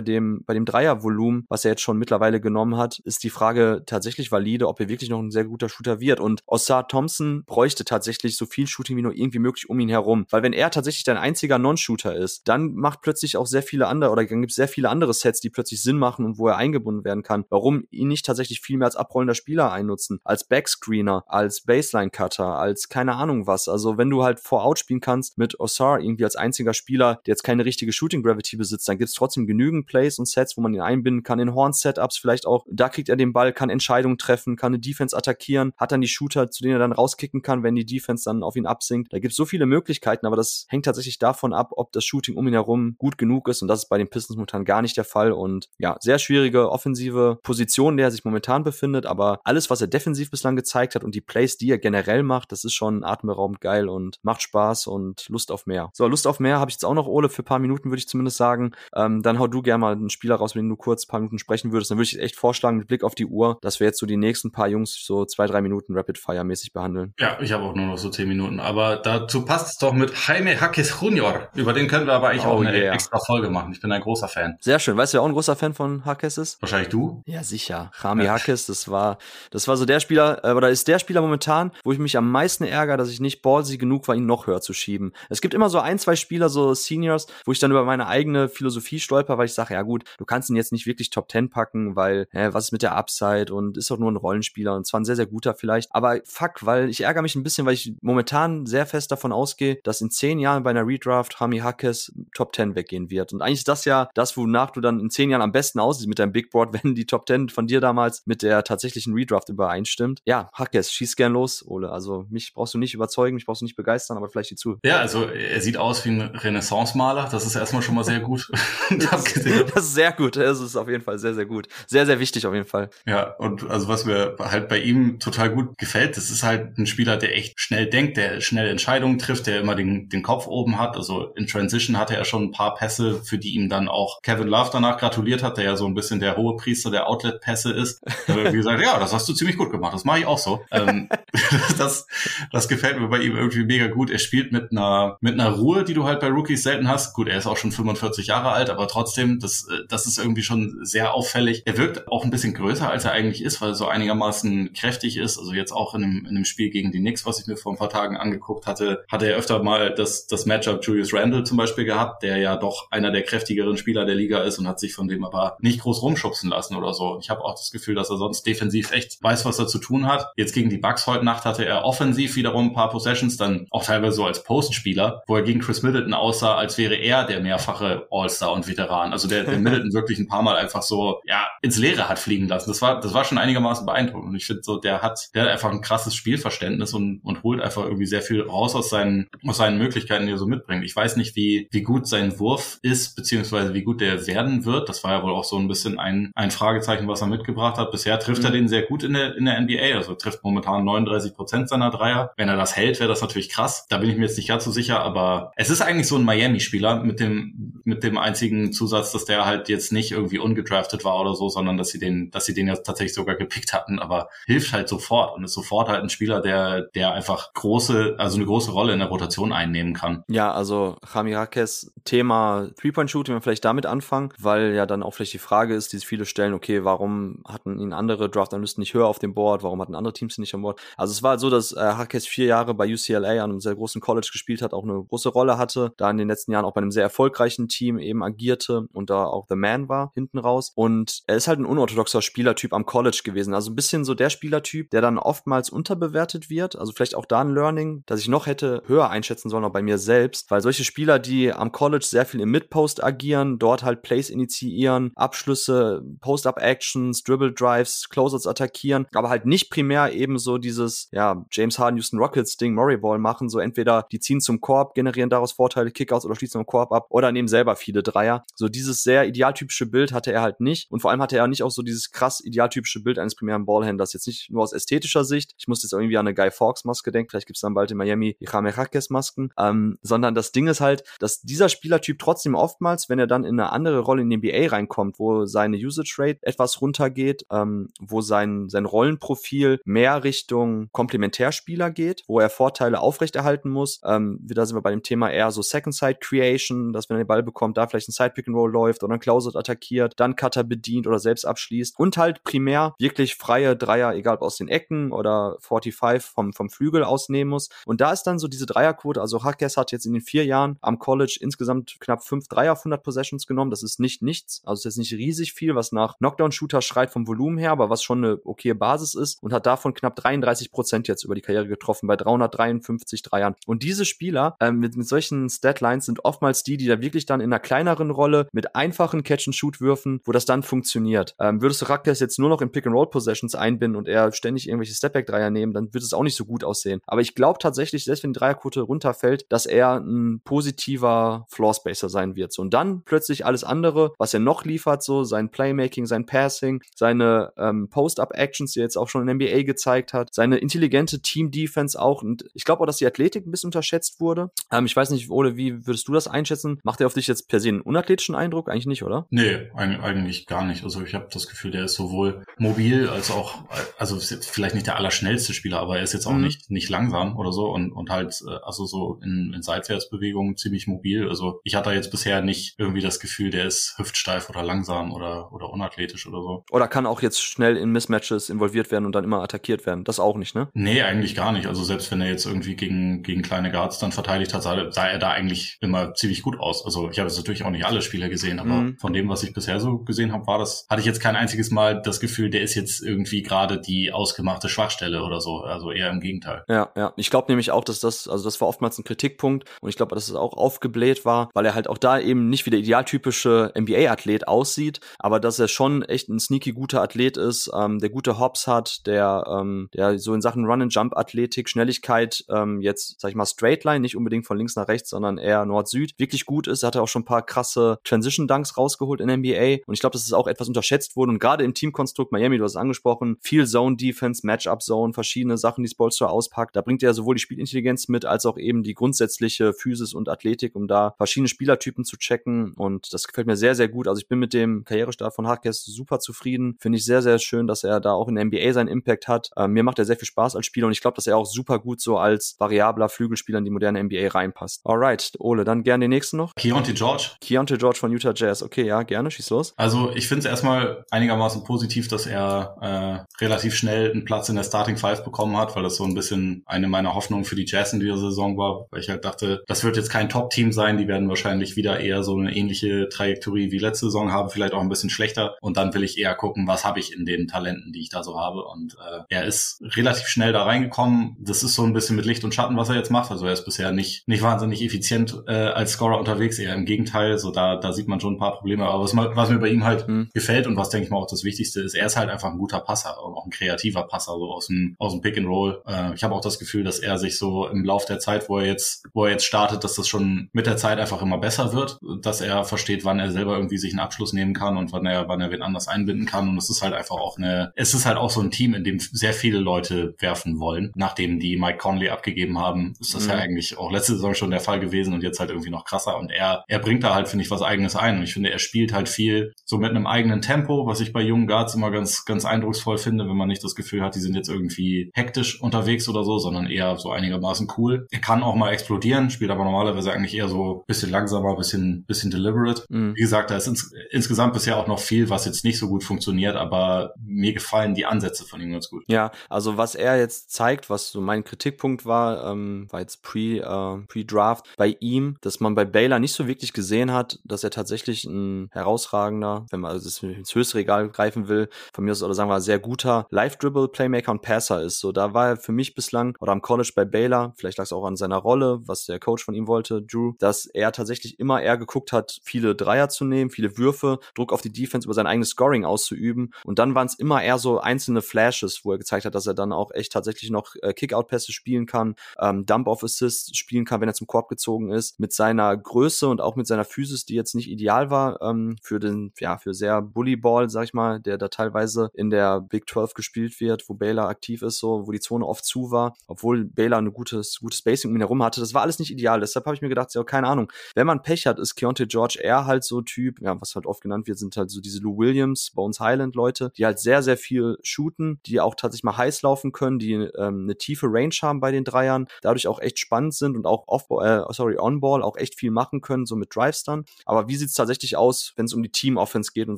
dem, bei dem Dreiervolumen, was er jetzt schon mittlerweile genommen hat, ist die Frage tatsächlich valide, ob er wirklich noch ein sehr guter Shooter wird und Ossar Thompson bräuchte tatsächlich so viel Shooting wie nur irgendwie möglich um ihn herum, weil wenn er tatsächlich dein einziger Non-Shooter ist, dann macht plötzlich auch sehr viele andere oder dann gibt es sehr viele andere Sets, die plötzlich Sinn machen und wo er eingebunden werden kann. Warum ihn nicht tatsächlich viel mehr als abrollender Spieler einnutzen, als Backscreener, als Baseline-Cutter, als keine Ahnung was. Also wenn du halt vor Out spielen kannst mit Osar irgendwie als einziger Spieler, der jetzt keine richtige Shooting Gravity besitzt, dann gibt es trotzdem genügend Plays und Sets, wo man ihn einbinden kann. In Horn-Setups, vielleicht auch, da kriegt er den Ball, kann Entscheidungen treffen, kann eine Defense attackieren, hat dann die Shooter, zu denen er dann rauskicken kann, wenn die Defense dann auf ihn absinkt. Da gibt es so viele Möglichkeiten, aber das hängt tatsächlich davon ab, ob das Shooting um ihn herum gut genug ist. Und das ist bei den Pistons momentan gar nicht der Fall. Und ja, sehr schwierige offensive Position, in der er sich momentan befindet, aber alles, was er defensiv bislang gezeigt hat und die Plays, die er generell macht, das ist schon atemberaubend geil und macht Spaß und Lust auf mehr. So, Lust auf mehr habe ich jetzt auch noch, Ole, für ein paar Minuten würde ich zumindest sagen. Ähm, dann hau du gerne mal einen Spieler raus, mit dem du kurz ein paar Minuten sprechen würdest. Dann würde ich echt vorschlagen, mit Blick auf die Uhr, dass wir jetzt so die nächsten paar Jungs so zwei, drei Minuten Rapid-Fire-mäßig behandeln. Ja, ich habe auch nur noch so zehn Minuten. Aber dazu passt es doch mit Jaime Hackes Junior. Über den können wir aber eigentlich oh, auch eine yeah. extra Folge machen. Ich bin ein großer Fan. Sehr schön. Weißt du, wer auch ein großer Fan von Hakes ist? Wahrscheinlich du? Ja, sicher. Rami ja. Hakes, das war, das war so der Spieler, äh, oder ist der Spieler momentan, wo ich mich am meisten ärgere, dass ich nicht ballsy genug war, ihn noch höher zu schieben. Es gibt immer so ein, zwei Spieler, so Seniors, wo ich dann über meine eigene Philosophie stolper, weil ich sage, ja gut, du kannst ihn jetzt nicht wirklich Top 10 packen, weil, hä, was ist mit der Upside und ist doch nur ein Rollenspieler und zwar ein sehr, sehr guter vielleicht. Aber fuck, weil ich ärgere mich ein bisschen, weil ich momentan sehr fest davon ausgehe, dass in zehn Jahren bei einer Redraft Hami Hackes Top 10 weggehen wird. Und eigentlich ist das ja das, wonach du dann in zehn Jahren am besten aussiehst mit deinem Big Board, wenn die Top 10 von dir damals mit der tatsächlichen Redraft übereinstimmt. Ja, Hackes, schieß gern los, Ole. Also mich brauchst du nicht überzeugen, mich brauchst du nicht begeistern, aber vielleicht die zu. Ja, also er sieht aus wie ein Renaissance-Maler. Das ist erstmal schon mal sehr gut. das, das ist sehr gut. Das ist auf jeden Fall sehr, sehr gut. Sehr, sehr wichtig auf jeden Fall. Ja, und also was mir halt bei ihm total gut gefällt, das ist halt ein Spieler, der echt schnell denkt, der schnell Entscheidungen trifft, der immer den, den Kopf oben hat. Also in Transition hatte er schon ein paar Pässe, für die ihm dann auch Kevin Love danach gratuliert hat, der ja so ein bisschen der hohe Priester der Outlet-Pässe ist. Wie gesagt, ja, das hast du ziemlich gut gemacht. Das mache ich auch so. Ähm, das, das gefällt mir bei ihm irgendwie mega gut. Er spielt mit einer, mit einer Ruhe, die du halt bei Rookies selten hast. Gut, er ist auch schon 45 Jahre alt, aber trotzdem, das, das ist irgendwie schon sehr auffällig. Er wirkt auch ein bisschen größer, als er eigentlich ist, weil er so einigermaßen kräftig ist. Also jetzt auch in einem, in einem Spiel gegen die Knicks, was ich mir vor ein paar Tagen angeguckt hatte, hatte er öfter mal das, das Matchup Julius Randle zum Beispiel gehabt, der ja doch einer der kräftigeren Spieler der Liga ist und hat sich von dem aber nicht groß rumschubsen lassen oder so. Ich habe auch das Gefühl, dass er sonst defensiv echt weiß, was er zu tun hat. Jetzt gegen die Bucks heute Nacht hatte er offensiv wiederum ein paar Possessions, dann auch teilweise so als Postspieler, wo er gegen Chris Middleton aussah, als wäre er der mehrfache All-Star und Veteran. Also der, der Middleton wirklich ein paar Mal einfach so ja ins Leere hat fliegen lassen. Das war das war schon einigermaßen beeindruckend. Und ich finde so, der hat der hat einfach ein krasses Spielverständnis und und holt einfach irgendwie sehr viel raus aus seinen aus seinen Möglichkeiten, die er so mitbringt. Ich weiß nicht, wie wie gut sein Wurf ist beziehungsweise wie gut der werden wird. Das war ja wohl auch so ein bisschen ein ein Fragezeichen, was er mitgebracht hat. Bisher trifft mhm. er den sehr gut in der in der NBA. Also trifft momentan 39 Prozent seiner Dreier. Wenn er das hält, wäre das natürlich krass. Da bin ich mir jetzt nicht ganz so sicher, aber es ist eigentlich so ein Miami-Spieler mit dem mit dem einzigen Zusatz, dass der halt jetzt nicht irgendwie ungedraftet war oder so, sondern dass sie den, dass sie den ja tatsächlich sogar gepickt hatten, aber hilft halt sofort und ist sofort halt ein Spieler, der, der einfach große, also eine große Rolle in der Rotation einnehmen kann. Ja, also Ramirakes Thema Three-Point-Shooting, wir vielleicht damit anfangen, weil ja dann auch vielleicht die Frage ist, die viele stellen, okay, warum hatten ihn andere Draft-Analysten nicht höher auf dem Board, warum hatten andere Teams nicht am Board? Also es war halt so, dass äh, Hakes vier Jahre bei UCLA an einem sehr großen College gespielt hat, auch eine große Rolle hatte, da in den letzten Jahren auch bei einem sehr erfolgreichen Team eben agierte und da auch The Man war hinten raus. Und er ist halt ein unorthodoxer Spielertyp am College gewesen. Also ein bisschen so der Spielertyp, der dann oftmals unterbewertet wird. Also vielleicht auch da ein Learning, dass ich noch hätte höher einschätzen sollen, auch bei mir selbst. Weil solche Spieler, die am College sehr viel im Mid-Post agieren, dort halt Plays initiieren, Abschlüsse, Post-Up-Actions, Dribble-Drives, Closers attackieren, aber halt nicht primär eben so dieses, ja, James Harden, Houston Rockets Ding, Murray Ball machen. So entweder die ziehen zum Korb, generieren daraus Vorteile, Kickouts oder schließen am Korb ab oder nehmen selber viele Dreier. So dieses sehr idealtypische Bild hatte er halt nicht. Und vor allem hatte er nicht auch so dieses krass idealtypische Bild eines primären Ballhändlers. Jetzt nicht nur aus ästhetischer Sicht. Ich muss jetzt irgendwie an eine Guy Fawkes Maske denken. Vielleicht gibt's dann bald in Miami die Jamerakes Masken. Ähm, sondern das Ding ist halt, dass dieser Spielertyp trotzdem oftmals, wenn er dann in eine andere Rolle in den NBA reinkommt, wo seine Usage Rate etwas runtergeht, ähm, wo sein, sein Rollenprofil mehr Richtung Komplementärspieler geht, wo er Vorteile aufrechterhalten muss. Ähm, wieder sind wir bei dem Thema eher so Second Side Creation, dass wenn er den Ball bekommt, da vielleicht ein Side Pick and Roll läuft oder ein Closet attackiert, dann Cutter bedient oder selbst abschließt und halt primär wirklich freie Dreier, egal ob aus den Ecken oder 45 vom, vom Flügel ausnehmen muss. Und da ist dann so diese Dreierquote, also Hackers hat jetzt in den vier Jahren am College insgesamt knapp fünf Dreier auf 100 Possessions genommen. Das ist nicht nichts. Also ist jetzt nicht riesig viel, was nach Knockdown-Shooter schreit vom Volumen her, aber was schon eine okaye Basis ist und hat davon knapp 33 Prozent jetzt über die Karriere getroffen bei 353 Dreiern. Und diese Spieler ähm, mit, mit solchen Statlines sind oftmals die, die da wirklich dann in einer kleineren Rolle mit einfachen Catch-and-Shoot-Würfen, wo das dann funktioniert. Ähm, würdest du Raktas jetzt nur noch in Pick-and-Roll-Possessions einbinden und er ständig irgendwelche Stepback-Dreier nehmen, dann wird es auch nicht so gut aussehen. Aber ich glaube tatsächlich, selbst wenn die Dreierquote runterfällt, dass er ein positiver Floor-Spacer sein wird. So, und dann plötzlich alles andere, was er noch liefert, so sein Playmaking, sein Passing, seine ähm, Post-Up-Actions, die er jetzt auch schon in NBA gezeigt hat, seine intelligente Team-Defense auch. Und ich glaube auch, dass die Athletik ein bisschen unterschätzt wurde. Ähm, ich weiß nicht, Ole, wie würdest du das einschätzen? Macht er auf dich jetzt per se einen unathletischen Eindruck? Eigentlich nicht, oder? Nee, eigentlich gar nicht. Also ich habe das Gefühl, der ist sowohl mobil als auch, also vielleicht nicht der allerschnellste Spieler, aber er ist jetzt auch mhm. nicht, nicht langsam oder so und, und halt, äh, also so in, in Seitwärtsbewegungen ziemlich mobil. Also ich hatte jetzt bisher nicht irgendwie das Gefühl, der ist hüftsteif oder langsam oder, oder unathletisch oder so. Oder kann auch jetzt schnell in Mismatches involviert werden und dann immer attackiert werden. Das auch nicht, ne? Nee, eigentlich gar nicht. Also selbst wenn er jetzt irgendwie gegen, gegen kleine Guards dann verteidigt hat, sah, sah er da eigentlich immer ziemlich gut aus. Also ich habe jetzt natürlich auch nicht alle Spieler gesehen, aber mhm. von dem, was ich bisher so gesehen habe, war das, hatte ich jetzt kein einziges Mal das Gefühl, der ist jetzt irgendwie gerade die ausgemachte Schwachstelle oder so. Also eher im Gegenteil. Ja, ja. Ich glaube nämlich auch, dass das, also das war oftmals ein Kritikpunkt und ich glaube, dass es auch aufgebläht war, weil er halt auch da eben nicht wie der idealtypische NBA-Athlet aussieht, aber dass er schon echt ein sneaky guter Athlet ist, ähm, der gute Hops hat, der, ähm, der so in Sachen Run-and-Jump-Athletik, Schnelligkeit ähm, jetzt, sag ich mal, Straightline, nicht unbedingt von links nach rechts, sondern eher Nord-Süd, wirklich gut ist. Er hatte auch schon ein paar krasse Transition-Dunks rausgeholt in NBA und ich glaube, das ist auch etwas unterschätzt wurde und gerade im Teamkonstrukt Miami, du hast es angesprochen, viel Zone-Defense, Matchup-Zone, verschiedene Sachen, die Spolster auspackt. Da bringt er sowohl die Spielintelligenz mit, als auch eben die grundsätzliche Physis und Athletik, um da verschiedene Spielertypen zu checken und das gefällt mir sehr, sehr gut. Also ich bin mit dem Karrierestart von Harkes super zufrieden. Finde ich sehr, sehr schön, dass er da auch in der NBA seinen Impact hat. Ähm, mir macht er sehr viel Spaß als Spieler und ich glaube, dass er auch super gut so als variabler Flügelspieler in die moderne NBA reinpasst. Alright, Ole, dann gerne den nächsten noch. Keontae George. Keontae George von Utah Jazz. Okay, ja, gerne, schieß los. Also ich finde es erstmal einigermaßen positiv, dass er äh, relativ schnell einen Platz in der Starting Five bekommen hat, weil das so ein bisschen eine meiner Hoffnungen für die Jazz in dieser Saison war, weil ich halt dachte, das wird jetzt kein Top-Team sein, die werden wahrscheinlich wieder eher so eine ähnliche Trajektorie wie letzte Saison haben, vielleicht auch ein bisschen schlechter und dann will ich eher gucken, was habe ich in den Talenten, die ich da so habe und äh, er ist relativ schnell da reingekommen. Das ist so ein bisschen mit Licht und Schatten, was er jetzt macht. Also er ist bisher nicht nicht wahnsinnig effizient äh, als Scorer unterwegs, eher im Gegenteil. So da da sieht man schon ein paar Probleme. Aber was, was mir bei ihm halt mhm. gefällt und was denke ich mal auch das Wichtigste ist, er ist halt einfach ein guter Passer und auch ein kreativer Passer so aus dem aus dem Pick and Roll. Äh, ich habe auch das Gefühl, dass er sich so im Lauf der Zeit, wo er jetzt wo er jetzt startet, dass das schon mit der Zeit einfach immer besser wird, dass er versteht, wann er selber irgendwie sich einen Abschluss nehmen kann und wann er wann er wen anders einbinden kann und es ist halt einfach auch eine es ist halt auch so ein Team, in dem sehr viele Leute werfen wollen. Nachdem die Mike Conley abgegeben haben, ist das mhm. ja eigentlich auch letzte Saison schon der Fall gewesen und jetzt halt irgendwie noch krasser und er er bringt da halt finde ich was eigenes ein und ich finde, er spielt halt viel so mit einem eigenen Tempo, was ich bei jungen Guards immer ganz, ganz eindrucksvoll finde, wenn man nicht das Gefühl hat, die sind jetzt irgendwie hektisch unterwegs oder so, sondern eher so einigermaßen cool. Er kann auch mal explodieren, spielt aber normalerweise eigentlich eher so bisschen langsamer, bisschen, bisschen deliberate. Mhm. Wie gesagt, da ist ins, insgesamt bisher auch noch viel, was jetzt nicht so gut funktioniert, aber mir gefallen die Ansätze von ihm ganz gut. Ja, also was er jetzt zeigt, was so mein Kritikpunkt war, ähm, war jetzt pre, äh, pre-Draft bei ihm, dass man bei Baylor nicht so wirklich gesehen hat, dass er tatsächlich ein herausragender, wenn man also das ins höchste Regal greifen will, von mir aus oder sagen wir sehr guter Live-Dribble-Playmaker und Passer ist. So, da war er für mich bislang oder am College bei Baylor, vielleicht lag es auch an seiner Rolle, was der Coach von ihm wollte, Drew, dass er tatsächlich immer eher geguckt hat, viele Dreier zu nehmen, viele Würfe, Druck auf die Defense über sein eigenes Scoring auszuüben. Und dann waren es immer eher so einzelne Flashes, wo er gezeigt hat, dass er dann auch echt tatsächlich noch äh, Kick-Out-Pässe spielen kann, ähm, Dump-Off-Assists spielen kann, wenn er zum Korb gezogen ist. Mit seiner Größe und auch mit seiner Physis, die jetzt nicht ideal war, ähm, für den, ja, für sehr Bullyball, sag ich mal, der da teilweise in der Big 12 gespielt wird, wo Baylor aktiv ist, so, wo die Zone oft zu war, obwohl Baylor ein gutes, gutes Spacing um ihn herum hatte. Das war alles nicht ideal. Deshalb habe ich mir gedacht, ja, keine Ahnung. Wenn man Pech hat, ist Keontae George eher halt so Typ, ja, was halt oft genannt wird, sind halt so diese Lou Williams, Bones Highland Leute, die halt sehr, sehr viel shooten, die auch tatsächlich mal heiß laufen können, die ähm, eine tiefe Range haben bei den Dreiern, dadurch auch echt spannend sind und auch off, äh, sorry, on-ball auch echt viel machen können, so mit Drives dann. Aber wie sieht's tatsächlich aus, wenn es um die Team-Offense geht und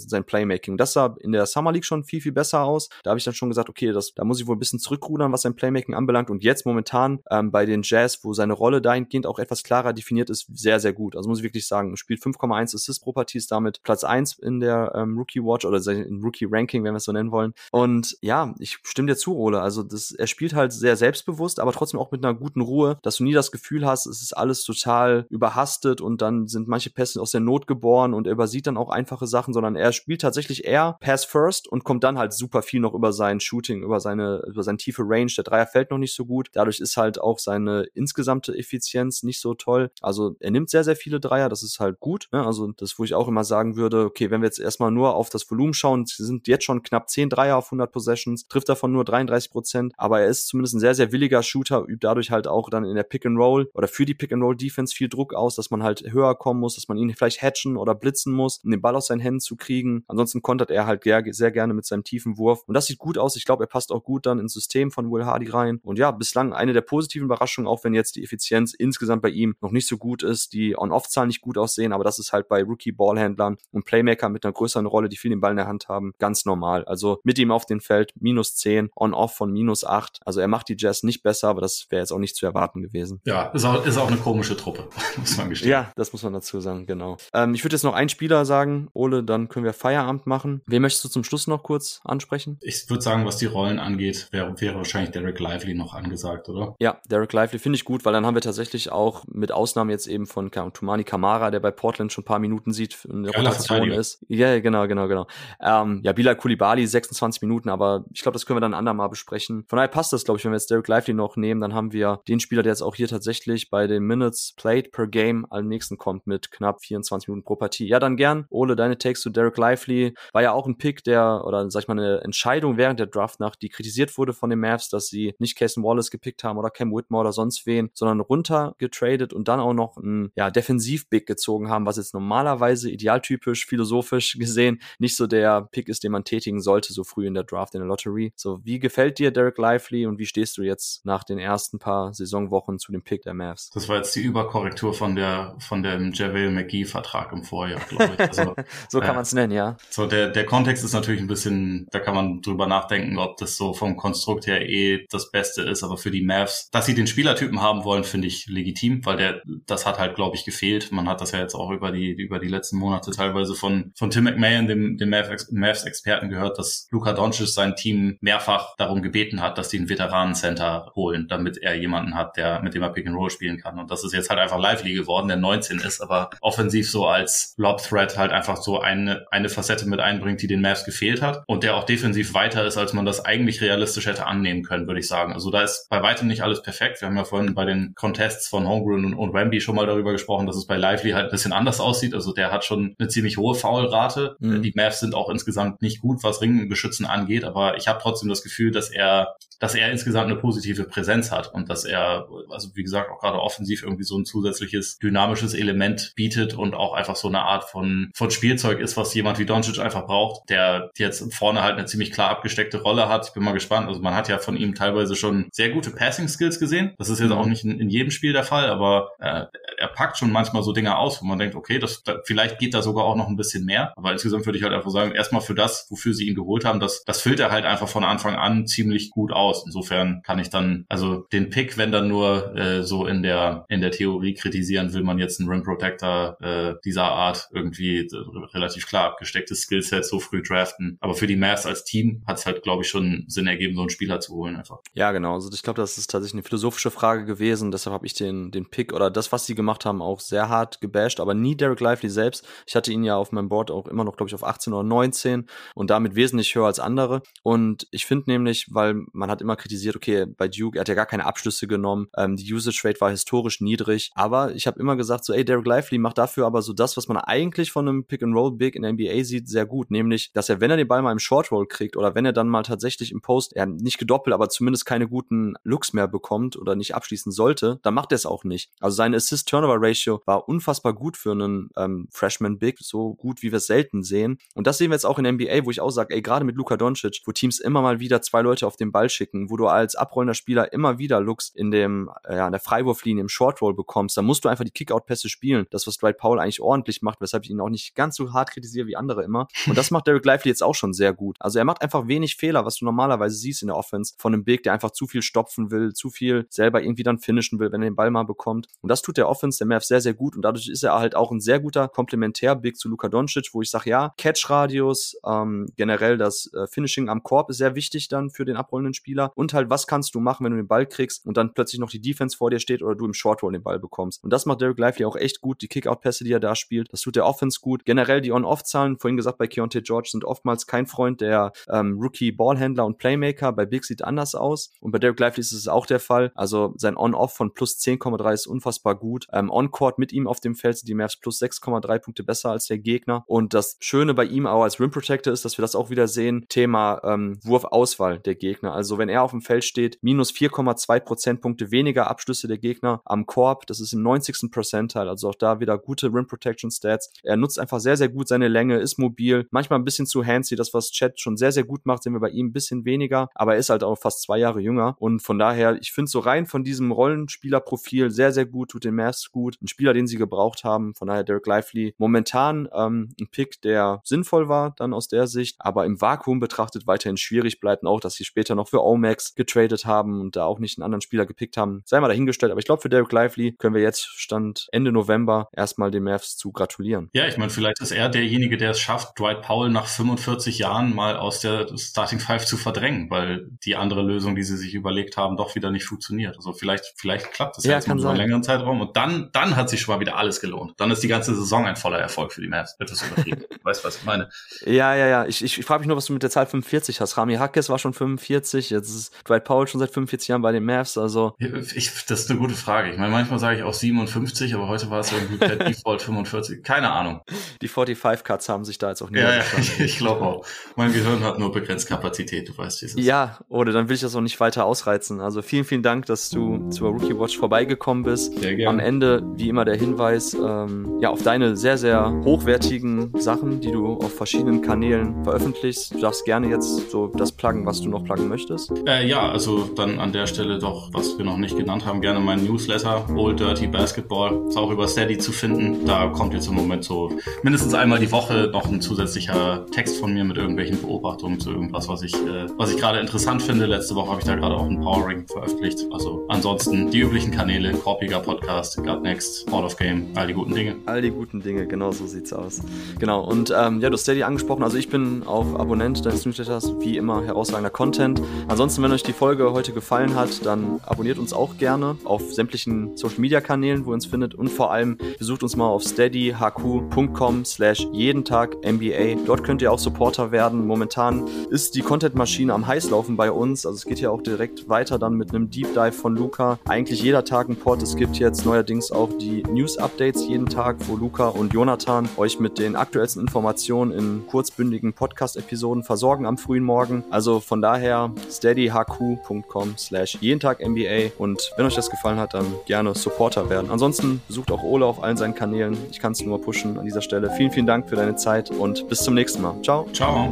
sein Playmaking? Das sah in der Summer League schon viel, viel besser aus. Da habe ich dann schon gesagt, okay, das, da muss ich wohl ein bisschen zurückrudern, was sein Playmaking anbelangt. Und jetzt momentan ähm, bei den Jazz, wo seine Rolle dahingehend auch etwas klarer definiert ist, sehr, sehr gut. Also muss ich wirklich sagen, spielt 5,1 Assists pro Partie, ist damit Platz 1 in der ähm, Rookie Watch oder in Rookie Ranking, wenn wir es so nennen wollen. Und ja, ich stimme dir zu, Ole. Also das, er spielt halt sehr selbstbewusst, aber trotzdem auch mit einer guten Ruhe, dass du nie das Gefühl hast, es ist alles total überhastet und dann sind manche Pässe aus der Not geboren und er übersieht dann auch einfache Sachen, sondern er spielt tatsächlich eher Pass First und kommt dann halt super viel noch über sein Shooting, über seine, über seine tiefe Range. Der Dreier fällt noch nicht so gut. Dadurch ist halt auch seine insgesamte Effizienz nicht so toll. Also er nimmt sehr, sehr viele Dreier. Das ist halt gut. Ne? Also das, wo ich auch immer sagen würde, okay, wenn wir jetzt erstmal nur auf das Volumen schauen, sind jetzt schon knapp 10 Dreier auf 100 Possessions, trifft davon nur 33 Prozent, aber er ist zumindest ein sehr, sehr williger Shooter, übt dadurch halt auch dann in der Pick and Roll oder für die Pick and Roll Defense viel Druck aus, dass man halt höher rüberkommen muss, dass man ihn vielleicht hatchen oder blitzen muss, um den Ball aus seinen Händen zu kriegen. Ansonsten kontert er halt sehr gerne mit seinem tiefen Wurf. Und das sieht gut aus. Ich glaube, er passt auch gut dann ins System von Will Hardy rein. Und ja, bislang eine der positiven Überraschungen, auch wenn jetzt die Effizienz insgesamt bei ihm noch nicht so gut ist, die On-Off-Zahlen nicht gut aussehen, aber das ist halt bei Rookie-Ballhändlern und Playmaker mit einer größeren Rolle, die viel den Ball in der Hand haben, ganz normal. Also mit ihm auf dem Feld minus 10, On-Off von minus 8. Also er macht die Jazz nicht besser, aber das wäre jetzt auch nicht zu erwarten gewesen. Ja, ist auch, ist auch eine komische Truppe, muss man gestehen. Ja, das muss man dazu sagen, genau. Ähm, ich würde jetzt noch einen Spieler sagen, Ole, dann können wir Feierabend machen. Wen möchtest du zum Schluss noch kurz ansprechen? Ich würde sagen, was die Rollen angeht, wäre, wäre wahrscheinlich Derek Lively noch angesagt, oder? Ja, Derek Lively finde ich gut, weil dann haben wir tatsächlich auch mit Ausnahme jetzt eben von Tumani Kamara, der bei Portland schon ein paar Minuten sieht, in der Rotation ist. Ja, genau, genau, genau. Ähm, ja, Bilal Kulibali 26 Minuten, aber ich glaube, das können wir dann ein andermal besprechen. Von daher passt das, glaube ich, wenn wir jetzt Derek Lively noch nehmen, dann haben wir den Spieler, der jetzt auch hier tatsächlich bei den Minutes played per Game am nächsten kommt mit knapp 24 Minuten pro Partie. Ja, dann gern. Ole, deine Takes zu Derek Lively. War ja auch ein Pick, der, oder sag ich mal, eine Entscheidung während der Draftnacht, die kritisiert wurde von den Mavs, dass sie nicht Casey Wallace gepickt haben oder Cam Whitmore oder sonst wen, sondern runter getradet und dann auch noch ein ja, Defensiv-Big gezogen haben, was jetzt normalerweise idealtypisch, philosophisch gesehen nicht so der Pick ist, den man tätigen sollte, so früh in der Draft, in der Lottery. So, wie gefällt dir Derek Lively und wie stehst du jetzt nach den ersten paar Saisonwochen zu dem Pick der Mavs? Das war jetzt die Überkorrektur von der von dem JaVale McGee-Vertrag im Vorjahr, glaube ich. Also, so kann äh, man es nennen, ja. So, der, der Kontext ist natürlich ein bisschen, da kann man drüber nachdenken, ob das so vom Konstrukt her eh das Beste ist, aber für die Mavs, dass sie den Spielertypen haben wollen, finde ich legitim, weil der, das hat halt, glaube ich, gefehlt. Man hat das ja jetzt auch über die, über die letzten Monate teilweise von, von Tim McMahon, dem, dem Mavs-Experten gehört, dass Luka Doncic sein Team mehrfach darum gebeten hat, dass die einen Veteranen-Center holen, damit er jemanden hat, der, mit dem er Pick and Roll spielen kann. Und das ist jetzt halt einfach lively geworden, der 19 ist, aber offensiv so als Lob-Threat halt einfach so eine, eine Facette mit einbringt, die den Mavs gefehlt hat und der auch defensiv weiter ist, als man das eigentlich realistisch hätte annehmen können, würde ich sagen. Also da ist bei weitem nicht alles perfekt. Wir haben ja vorhin bei den Contests von Homegrown und, und Wemby schon mal darüber gesprochen, dass es bei Lively halt ein bisschen anders aussieht. Also der hat schon eine ziemlich hohe Foulrate. Mhm. Die Mavs sind auch insgesamt nicht gut, was Ringbeschützen angeht, aber ich habe trotzdem das Gefühl, dass er dass er insgesamt eine positive Präsenz hat und dass er, also wie gesagt, auch gerade offensiv irgendwie so ein zusätzliches dynamisches Element bietet und auch einfach so eine Art von, von Spielzeug ist, was jemand wie Doncic einfach braucht, der jetzt vorne halt eine ziemlich klar abgesteckte Rolle hat. Ich bin mal gespannt. Also man hat ja von ihm teilweise schon sehr gute Passing Skills gesehen. Das ist jetzt auch nicht in, in jedem Spiel der Fall, aber äh, er packt schon manchmal so Dinge aus, wo man denkt, okay, das da, vielleicht geht da sogar auch noch ein bisschen mehr. Aber insgesamt würde ich halt einfach sagen, erstmal für das, wofür sie ihn geholt haben, das, das füllt er halt einfach von Anfang an ziemlich gut aus. Insofern kann ich dann, also den Pick, wenn dann nur äh, so in der in der Theorie kritisieren, will man jetzt einen Rim Protector äh, dieser Art irgendwie äh, relativ klar abgestecktes Skillset so früh draften. Aber für die Mavs als Team hat es halt, glaube ich, schon Sinn ergeben, so einen Spieler zu holen einfach. Ja, genau. Also ich glaube, das ist tatsächlich eine philosophische Frage gewesen. Deshalb habe ich den den Pick oder das, was sie gemacht haben, auch sehr hart gebasht, aber nie Derek Lively selbst. Ich hatte ihn ja auf meinem Board auch immer noch, glaube ich, auf 18 oder 19 und damit wesentlich höher als andere. Und ich finde nämlich, weil man hat immer kritisiert, okay, bei Duke, er hat ja gar keine Abschlüsse genommen, ähm, die Usage Rate war historisch niedrig, aber ich habe immer gesagt, so, ey, Derek Lively macht dafür aber so das, was man eigentlich von einem Pick-and-Roll-Big in der NBA sieht, sehr gut, nämlich, dass er, wenn er den Ball mal im Short-Roll kriegt oder wenn er dann mal tatsächlich im Post, er nicht gedoppelt, aber zumindest keine guten Looks mehr bekommt oder nicht abschließen sollte, dann macht er es auch nicht. Also seine Assist-Turnover-Ratio war unfassbar gut für einen ähm, Freshman-Big, so gut, wie wir es selten sehen. Und das sehen wir jetzt auch in der NBA, wo ich auch sage, ey, gerade mit Luka Doncic, wo Teams immer mal wieder zwei Leute auf den Ball schicken, wo du als abrollender Spieler immer wieder Looks in dem, äh, ja, in der Freiwurflinie im Shortroll bekommst, dann musst du einfach die Kickout-Pässe spielen. Das, was Dwight Powell eigentlich ordentlich macht, weshalb ich ihn auch nicht ganz so hart kritisiere wie andere immer. Und das macht Derek Lively jetzt auch schon sehr gut. Also er macht einfach wenig Fehler, was du normalerweise siehst in der Offense von einem Big, der einfach zu viel stopfen will, zu viel selber irgendwie dann finishen will, wenn er den Ball mal bekommt. Und das tut der Offense der Mavs sehr, sehr gut. Und dadurch ist er halt auch ein sehr guter Komplementär-Big zu Luka Doncic, wo ich sage, ja, Catch-Radius, ähm, generell das äh, Finishing am Korb ist sehr wichtig dann für den abrollenden Spieler. Und halt, was kannst du machen, wenn du den Ball kriegst und dann plötzlich noch die Defense vor dir steht oder du im Short Roll den Ball bekommst. Und das macht Derek Lively auch echt gut. Die Kickout-Pässe, die er da spielt, das tut der Offense gut. Generell die On-Off-Zahlen, vorhin gesagt, bei Keontae George sind oftmals kein Freund der ähm, Rookie-Ballhändler und Playmaker. Bei Big sieht anders aus. Und bei Derek Lively ist es auch der Fall. Also sein On-Off von plus 10,3 ist unfassbar gut. Ähm, On-Court mit ihm auf dem Feld sind die Mavs plus 6,3 Punkte besser als der Gegner. Und das Schöne bei ihm auch als Rim Protector ist, dass wir das auch wieder sehen. Thema ähm, Wurfauswahl der Gegner. Also wenn er auf dem Feld steht, minus 4,2 Prozentpunkte weniger Abschlüsse der Gegner am Korb. Das ist im 90. Percentile, also auch da wieder gute Rim Protection Stats. Er nutzt einfach sehr, sehr gut seine Länge, ist mobil, manchmal ein bisschen zu handsy, das was Chat schon sehr, sehr gut macht, sehen wir bei ihm ein bisschen weniger, aber er ist halt auch fast zwei Jahre jünger und von daher, ich finde so rein von diesem Rollenspielerprofil sehr, sehr gut, tut den Mavs gut, ein Spieler, den sie gebraucht haben, von daher Derek Lively momentan ähm, ein Pick, der sinnvoll war, dann aus der Sicht, aber im Vakuum betrachtet weiterhin schwierig bleibt und auch, dass sie später noch für Omax getradet haben und da auch nicht einen anderen Spieler gepickt haben, sei mal dahingestellt, aber ich glaube für Derek Lively können wir jetzt Stand Ende November erstmal den Mavs zu gratulieren. Ja, ich meine, vielleicht ist er derjenige, der es schafft, Dwight Powell nach 45 Jahren mal aus der Starting Five zu verdrängen, weil die andere Lösung, die sie sich überlegt haben, doch wieder nicht funktioniert. Also vielleicht, vielleicht klappt es ja, jetzt über einen längeren Zeitraum und dann, dann hat sich schon mal wieder alles gelohnt. Dann ist die ganze Saison ein voller Erfolg für die Mavs. Etwas übertrieben. weißt du, was ich meine? Ja, ja, ja. Ich, ich, ich frage mich nur, was du mit der Zahl 45 hast. Rami Hackes war schon 45, jetzt ist Dwight Powell schon seit 45 Jahren bei den Mavs, also. Ich, das ist eine gute Frage. Ich meine, manchmal sage ich auch 57, aber heute war es irgendwie per Default 45. Keine Ahnung. Die 45 Cuts haben sich da jetzt auch nie Ja, ja ich, ich glaube auch. Mein Gehirn hat nur begrenzt Kapazität, du weißt, wie es ist. Ja, oder dann will ich das auch nicht weiter ausreizen. Also vielen, vielen Dank, dass du zur Rookie Watch vorbeigekommen bist. Sehr gerne. Am Ende, wie immer, der Hinweis ähm, ja, auf deine sehr, sehr hochwertigen Sachen, die du auf verschiedenen Kanälen veröffentlichst. Du darfst gerne jetzt so das pluggen, was du noch pluggen möchtest. Äh, ja, also dann an der Stelle doch, was wir noch nicht genannt haben, gerne mein Newsletter, Old Dirty Basketball. Ist auch über Steady zu finden. Da kommt jetzt im Moment so mindestens einmal die Woche noch ein zusätzlicher Text von mir mit irgendwelchen Beobachtungen zu irgendwas, was ich, äh, ich gerade interessant finde. Letzte Woche habe ich da gerade auch ein Powering veröffentlicht. Also ansonsten die üblichen Kanäle, Korpiger Podcast, Gut Next, Hall of Game, all die guten Dinge. All die guten Dinge, genau so sieht's aus. Genau, und ähm, ja, du hast Steady angesprochen, also ich bin auch Abonnent deines Newsletters, wie immer herausragender Content. Ansonsten, wenn euch die Folge heute gefallen hat, dann abonniert uns auch gerne auf sämtlichen Social Media Kanälen, wo ihr uns findet und vor allem besucht uns mal auf steadyhq.com slash jeden Tag NBA. Dort könnt ihr auch Supporter werden. Momentan ist die Content-Maschine am heißlaufen bei uns. Also es geht ja auch direkt weiter dann mit einem Deep Dive von Luca. Eigentlich jeder Tag ein Port. Es gibt jetzt neuerdings auch die News-Updates jeden Tag, wo Luca und Jonathan euch mit den aktuellsten Informationen in kurzbündigen Podcast-Episoden versorgen am frühen Morgen. Also von daher steadyhq.com slash jeden Tag NBA und wenn euch das gefallen hat, dann gerne Supporter werden. Ansonsten besucht auch Ole auf allen seinen Kanälen. Ich kann es nur pushen an dieser Stelle. Vielen, vielen Dank für deine Zeit und bis zum nächsten Mal. Ciao. Ciao.